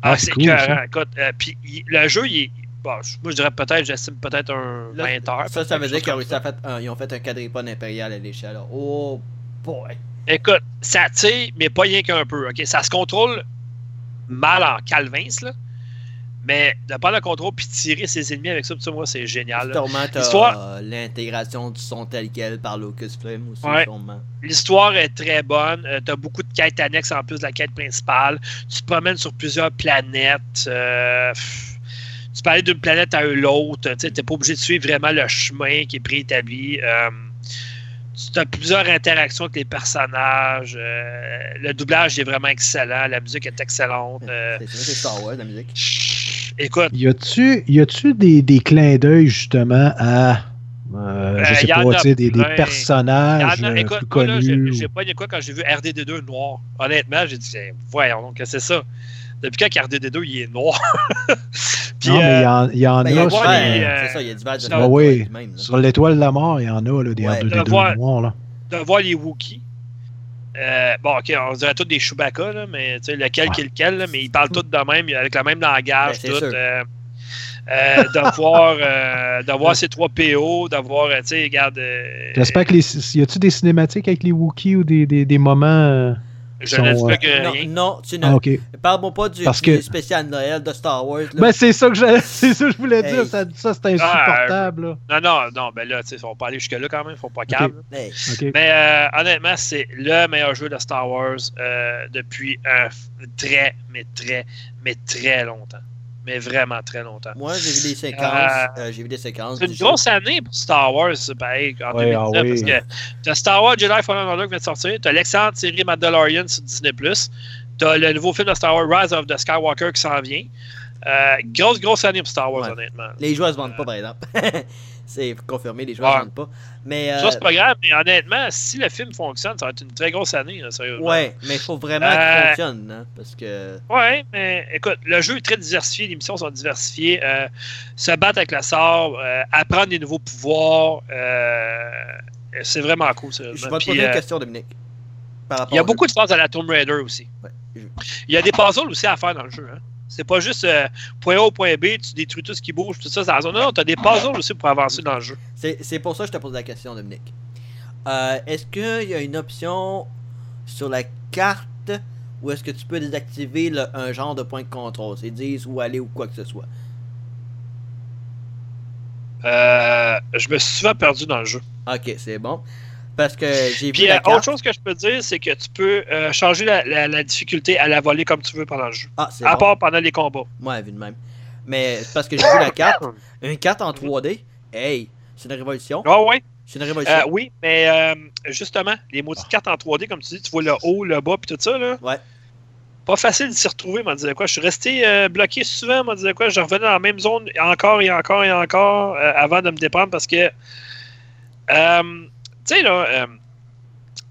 Ah, Ah, c'est cool. Écoute, euh, puis le jeu, il est. Bon, moi, je dirais peut-être, j'estime peut-être un Là, 20 heures. Ça, ça veut dire qu'ils ont, fait un- ils ont fait un quadripode impérial à l'échelle. Oh boy. Écoute, ça tire, mais pas rien qu'un peu. ok? Ça se contrôle mal en calvins, là. Mais de prendre le contrôle puis tirer ses ennemis avec ça, ça, moi, c'est génial. L'histoire- euh, l'intégration du son tel quel par Lucasfilm aussi, Ouais. L'histoire est très bonne. tu as beaucoup de quêtes annexes en plus de la quête principale. Tu te promènes sur plusieurs planètes. euh, tu peux aller d'une planète à l'autre. Tu n'es pas obligé de suivre vraiment le chemin qui est préétabli. Euh, tu as plusieurs interactions avec les personnages. Euh, le doublage est vraiment excellent. La musique est excellente. Euh, c'est Star Wars, la musique. Écoute. Y a-tu des, des clins d'œil justement à euh, je sais pas, des, des, personnages euh, plus connus. J'ai pas quoi quand j'ai vu RDD2 noir. Honnêtement, j'ai dit, voyons, donc c'est ça. Depuis quand RDD2 il est noir? non, mais il y en, ben, a. sur, c'est ça, il y a du badge de oui, Sur l'étoile de la mort, il y en a là, des RDD2 noirs. Là. De voir les Wookiees. Euh, bon, ok, on dirait tous des Chewbacca, là, mais lequel qui est lequel, là, mais ils parlent tous de même, avec le même langage. Ben, tout, euh, d'avoir euh, d'avoir ces trois PO, d'avoir, tu sais, regarde. Euh, J'espère que les. Y a-tu des cinématiques avec les Wookiees ou des, des, des moments. Je ne dis pas que non, rien. Non, tu ne. Ah, Parle-moi pas du, Parce du spécial Noël de Star Wars. Là. Ben, c'est ça que je, c'est ça que je voulais dire. Ça, ça c'est insupportable. Ah, non, non, non, ben là, tu sais, faut pas aller jusque-là quand même. Faut pas câble. Okay. Mais euh, honnêtement, c'est le meilleur jeu de Star Wars euh, depuis un très, mais très, mais très longtemps mais vraiment très longtemps. Moi, j'ai vu des séquences. Euh, euh, j'ai vu des séquences. C'est une grosse année pour Star Wars, pareil, en 2019, ah parce que t'as Star Wars Jedi Fallen Order qui vient de sortir, t'as l'excellente série Mandalorian sur Disney+, t'as le nouveau film de Star Wars Rise of the Skywalker qui s'en vient. Euh, grosse, grosse année pour Star Wars, honnêtement. Les joueurs se vendent pas, par exemple. c'est confirmé, les joueurs ne vendent pas. Mais, Ça, c'est pas grave, mais honnêtement, si le film fonctionne, ça va être une très grosse année, sérieusement. Ouais, mais il faut vraiment qu'il euh, fonctionne, hein, parce que... Ouais, mais écoute, le jeu est très diversifié, les missions sont diversifiées. Euh, se battre avec la euh, apprendre des nouveaux pouvoirs, c'est vraiment cool, ça. Je vais te poser une question, Dominique. il y a beaucoup de phases à la Tomb Raider aussi. Il y a des puzzles aussi à faire dans le jeu, hein. C'est pas juste euh, point A, point B, tu détruis tout ce qui bouge, tout ça, ça Non, non, tu as des puzzles aussi pour avancer dans le jeu. C'est pour ça que je te pose la question, Dominique. Euh, est-ce qu'il y a une option sur la carte ou est-ce que tu peux désactiver un genre de point de contrôle? C'est 10 où aller ou quoi que ce soit euh, Je me suis souvent perdu dans le jeu. Ok, c'est bon. Parce que j'ai vu. la autre chose que je peux dire, c'est que tu peux euh, changer la, difficulté à la voler comme tu veux pendant le jeu. Ah, à part pendant les combats. Ouais, vu de même. Mais parce que j'ai vu la carte. Une carte en 3D. Hey, c'est une révolution. Ah ouais? C'est une révolution. Euh, oui, mais euh, justement, les maudites cartes en 3D, comme tu dis, tu vois le haut, le bas, puis tout ça, là. Ouais. Pas facile de s'y retrouver, m'a disait quoi. Je suis resté bloqué souvent, m'a disait quoi. Je revenais dans la même zone encore et encore et encore avant de me déprendre parce que tu sais, là, euh,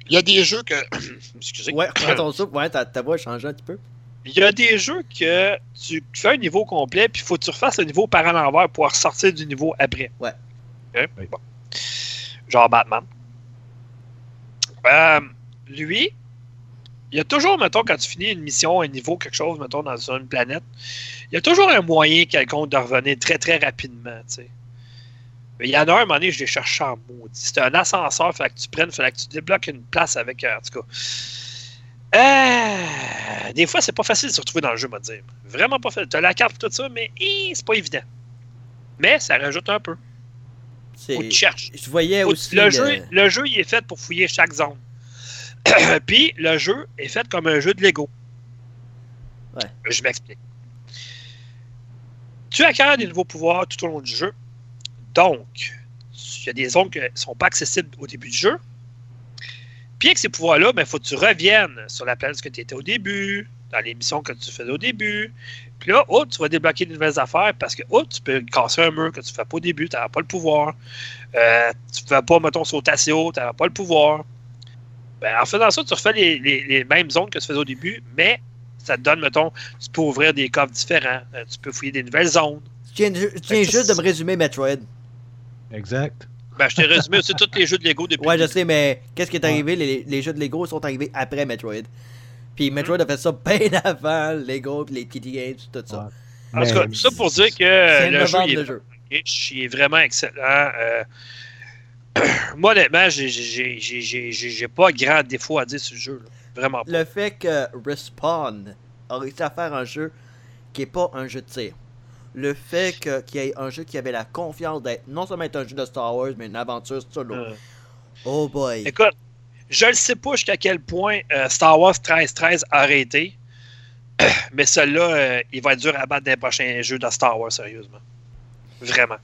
il y a des jeux que. Excusez. Ouais, prends ton soupe, ouais, ta, voix a changé un petit peu. Il y a des jeux que tu fais un niveau complet, puis il faut que tu refasses le niveau par en envers pour ressortir du niveau après. Ouais. Bon. Genre Batman. Euh, lui, il y a toujours, mettons, quand tu finis une mission, un niveau, quelque chose, mettons, dans une planète, il y a toujours un moyen quelconque de revenir très, très rapidement, tu sais. Mais il y en a un, un moment donné, je l'ai cherché en maudit. C'était un ascenseur, il fallait que tu prennes, il fallait que tu débloques une place avec. Euh, en tout cas. Euh, des fois, c'est pas facile de se retrouver dans le jeu, moi dire. Vraiment pas facile. Tu as la carte et tout ça, mais c'est pas évident. Mais ça rajoute un peu. Faut tu cherches. Je voyais aussi. Le, Jeu, le jeu, il est fait pour fouiller chaque zone. Puis, le jeu est fait comme un jeu de Lego. Ouais. Je m'explique. Tu acquiers des nouveaux pouvoirs tout au long du jeu. Donc, il y a des zones qui ne sont pas accessibles au début du jeu. Puis avec ces pouvoirs-là, il ben, faut que tu reviennes sur la planète que tu étais au début, dans les missions que tu faisais au début. Puis là, oh, tu vas débloquer de nouvelles affaires parce que oh, tu peux casser un mur que tu ne fais pas au début, tu n'as pas le pouvoir. Euh, tu ne fais pas, mettons, sauter assez haut, tu n'as pas le pouvoir. Ben, en faisant ça, tu refais les, mêmes zones que tu faisais au début, mais ça te donne, mettons, tu peux ouvrir des coffres différents, euh, tu peux fouiller des nouvelles zones. Tu viens, juste de me résumer Metroid. Exact. Ben, je t'ai résumé aussi tous les jeux de Lego depuis. Ouais, je sais, mais qu'est-ce qui est arrivé? Les, les, jeux de Lego sont arrivés après Metroid. Puis Metroid a fait ça bien avant Lego, les Kitty Games, tout ça. En tout cas, tout ça pour dire que le, jeu, il est, jeu. il est, vraiment excellent. Euh, moi, honnêtement, j'ai pas grand défaut à dire sur le jeu. Vraiment pas. Le fait que Respawn a réussi à faire un jeu qui est pas un jeu de tir le fait qu'il y ait un jeu qui avait la confiance d'être non seulement un jeu de Star Wars, mais une aventure solo. Euh. Oh boy. Écoute, je ne sais pas jusqu'à quel point euh, Star Wars 1313 a arrêté. Mais celui-là, euh, il va être dur à battre dans les prochains jeux de Star Wars, sérieusement. Vraiment.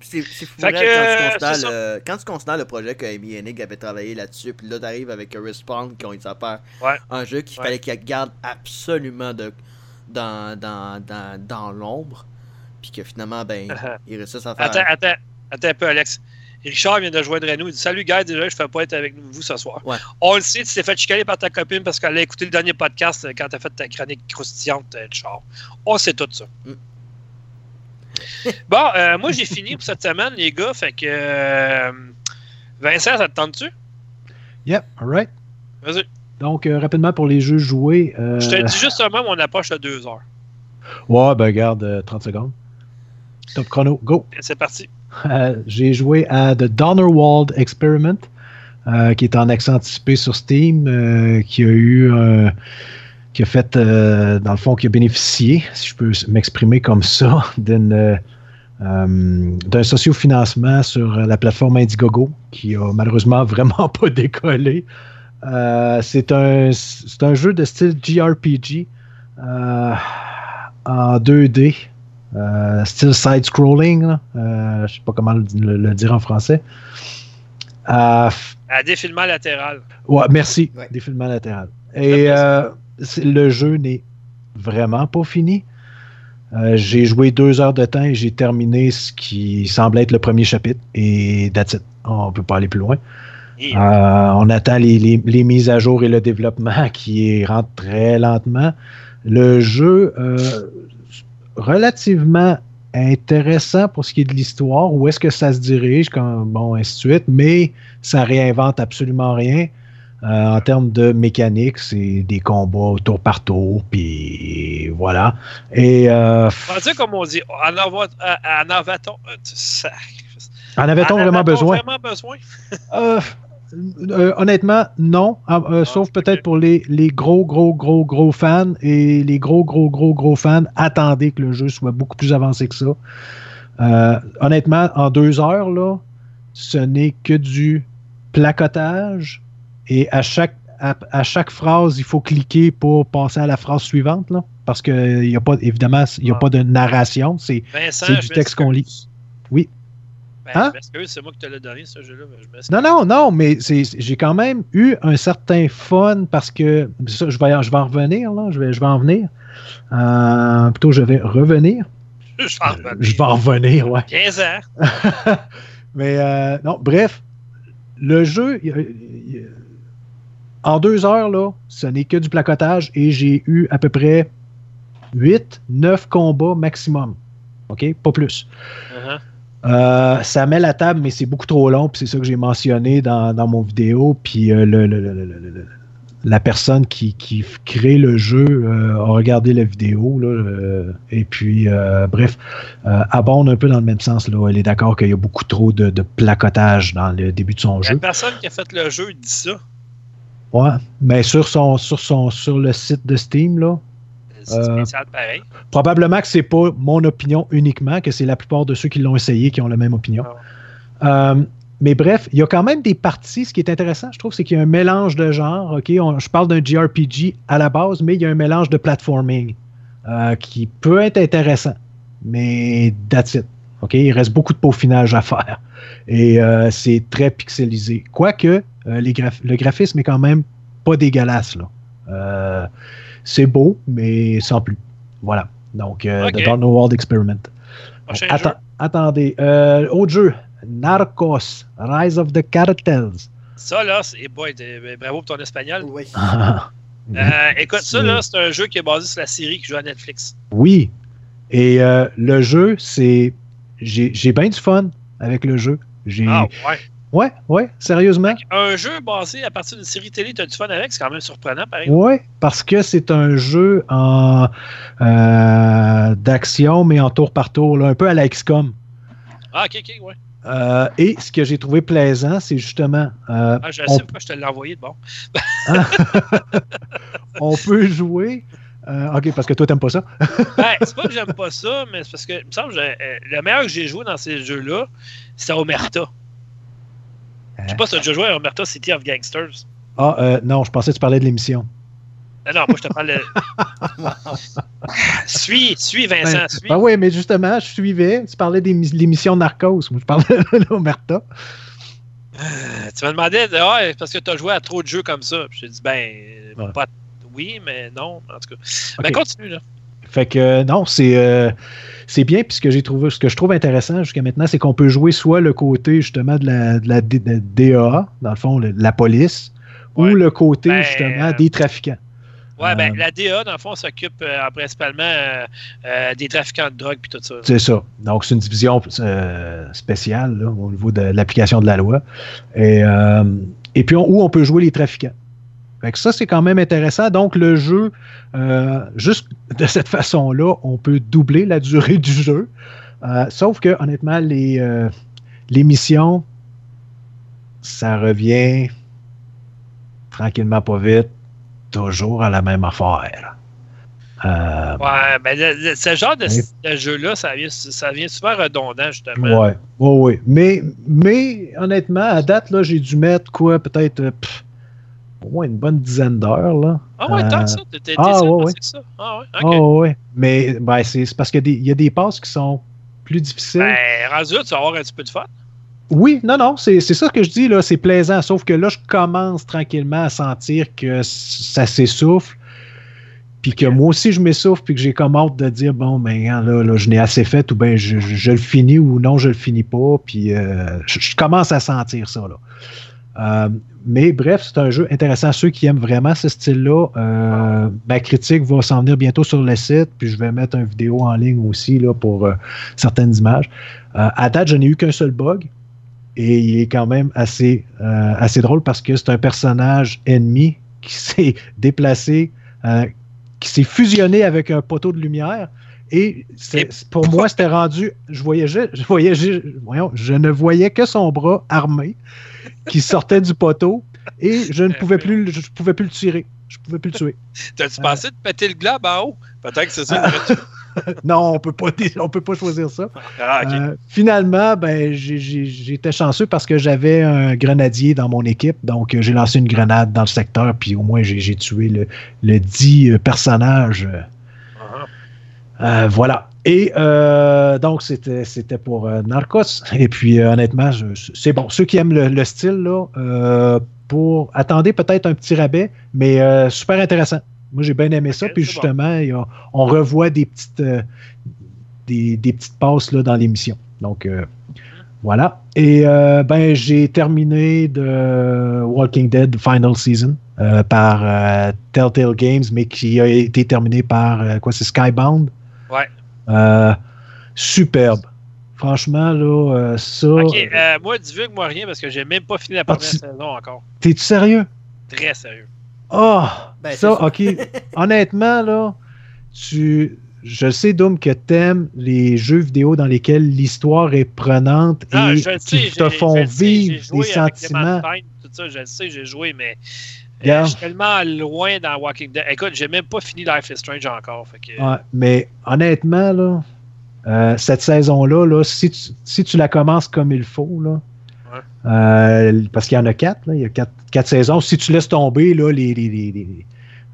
C'est fou Fait là, que, quand, tu le, quand tu considères le projet que Amy Hennig avait travaillé là-dessus, puis là t'arrives avec Respawn qui ont été à faire Ouais. un jeu qu'il Ouais. fallait qu'il garde absolument de, dans, dans, dans, dans l'ombre, puis que finalement, ben, il réussissent à faire. Attends, attends, attends un peu, Alex. Richard vient de joindre à nous. Il dit Salut, gars, déjà, je ne fais pas être avec vous ce soir. Ouais. On le sait, tu t'es fait chicaner par ta copine parce qu'elle a écouté le dernier podcast euh, quand tu as fait ta chronique croustillante, euh, Richard. On sait tout ça. Mm. bon, euh, moi, j'ai fini pour cette semaine, les gars. Fait que. euh, Vincent, ça te tente-tu? Yep, alright. Vas-y. Donc, euh, rapidement pour les jeux joués. euh, Je te dis justement, on approche à deux heures. Ouais, ben garde euh, 30 secondes. Top chrono, go. C'est parti. Euh, J'ai joué à The Donnerwald Experiment, euh, qui est en accès anticipé sur Steam, euh, qui a eu un- qui a fait, euh, dans le fond, qui a bénéficié, si je peux m'exprimer comme ça, d'une, euh, euh, d'un sociofinancement sur la plateforme Indiegogo, qui a malheureusement vraiment pas décollé. Euh, c'est un, c'est un jeu de style JRPG euh, en 2D, euh, style side-scrolling. Euh, je sais pas comment le, le- le dire en français. Euh, À défilement latéral. ouais, merci, Ouais. défilement latéral. Et euh, le jeu n'est vraiment pas fini. Euh, j'ai joué deux heures de temps et j'ai terminé ce qui semble être le premier chapitre. Et that's it. On peut pas aller plus loin. Euh, on attend les, les- les mises à jour et le développement qui rentre très lentement. Le jeu, euh, relativement intéressant pour ce qui est de l'histoire, où est-ce que ça se dirige, comme, bon, ainsi de suite, mais ça réinvente absolument rien. Euh, en termes de mécanique, c'est des combats tour par tour, puis voilà. Et euh, On va dire comme on dit, en avoir- en avait-on en avait-on En vraiment besoin? vraiment besoin? Euh, euh, honnêtement, non. Ah, euh, sauf ok. peut-être pour les, les gros, gros, gros, gros fans. Et les gros, gros, gros, gros fans, attendez que le jeu soit beaucoup plus avancé que ça. Euh, honnêtement, en deux heures, là, ce n'est que du placotage. Et à chaque, à, à chaque phrase, il faut cliquer pour passer à la phrase suivante. Là, parce qu'il n'y a pas, évidemment, il n'y a Ah. pas de narration. C'est du texte qu'on lit. Ben, Hein? C'est moi qui te l'ai donné, ce jeu-là. Non, non, non, mais j'ai quand même eu un certain fun parce que ça, je vais, je vais en revenir, là, je vais, je vais en venir. Euh, plutôt, je vais revenir. Je vais en revenir. Je vais en revenir, ouais. 15 ans. mais euh, non, bref, le jeu, il il en deux heures, là, ce n'est que du placotage et j'ai eu à peu près 8, 9 combats maximum. OK? Pas plus. Euh, ça met la table, mais c'est beaucoup trop long, puis c'est ça que j'ai mentionné dans, dans mon vidéo. Puis euh, le- le- le- la personne qui, crée le jeu euh, a regardé la vidéo, là, et puis, bref, abonde un peu dans le même sens. Là. Elle est d'accord qu'il y a beaucoup trop de, de placotage dans le début de son La jeu. personne qui a fait le jeu dit ça. Ouais, mais sur, son, sur, son, sur le site de Steam, là, spécial pareil. Probablement que c'est pas mon opinion uniquement, que c'est la plupart de ceux qui l'ont essayé qui ont la même opinion. Euh, mais bref, il y a quand même des parties. Ce qui est intéressant, je trouve, c'est qu'il y a un mélange de genres. Ok, On- je parle d'un JRPG à la base, mais il y a un mélange de platforming euh, qui peut être intéressant. Mais that's it. Ok, il reste beaucoup de peaufinage à faire. Et euh, c'est très pixelisé. Quoique, euh, les le graphisme est quand même pas dégueulasse. Là. Euh, c'est beau, mais sans plus. Voilà. Donc, euh. The Dark World Experiment. Prochain Atta- jeu. Attendez. Euh, autre jeu. Narcos, Rise of the Cartels. Ça, là, c'est. boy, t'es- bravo pour ton espagnol. Oui. Euh, écoute, ça, là, c'est un jeu qui est basé sur la série qui joue à Netflix. Oui. Et euh, le jeu, c'est. J'ai j'ai bien du fun avec le jeu. J'ai. Ah, ouais. Ouais, ouais, sérieusement. Un jeu basé à partir d'une série télé, t'as du fun avec, c'est quand même surprenant, pareil. Ouais, parce que c'est un jeu en euh, d'action, mais en tour par tour, là, un peu à la XCOM. Ah, ok, ok, ouais. Euh, et ce que j'ai trouvé plaisant, c'est justement, euh, Ah, je on, sais pourquoi je te l'ai envoyé de bon. on peut jouer. euh, ok, parce que toi, t'aimes pas ça. Ben, c'est pas que j'aime pas ça, mais c'est parce que, il me semble, le meilleur que j'ai joué dans ces jeux-là, c'était Omerta. Je sais pas si tu as déjà joué à Omerta City of Gangsters. Ah, euh, non, je pensais que tu parlais de l'émission. Non, non, moi, je te parle de. suis, suis, Vincent, Ben, suis. ben oui, mais justement, je suivais. Tu parlais mis- l'émission Narcos. Moi, je parlais de l'Omerta. Euh, tu me demandais, de, ah, parce que tu as joué à trop de jeux comme ça. Puis J'ai dit, ben, Ouais. pas. Oui, mais non, en tout cas. Ben, continue, là. Fait que euh, non, c'est euh, c'est bien. Puis ce que j'ai trouvé, ce que je trouve intéressant jusqu'à maintenant, c'est qu'on peut jouer soit le côté justement de la, de la DAA, dans le fond, le- la police, Ouais. ou le côté Ben, justement des trafiquants. Ouais, ben, Euh, la DA, dans le fond, s'occupe euh, principalement des trafiquants de drogue puis tout ça. C'est ça. Donc, c'est une division spéciale là, au niveau de l'application de la loi. Et, et puis, on- où on peut jouer les trafiquants. Fait que ça, c'est quand même intéressant. Donc, le jeu, euh, juste de cette façon-là, on peut doubler la durée du jeu. Euh, sauf que, honnêtement, les, euh, les missions, ça revient tranquillement, pas vite, toujours à la même affaire. Ouais, ben, le- le- ce genre de, Oui. de jeu-là, ça vient, ça vient super redondant, justement. Ouais, ouais, ouais. Mais, mais honnêtement, à date, là, j'ai dû mettre quoi, peut-être pff, au moins une bonne dizaine d'heures. Là. Ah ouais, tant Euh, que ça. T'es, ah, ouais, ouais. c'est ça? Ah ouais, Ah, ok. ouais. Mais ben, c'est c'est parce qu'il y, a des- passes qui sont plus difficiles. Ben, rendu là, tu vas avoir un petit peu de fun. Oui, non, non, c'est c'est ça que je dis, là, c'est plaisant. Sauf que là, je commence tranquillement à sentir que ça s'essouffle. Puis que moi aussi, je m'essouffle, puis que j'ai comme hâte de dire, bon, ben, hein, là, là je n'ai assez fait, ou bien je, je- je le finis, ou non, je le finis pas. Puis euh, je, je commence à sentir ça, là. Euh, mais bref, c'est un jeu intéressant. Ceux qui aiment vraiment ce style-là, euh, ma critique va s'en venir bientôt sur le site, puis je vais mettre une vidéo en ligne aussi là, pour euh, certaines images. À date, je n'ai eu qu'un seul bug. Et il est quand même assez, assez drôle parce que c'est un personnage ennemi qui s'est déplacé, qui s'est fusionné avec un poteau de lumière. Et pour moi, c'était rendu. Je voyais, je, je, voyons, je ne voyais que son bras armé qui sortait du poteau et je ne pouvais plus, le- je pouvais plus le tirer. Je pouvais plus le tuer. T'as-tu Euh. pensé de péter le globe en haut? Peut-être que c'est ça. Non, on peut pas, on peut pas choisir ça. ah. Euh, finalement, ben, j'étais chanceux parce que j'avais un grenadier dans mon équipe. Donc, euh, j'ai lancé une grenade dans le secteur, puis au moins, j'ai tué le, le dit euh, personnage. Euh, voilà. Et euh, donc, c'était c'était pour euh, Narcos. Et puis, honnêtement, je- c'est bon. Ceux qui aiment le, le style, là, pour attendez peut-être un petit rabais, mais super intéressant. Moi, j'ai bien aimé ça. Puis bon. justement, a- on revoit des petites, des, des petites passes là, dans l'émission. Donc, voilà. Et ben, j'ai terminé de Walking Dead Final Season euh, par euh, Telltale Games, mais qui a été terminé par euh, quoi, c'est Skybound. Euh, superbe. Franchement, là, euh, ça. Ok, euh, moi, divulgue-moi rien parce que j'ai même pas fini la première tu- saison encore. T'es-tu sérieux? Très sérieux. Oh! Ben, c'est ça. OK. Honnêtement, là, tu. Je sais, Doom, que t'aimes les jeux vidéo dans lesquels l'histoire est prenante Ah, et qui te font vivre des sentiments. Clémentine, tout ça, je le sais, j'ai joué, mais euh, je suis tellement loin dans Walking Dead. Écoute, j'ai même pas fini Life is Strange encore. Fait que, Ouais, mais honnêtement, là, euh, cette saison-là, là, si, tu, si tu la commences comme il faut, là, Ouais. euh, parce qu'il y en a quatre, là, il y a quatre, quatre saisons, si tu laisses tomber là, les, les, les,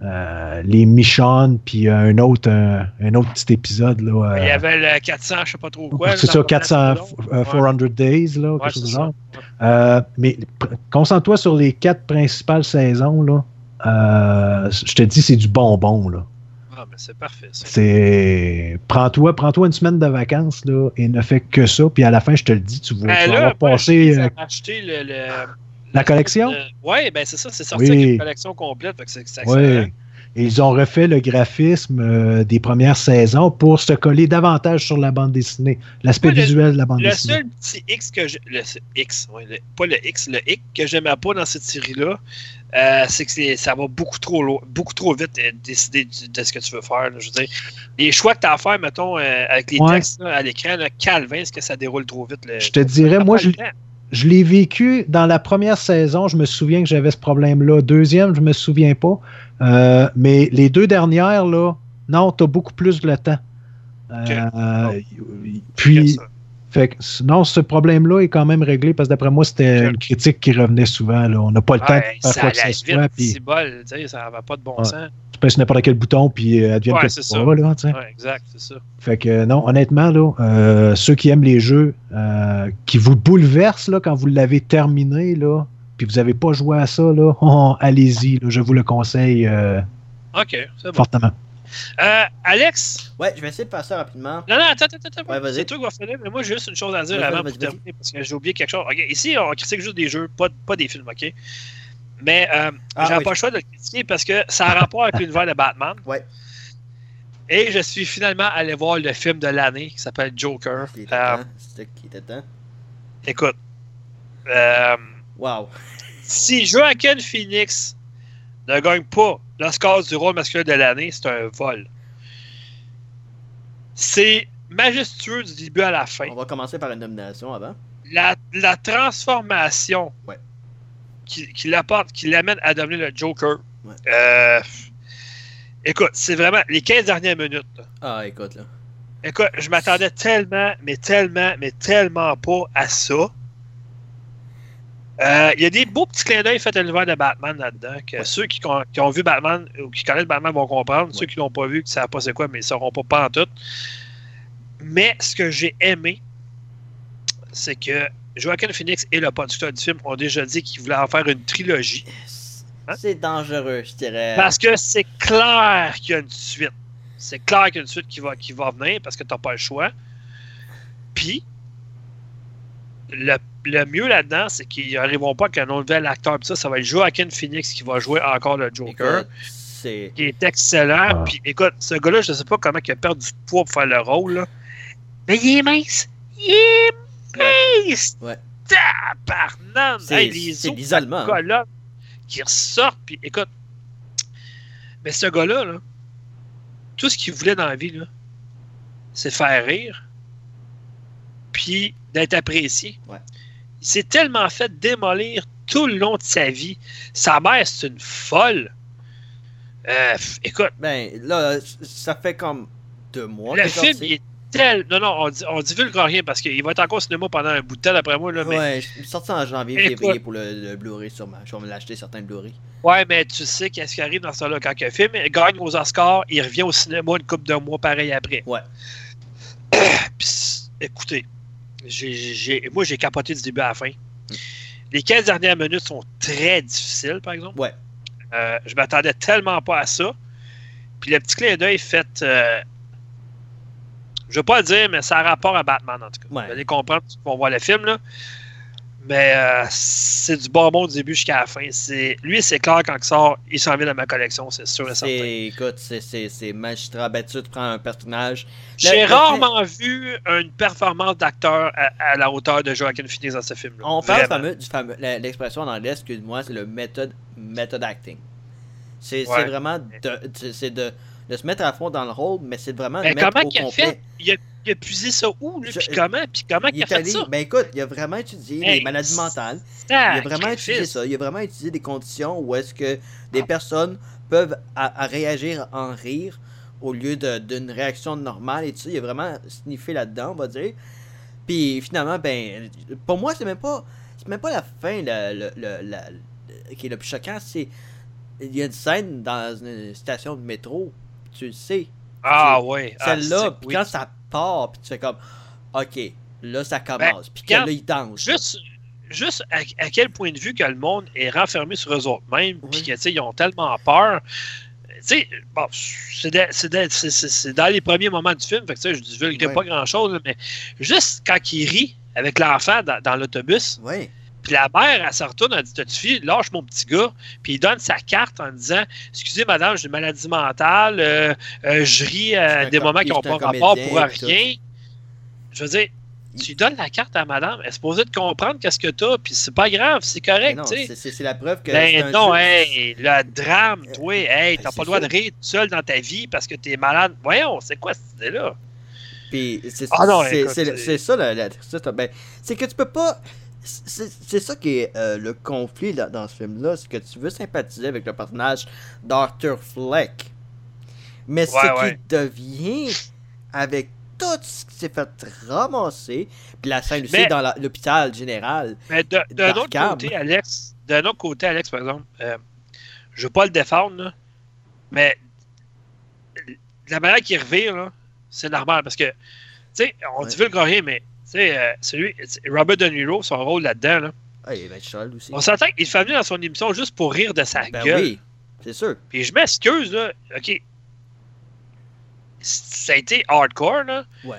euh, les Michonnes, puis un autre, un, un autre petit épisode. Là, il y euh, avait le 400, je sais pas trop quoi. c'est ça, dans la 400, première saison. euh, Ouais. 400 Days, là, Ouais, quelque chose genre. Euh, mais concentre-toi sur les quatre principales saisons. Là. Euh, je te dis, c'est du bonbon. Là. Ah, mais c'est parfait. C'est prends-toi, prends-toi une semaine de vacances là, et ne fais que ça. Puis à la fin, je te le dis, tu vas, Ben tu vas là, avoir moi, passé j'ai euh, acheté le, le- la collection? Oui, ben c'est ça, c'est sorti Oui. avec une collection complète. Fait que c'est, c'est Oui. Et ils ont refait le graphisme euh, des premières saisons pour se coller davantage sur la bande dessinée, l'aspect le- visuel de la bande Le dessinée. seul petit X que je. Le X, ouais, le- pas le X, le X que j'aimais pas dans cette série-là, euh, c'est que c'est- ça va beaucoup trop loin, beaucoup trop vite euh, décider de ce que tu veux faire. là. je veux dire, les choix que tu as à faire, mettons, euh, avec les Ouais. textes là, à l'écran, là, Calvin, est-ce que ça déroule trop vite? le- Je te dirais, moi, je, le. Je l'ai vécu dans la première saison. Je me souviens que j'avais ce problème-là. Deuxième, je me souviens pas. Euh, mais les deux dernières, là, non, tu as beaucoup plus le temps. Euh, puis, Ça. Fait que sinon, ce problème-là est quand même réglé parce que d'après moi, c'était une critique qui revenait souvent. Là. On n'a pas le temps de faire ça quoi que ce soit. Bol, sais, ça va pas de bon Ouais. sens. tu sur n'importe quel bouton, puis euh, advienne Ouais, que c'est ça. là. Ouais, exact, c'est ça. Fait que euh, non, honnêtement, là, euh, ceux qui aiment les jeux euh, qui vous bouleversent là, quand vous l'avez terminé, là, puis vous n'avez pas joué à ça, là, oh, allez-y, je vous le conseille Ok, c'est bon. fortement. Euh, Alex, Ouais, je vais essayer de faire ça rapidement. non, non, attends, attends, attends. Ouais, vas-y. c'est toi qui vas finir, mais moi, j'ai juste une chose à dire Vas-y, avant vas-y, pour terminer, parce que j'ai oublié quelque chose. Ici, on critique juste des jeux, pas, pas des films, ok? Mais euh, Ah, j'avais oui. pas le choix de le critiquer parce que ça a rapport avec l'univers de Batman. Ouais. Et je suis finalement allé voir le film de l'année qui s'appelle Joker. Qui était Euh, qui était temps? écoute, euh, Wow. si Joaquin Phoenix ne gagne pas l'Oscar du rôle masculin de l'année, c'est un vol. C'est majestueux du début à la fin. On va commencer par une nomination avant. La, la transformation Ouais. qui, qui l'apporte, qui l'amène à devenir le Joker. Ouais. euh, écoute, c'est vraiment les 15 dernières minutes. là. Ah, écoute, là. Écoute, je m'attendais tellement, mais tellement, mais tellement pas à ça. Euh, Il y a des beaux petits clins d'œil faits à l'univers de Batman là-dedans. Que Ouais. Ceux qui, ont vu Batman ou qui connaissent Batman vont comprendre. Ceux qui l'ont pas vu, qui ne savent pas c'est quoi, mais ils ne sauront pas, pas en tout. Mais ce que j'ai aimé, c'est que Joaquin Phoenix et le producteur du film ont déjà dit qu'ils voulaient en faire une trilogie. Hein? C'est dangereux, je dirais. Parce que c'est clair qu'il y a une suite. C'est clair qu'il y a une suite qui va, qui va venir parce que tu n'as pas le choix. Puis, le, le mieux là-dedans, c'est qu'ils n'arriveront pas avec un nouvel acteur. Puis ça, ça va être Joaquin Phoenix qui va jouer encore le Joker, Écoute, qui est excellent. Ah. Puis écoute, ce gars-là, je ne sais pas comment il a perdu du poids pour faire le rôle. là. Mais il est mince. Il est mince. Ouais. Tabarnane. C'est- Hey, l'isolement, colonne qui ressortent. Puis écoute, mais ce gars-là, là, tout ce qu'il voulait dans la vie, là, c'est faire rire, puis d'être apprécié. Ouais. Il s'est tellement fait démolir tout le long de sa vie. Sa mère, c'est une folle. Euh, écoute, Ben, là, ça fait comme deux mois. le film, il est tel. Non, non, on, dit, on divulgue rien parce qu'il va être encore au cinéma pendant un bout de temps, d'après moi. Là, mais... Ouais, je suis sorti en janvier, février pour le, le Blu-ray sûrement. Je vais me l'acheter certains Blu-ray. Ouais, mais tu sais qu'est-ce qui arrive dans ce là quand un film gagne aux Oscars, il revient au cinéma une couple de mois pareil après. Ouais. Puis, moi j'ai capoté du début à la fin. Les 15 dernières minutes sont très difficiles, par exemple. Ouais. Euh, je m'attendais tellement pas à ça. Puis le petit clin d'œil fait. euh, je veux pas le dire, mais ça a rapport à Batman en tout cas. Ouais. Vous allez comprendre vont voir le film. Là. Mais euh, c'est du bonbon du début jusqu'à la fin. C'est, lui, c'est clair quand il sort, il s'en vient dans ma collection, c'est sûr et certain. Écoute, c'est, c'est, c'est magistral. Ben, tu prends un personnage. J'ai rarement vu une performance d'acteur à, à la hauteur de Joaquin Phoenix dans ce film-là. On parle Vraiment. du fameux, l'expression en anglais, excuse-moi, c'est le method, method acting. C'est, Ouais. vraiment de, de, de se mettre à fond dans le rôle, mais c'est vraiment de Mais comment il a complet. fait? Il a, il a puisé ça où, lui? Je- Puis comment? Puis comment il, Il a fait allé, ça? ben écoute, il a vraiment étudié Hey, les maladies mentales. Il a vraiment étudié ça. Il a vraiment étudié des conditions où est-ce que des personnes peuvent à, à réagir en rire au lieu d'une réaction normale et tout ça. Il a vraiment sniffé là-dedans, on va dire. Puis finalement, ben, pour moi, c'est même pas, c'est même pas la fin, le, le- le- la- le- qui est le plus choquant. C'est, il y a une scène dans une station de métro, tu le sais. Ah oui. ah, Celle-là, oui. quand ça part, puis tu fais comme, ok, là ça commence. Ben, puis que là, il danse. Juste, juste à, à quel point de vue que le monde est renfermé sur eux autres mêmes, puis Oui. que, tu sais, ils ont tellement peur. Tu sais, bon, c'est dans les premiers moments du film, fait que, je ne divulguerai pas grand-chose, mais juste quand il rit avec l'enfant dans, dans l'autobus, Oui. Puis la mère, elle se retourne, elle dit T'as-tu fille, lâche mon petit gars. Puis il donne sa carte en disant Excusez, madame, j'ai une maladie mentale, euh, euh, je ris à un des moments qui n'ont pas rapport pour rien. Je veux dire, tu donnes la carte à madame, elle est supposée de comprendre qu'est-ce que t'as, puis c'est pas grave, c'est correct, non, tu sais. c'est- la preuve que. Ben non, hey, le drame, toi, hey, t'as c'est pas le droit ça. de rire tout seul dans ta vie parce que t'es malade. Voyons, c'est quoi cette idée-là? Puis c'est Ah non, c'est- ça la, la tristesse. Ben, c'est que tu peux pas. C'est ça qui est euh, le conflit là, dans ce film-là, c'est que tu veux sympathiser avec le personnage d'Arthur Fleck. Mais Ouais, ce ouais. qui devient avec tout ce qui s'est fait ramasser. Puis la scène aussi Mais- dans l'hôpital général. Mais d'un autre côté, Alex, d'un autre côté, Alex, par exemple, euh, je veux pas le défendre, là, mais la manière qu'il revire, là, c'est normal parce que, tu sais, on Ouais. divulgue rien, mais, sais, euh, celui, Robert De Niro, son rôle là-dedans, là, Ah, il être cheval aussi. on s'entend qu'il fait venir dans son émission juste pour rire de sa Ben gueule. oui, c'est sûr. Puis je m'excuse, là, ok. Ça a été hardcore, là. Ouais.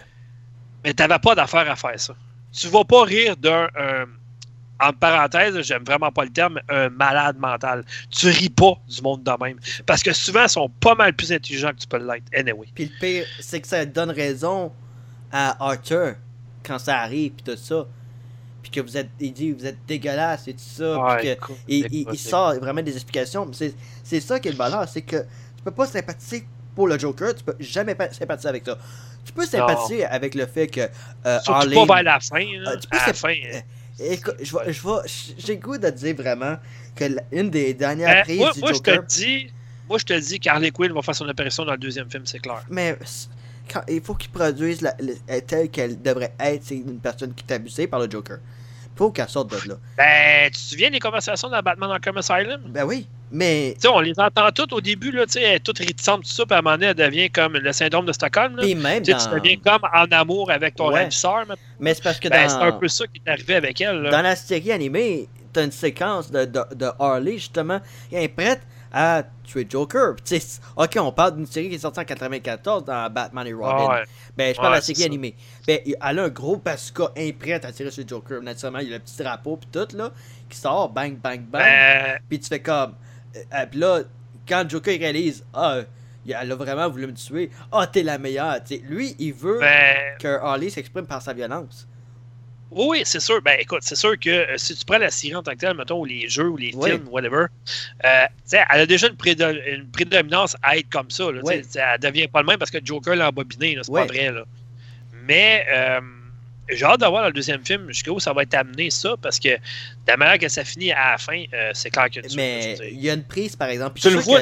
Mais t'avais pas d'affaire à faire ça. Tu vas pas rire d'un. un- en parenthèse, j'aime vraiment pas le terme, un malade mental. Tu ris pas du monde de même. Parce que souvent, ils sont pas mal plus intelligents que tu peux l'être. Anyway. Puis le pire, c'est que ça donne raison à Arthur quand ça arrive, puis tout ça. Puis que vous êtes, il dit, vous êtes dégueulasse et tout ça. Ouais, puis que, écoute, il, il- écoute, il sort vraiment des explications. C'est, c'est ça qui est le bonheur, c'est que tu peux pas sympathiser pour le Joker, tu peux jamais pa- sympathiser avec ça. Tu peux sympathiser avec le fait que euh, Harley- pas vers la fin. là. Euh, tu peux à la fin. euh, Écoute, je je j'ai goût de dire vraiment que la- une des dernières Euh, prises moi, du moi, je te dis. Moi, je te dis qu'Harley Quinn va faire son apparition dans le deuxième film, c'est clair. Mais quand, il faut qu'il produise la, euh, telle qu'elle devrait être. C'est une personne qui est abusée par le Joker. faut qu'elle sorte de là. Ben, tu te souviens des conversations dans Batman Arkham Asylum? Ben oui, mais. Tu sais, on les entend toutes au début, là, tu sais, elle est toute réticente, tout ça, puis à un moment donné, elle devient comme le syndrome de Stockholm. Là. Puis même Tu sais, tu dans. deviens comme en amour avec ton Ouais. ravisseur. mais- Mais c'est parce que Ben, c'est un dans, peu ça qui est arrivé avec elle. Là. dans la série animée, t'as une séquence de, de, de Harley, justement, qui est prête à tuer Joker. Ok, on parle d'une série qui est sortie en 94 dans Batman et Robin. Ah ouais. Ben, je parle de la série animée. Ben, elle a un gros bazooka imprête à tirer sur Joker. Naturellement, il y a le petit drapeau pis tout, là, qui sort, bang, bang, bang. Ben, Puis tu fais comme. euh, euh, puis là, quand Joker réalise, ah, elle a vraiment voulu me tuer. Ah, t'es la meilleure. Lui, il veut ben, que Harley s'exprime par sa violence. Oui, oui, c'est sûr. Ben, écoute, c'est sûr que euh, si tu prends la série en tant que telle, mettons, ou les jeux, ou les films, whatever, euh, tu sais, elle a déjà une, prédo- une prédominance à être comme ça. Là, sais, Elle devient pas le même parce que Joker l'a embobiné, c'est pas vrai. Là. Mais euh, j'ai hâte de voir dans le deuxième film jusqu'où ça va être amené, ça, parce que de la manière que ça finit à la fin, euh, c'est clair que tu Mais il y a une prise, par exemple. Tu le vois,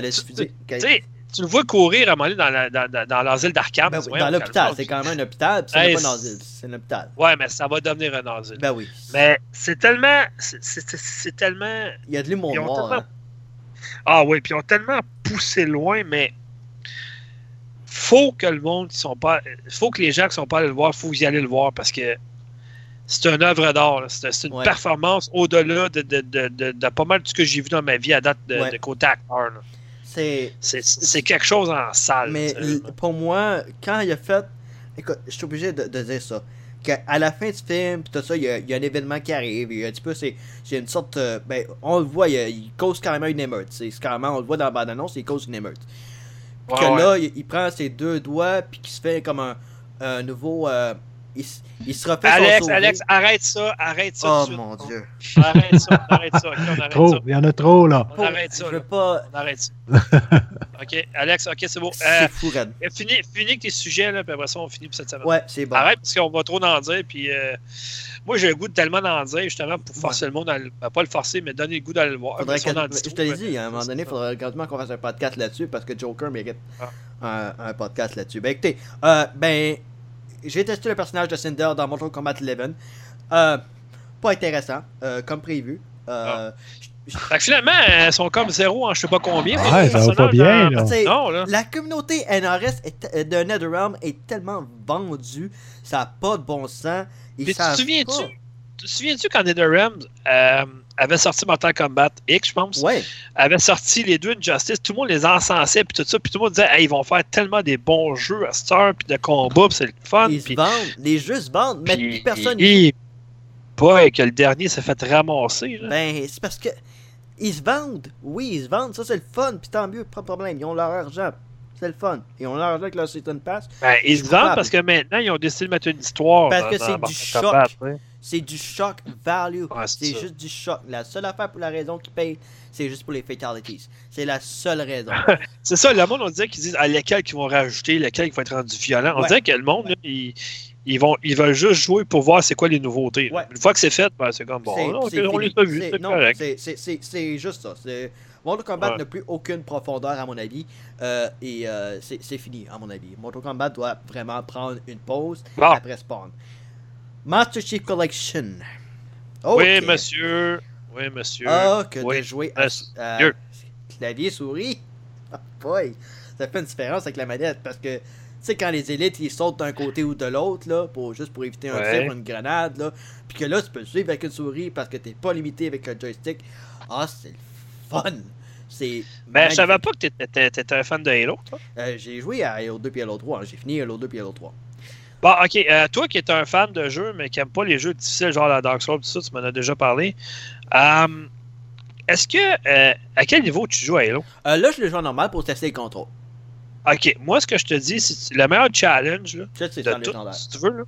Tu sais, tu le vois courir à un moment donné dans, la- dans, l'asile d'Arkham. Ben oui, dans l'hôpital, c'est quand même un hôpital, puis c'est pas dans c'est- c'est un hôpital. Ouais, mais ça va devenir un asile. Ben oui. Mais c'est tellement. C'est c'est- c'est- c'est tellement. Il y a de l'humour noir. tellement- hein. Ah oui, puis ils ont tellement poussé loin, mais faut que le monde qui sont pas. faut que les gens qui sont pas allés le voir, faut y aller le voir parce que c'est une œuvre d'art. là. C'est c'est une Ouais. performance au-delà de, de, de, de- pas mal de ce que j'ai vu dans ma vie à date de, Ouais. côté acteur. là. C'est. Quelque chose en salle. Mais pour moi, quand il a fait. Écoute, je suis obligé de, de dire ça. Qu'à à la fin du film, pis tout ça, il y, a, il y a un événement qui arrive. Il y a un petit peu, c'est une sorte. euh, ben, on le voit, il, il cause carrément une émeute. C'est c'est carrément, on le voit dans la bande-annonce, il cause une émeute. Puis Ouais, que ouais. là, il, il prend ses deux doigts, puis qu'il se fait comme un, un nouveau. euh, il, se refait Alex. Alex, arrête ça, arrête ça. Oh tout de suite. mon dieu. Arrête ça, arrête ça. ok, on arrête Trop, ça. il y en a trop, là. On arrête ça. Je là. veux pas. On arrête ça. ok, Alex, ok, c'est beau. C'est Euh, fou, Red. Fini, fini avec tes sujets, là, puis après ça, on finit pour cette semaine. Ouais, c'est bon. Arrête, parce qu'on va trop en dire, puis euh, moi, j'ai le goût de tellement d'en dire, justement, pour forcer le monde, à le- ben, pas le forcer, mais donner le goût d'aller le voir. Faudrait que- je te l'ai dit, à un moment donné, il faudrait grandement qu'on fasse un podcast là-dessus parce que Joker mérite un, un podcast là-dessus. Ben écoutez, euh, ben, j'ai testé le personnage de Cinder dans Mortal Kombat 11. Euh, pas intéressant, euh, comme prévu. Euh, Fait que finalement, elles sont comme zéro en je sais pas combien. Ouais, mais ça va pas bien, personnages, là. Non, là. La communauté NRS est, euh, de NetherRealm est tellement vendue, ça n'a pas de bon sens. Puis tu te souviens-tu quand NetherRealm euh, avait sorti Mortal Kombat X, je pense, Ouais, avait sorti les deux Injustice, tout le monde les encensait, puis tout ça, puis tout le monde disait, Hey, ils vont faire tellement des bons jeux à heure, puis de combats, puis c'est le fun. ils se vendent, les jeux se vendent, mais plus personne et- Boy, que le dernier s'est fait ramasser. Là. Ben, c'est parce que ils se vendent. Oui, ils se vendent. Ça, c'est le fun. Puis tant mieux, pas de problème. Ils ont leur argent. C'est le fun. Ils ont leur argent avec leur Season Pass. Ben, ils se vendent parce que maintenant, ils ont décidé de mettre une histoire. Parce dans- que c'est du choc. C'est du shock value. Ouais, c'est juste du choc. La seule affaire pour la raison qu'ils payent, c'est juste pour les fatalities. C'est la seule raison. C'est ça, le monde, on dirait qu'ils disent à lesquels qu'ils vont rajouter, lesquels qui vont être rendus violents. On Ouais. dirait que le monde, là, ils, ils, vont, ils veulent juste jouer pour voir c'est quoi les nouveautés. Une fois que c'est fait, ben, c'est comme bon, c'est on les a vus, C'est- non, juste ça. Mortal Kombat n'a plus aucune profondeur, à mon avis. euh, et euh, c'est c'est fini, à mon avis. Mortal Kombat doit vraiment prendre une pause Bon. après Spawn. Master Chief Collection. Oui, monsieur. Oui, monsieur. Ah, que Oui, de jouer à, clavier souris. Ah, boy. Ça fait une différence avec la manette parce que, tu sais, quand les élites ils sautent d'un côté ou de l'autre, là, pour, juste pour éviter un Ouais. tir ou une grenade, là, puis que là, tu peux le suivre avec une souris parce que t'es pas limité avec un joystick. Ah, c'est le fun. C'est. Ben, je savais pas que t'étais- t'étais un fan de Halo, toi? Euh, J'ai joué à Halo 2 puis Halo 3. hein. J'ai fini Halo 2 puis Halo 3. Bon, ok. euh, toi qui es un fan de jeux, mais qui n'aime pas les jeux difficiles, genre la Dark Souls, tout ça, tu m'en as déjà parlé. Euh, Est-ce que. euh, à quel niveau tu joues à Halo? Euh, là, je le joue en normal pour tester les contrôles. Ok, moi, ce que je te dis, c'est le meilleur challenge là, Ça, c'est si tu veux. Là.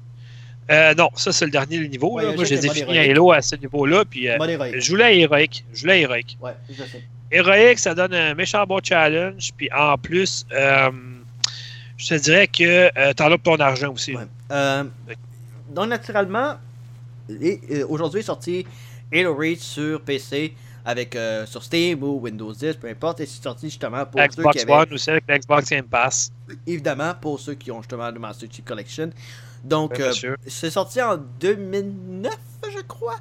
Euh, non, ça, c'est le dernier niveau. Ouais, là. je Moi, j'ai défini. Halo à ce niveau-là. Puis, euh, je voulais à héroïque. Je voulais à héroïque. Ouais, je sais. Héroïque, ça donne un méchant bon challenge. Puis en plus, euh, je te dirais que euh, t'en as pour ton argent aussi. Ouais. Euh, donc, naturellement, euh, aujourd'hui est sorti Halo Reach sur PC avec euh, sur Steam ou Windows 10, peu importe, et c'est sorti justement pour ceux Xbox qui avaient, One aussi avec l'Xbox Game Pass. évidemment, pour ceux qui ont justement le Master Chief Collection. Donc, euh, monsieur. c'est sorti en 2009, je crois,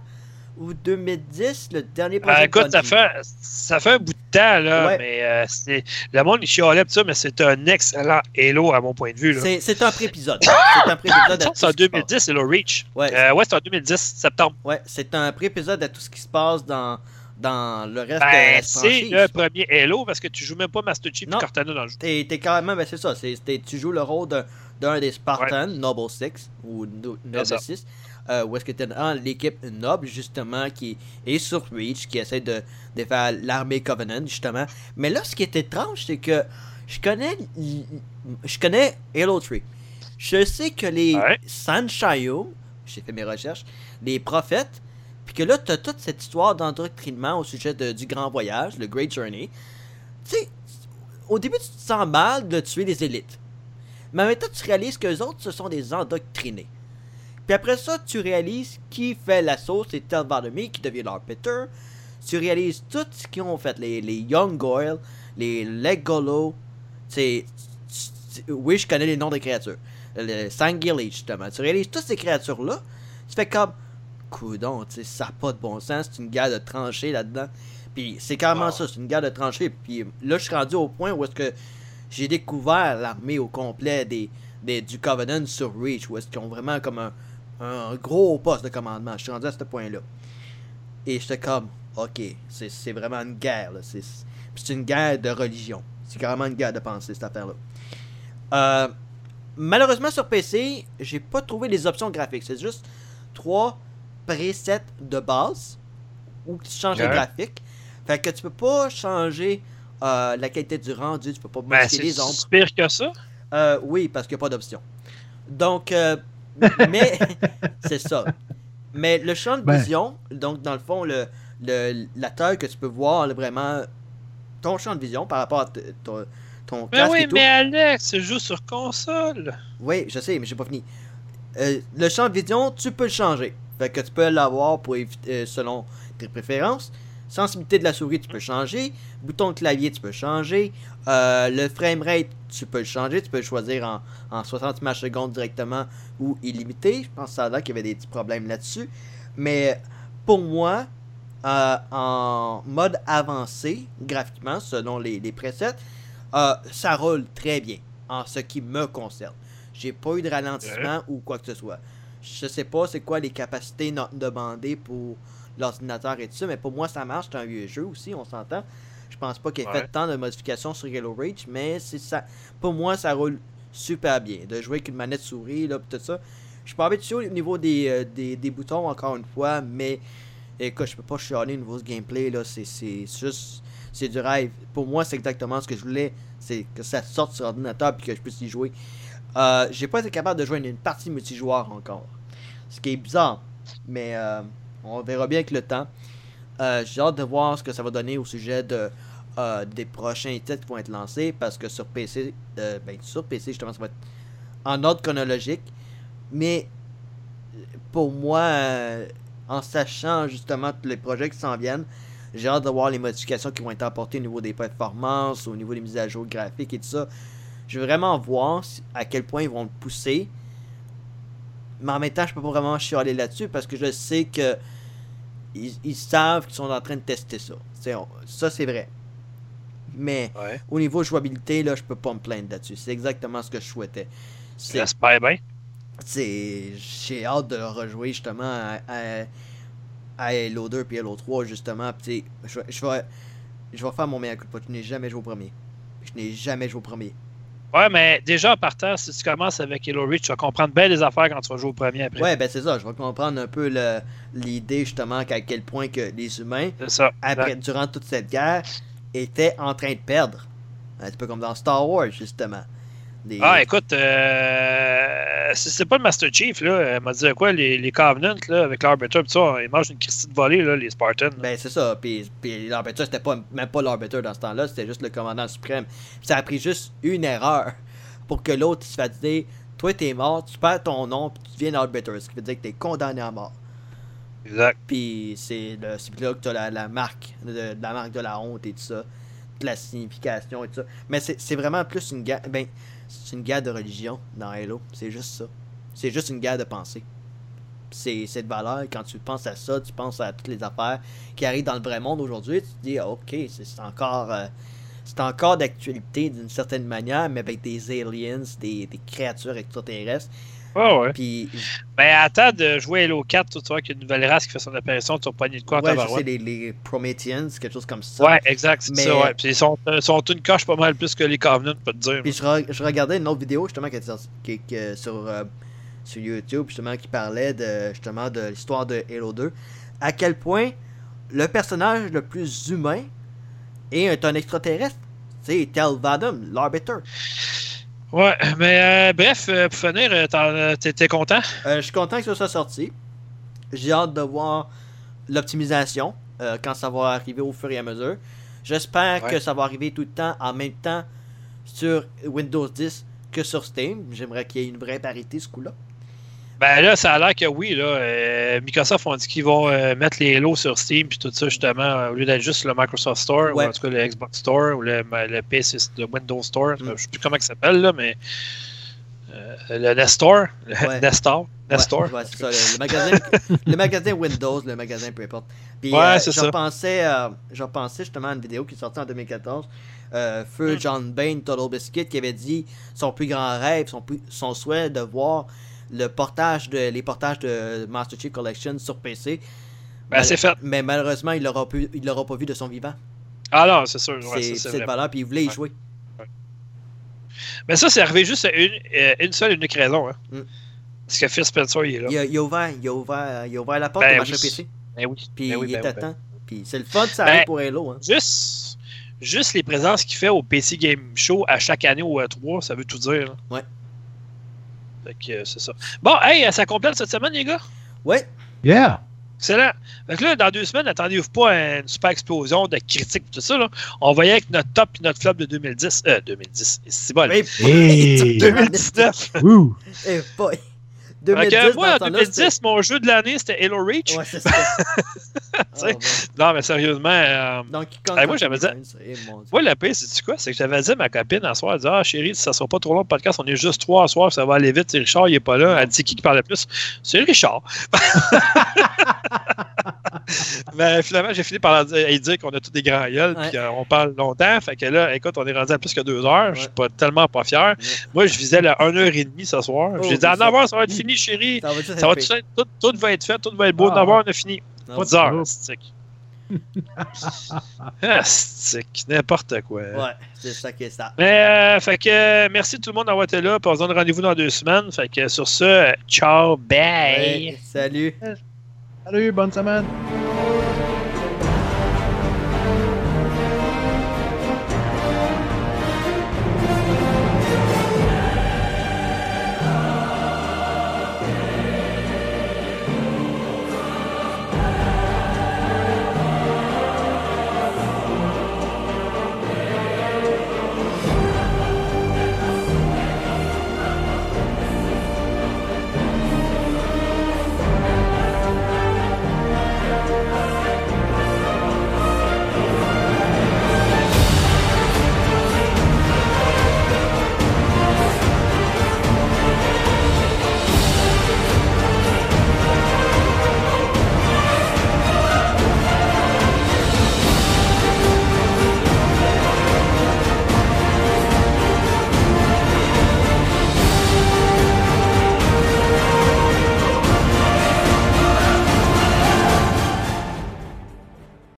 ou 2010, le dernier Ben, projet. écoute, ça fait, ça fait un bout de temps, là, Ouais. mais euh, c'est, le monde, il chialait ça, mais c'est un excellent Halo, à mon point de vue. Là. C'est un pré-épisode. C'est un pré-épisode. tout C'est en ce qui se passe. 2010, c'est le Reach. Ouais, Euh, ouais, c'est en 2010, septembre. ouais c'est un pré-épisode à tout ce qui se passe dans, dans le reste de Ben, la c'est le premier Halo parce que tu joues même pas Master Chief et Cortana dans le jeu. T'es t'es carrément, ben c'est ça, c'est- tu joues le rôle d'un- d'un des Spartans, Noble 6, ou No- Noble ça. 6, euh, où est-ce que t'es dans l'équipe Noble, justement, qui est sur Reach, qui essaie de, de faire l'armée Covenant, justement. Mais là, ce qui est étrange, c'est que je connais, je connais Halo 3. Je sais que les Ouais. J'ai fait mes recherches, les prophètes, puis que là, t'as toute cette histoire d'endoctrinement au sujet de- du grand voyage, le Great Journey. Tu sais, au début, tu te sens mal de tuer les élites. Mais maintenant, tu réalises que les autres, ce sont des endoctrinés. Puis après ça, tu réalises qui fait la sauce, c'est Tel Vladimir qui devient leur. Tu réalises tout ce qu'ils ont fait, les, les Young Goyle, les Legolo. C'est. Oui, je connais les noms des créatures. Le Sangili, justement. Tu réalises toutes ces créatures-là. Tu fais comme. Coudon, tu sais, ça n'a pas de bon sens. C'est une guerre de tranchées là-dedans. Puis c'est carrément Wow. ça, c'est une guerre de tranchées. Puis là, je suis rendu au point où est-ce que j'ai découvert l'armée au complet des, des, du Covenant sur Reach, où est-ce qu'ils ont vraiment comme un, un gros poste de commandement. Je suis rendu à ce point-là. Et j'étais comme, ok, c'est c'est vraiment une guerre. là. C'est c'est une guerre de religion. C'est carrément une guerre de pensée, cette affaire-là. Euh, malheureusement, sur PC, j'ai pas trouvé les options graphiques. C'est juste trois presets de base où tu changes les Ouais. graphiques. Fait que tu peux pas changer euh, la qualité du rendu, tu peux pas Ben, modifier c'est les ombres. si pire que ça. Euh, oui, parce qu'il n'y a pas d'option. Donc, euh, mais c'est ça. Mais le champ de Ben. vision, donc dans le fond, le, le- la taille que tu peux voir, là, vraiment, ton champ de vision par rapport à t- ton, ton Mais casque oui, et tout. mais Alex, tu joues sur console. Oui, je sais, mais j'ai pas fini. Euh, le champ de vision, tu peux le changer. Fait que tu peux l'avoir pour éviter, euh, selon tes préférences. Sensibilité de la souris, tu peux changer. Bouton de clavier, tu peux changer. Euh, le framerate, tu peux le changer. Tu peux le choisir en, en 60 images secondes directement ou illimité. Je pense que ça a l'air qu'il y avait des petits problèmes là-dessus. Mais pour moi, euh, en mode avancé, graphiquement, selon les, les presets, euh, ça roule très bien en ce qui me concerne. J'ai pas eu de ralentissement ou quoi que ce soit. Je sais pas c'est quoi les capacités demandées pour l'ordinateur et tout ça, mais pour moi ça marche, c'est un vieux jeu aussi, on s'entend. Je pense pas qu'il ait Ouais. fait tant de modifications sur Halo Reach, mais c'est ça. Pour moi, ça roule super bien. De jouer avec une manette souris, là, pis tout ça. Je suis pas habitué au niveau des, euh, des, des boutons, encore une fois, mais écoute, je peux pas chialer au niveau du gameplay, là. C'est c'est juste. C'est du rêve. Pour moi, c'est exactement ce que je voulais. C'est que ça sorte sur ordinateur puis que je puisse y jouer. Euh, J'ai pas été capable de jouer une, une partie multijoueur encore. Ce qui est bizarre. Mais euh, on verra bien avec le temps. Euh, J'ai hâte de voir ce que ça va donner au sujet de, euh, des prochains titres qui vont être lancés. Parce que sur PC, euh, ben, sur PC, justement, ça va être en ordre chronologique. Mais pour moi, euh, en sachant justement tous les projets qui s'en viennent, J'ai hâte de voir les modifications qui vont être apportées au niveau des performances, au niveau des mises à jour graphiques et tout ça. Je veux vraiment voir à quel point ils vont le pousser. Mais en même temps, je peux pas vraiment chialer là-dessus parce que je sais que ils, savent qu'ils sont en train de tester ça. ça, c'est vrai. Mais au niveau jouabilité, là, je peux pas me plaindre là-dessus. C'est exactement ce que je souhaitais. J'espère bien. J'ai hâte de rejouer justement à, à, Halo 2 et Halo 3 justement. je, je, vais, je vais faire mon meilleur coup de pot. Je n'ai jamais joué au premier. Je n'ai jamais joué au premier. Ouais, mais déjà, en partant, si tu commences avec Halo Reach, tu vas comprendre bien les affaires quand tu vas jouer au premier après. Ouais, ben c'est ça. Je vais comprendre un peu l'idée, justement, qu'à quel point que les humains, après, durant toute cette guerre, étaient en train de perdre. Un petit peu comme dans Star Wars, justement. Ah, écoute, euh, c'est pas le Master Chief, là. Elle m'a dit quoi, les, les Covenants, là, avec l'Arbiter, ça, ils mangent une Christie de volée, là, les Spartans. Ben, c'est ça. Puis, puis l'Arbiter, c'était pas, même pas l'Arbiter dans ce temps-là, c'était juste le commandant suprême. ça a pris juste une erreur pour que l'autre se fasse dire Toi, t'es mort, tu perds ton nom, puis tu deviens l'Arbiter, ce qui veut dire que t'es condamné à mort. Exact. Puis, c'est là que t'as la, la marque, de, la marque de la honte et tout ça, de la signification et tout ça. Mais c'est vraiment plus une. Ben, c'est une guerre de religion dans Halo. C'est juste ça. C'est juste une guerre de pensée. C'est cette valeur, quand tu penses à ça, tu penses à toutes les affaires qui arrivent dans le vrai monde aujourd'hui, tu te dis, ah, ok, c'est encore. Euh, c'est encore d'actualité d'une certaine manière, mais avec des aliens, des, des créatures extraterrestres. Ouais, ouais. Puis. Ben, attends de jouer Halo 4, tu vois qu'il y a une nouvelle race qui fait son apparition, tu vas pogner de quoi en Ouais, c'est les, les Prometheans, quelque chose comme ça. Ouais, exact, c'est ça, ouais. Puis ils sont, euh, sont une coche pas mal plus que les Covenants, pas te dire. Puis je, je, regardais une autre vidéo, justement, qui était sur, euh, sur YouTube, justement, qui parlait de, justement, de l'histoire de Halo 2. À quel point le personnage le plus humain est un extraterrestre. C'est Tel Vadum, l'Arbiter. Ouais, mais euh, bref, euh, pour finir, euh, t'es content? je suis content que ça soit sorti. J'ai hâte de voir l'optimisation quand ça va arriver au fur et à mesure. J'espère que ça va arriver tout le temps en même temps sur Windows 10 que sur Steam. J'aimerais qu'il y ait une vraie parité ce coup-là. Ben là, ça a l'air que oui. Là, euh, Microsoft ont dit qu'ils vont euh, mettre les lots sur Steam puis tout ça, justement, au lieu d'être juste le Microsoft Store, ou en tout cas le Xbox Store, ou le, le PC, le Windows Store. Je ne sais plus comment ça s'appelle, là, mais euh, le Nestor. Le Nestor. Nestor. Ouais, c'est ça. Le, magasin, le, magasin, Windows, le magasin, peu importe. Puis, ouais, c'est ça. Pensais, je justement à une vidéo qui est sortie en 2014. Feu hmm. John Bain, Total Biscuit, qui avait dit son plus grand rêve, son, son souhait de voir le portage de, les portages de Master Chief Collection sur PC. Ben, c'est fait. Mais malheureusement, il l'aura l'aura pas vu de son vivant. Ah non, c'est sûr. c'est cette valeur, puis il voulait y jouer. Mais ça, c'est arrivé juste à une, euh, une seule unique raison. Hein. Mm. Parce que Phil Spencer, il est là. Il a, il a, ouvert, il a, ouvert, il a ouvert la porte ben, de marché PC. Ben oui. Puis ben oui, il ben est à temps. Puis c'est le fun, ça arrive pour Halo. Hein. Juste, juste les présences qu'il fait au PC Game Show à chaque année au E3, ça veut tout dire. Ouais. Fait que euh, c'est ça. Bon, hey, ça complète cette semaine, les gars? Ouais. Yeah. Excellent. Fait que là, dans deux semaines, attendez-vous pas à une super explosion de critiques tout ça. Là. On va y aller avec notre top et notre flop de 2010. Euh, 2010. C'est bon. Hey. 2019. Ouh. Hey boy. 2010, moi, en 2010, mon jeu de l'année, c'était Halo Reach. Ouais, c'est ça. oh, non, mais sérieusement. Euh... Donc, moi, j'avais dit. Moi, le pire, c'est quoi? C'est que j'avais dit à ma copine un soir, elle dit Ah, chérie, ça sera pas trop long le podcast, on est juste trois à soir, ça va aller vite. Richard, il est pas là. Elle dit qui qui parlait plus? C'est Richard. mais finalement, j'ai fini par lui dire qu'on a tous des grands gueules, puis qu'on parle longtemps. Fait que là, écoute, on est rendu à plus que deux heures. Je suis pas tellement pas fier. Moi, je visais la 1 heure et demie ce soir. j'ai oh, dit, en avant, ça va être fini, chérie. Ça va, ça va tout, tout, va être fait, tout va être beau. Ah. on a fini. Pas 10 heures, stick. stick, n'importe quoi. Ouais, c'est ça qui est ça. Mais, euh, fait que, merci tout le monde d'avoir été là. Puis on se donne rendez-vous dans deux semaines. Fait que, sur ce, ciao, bye. salut. Salut, bonne semaine.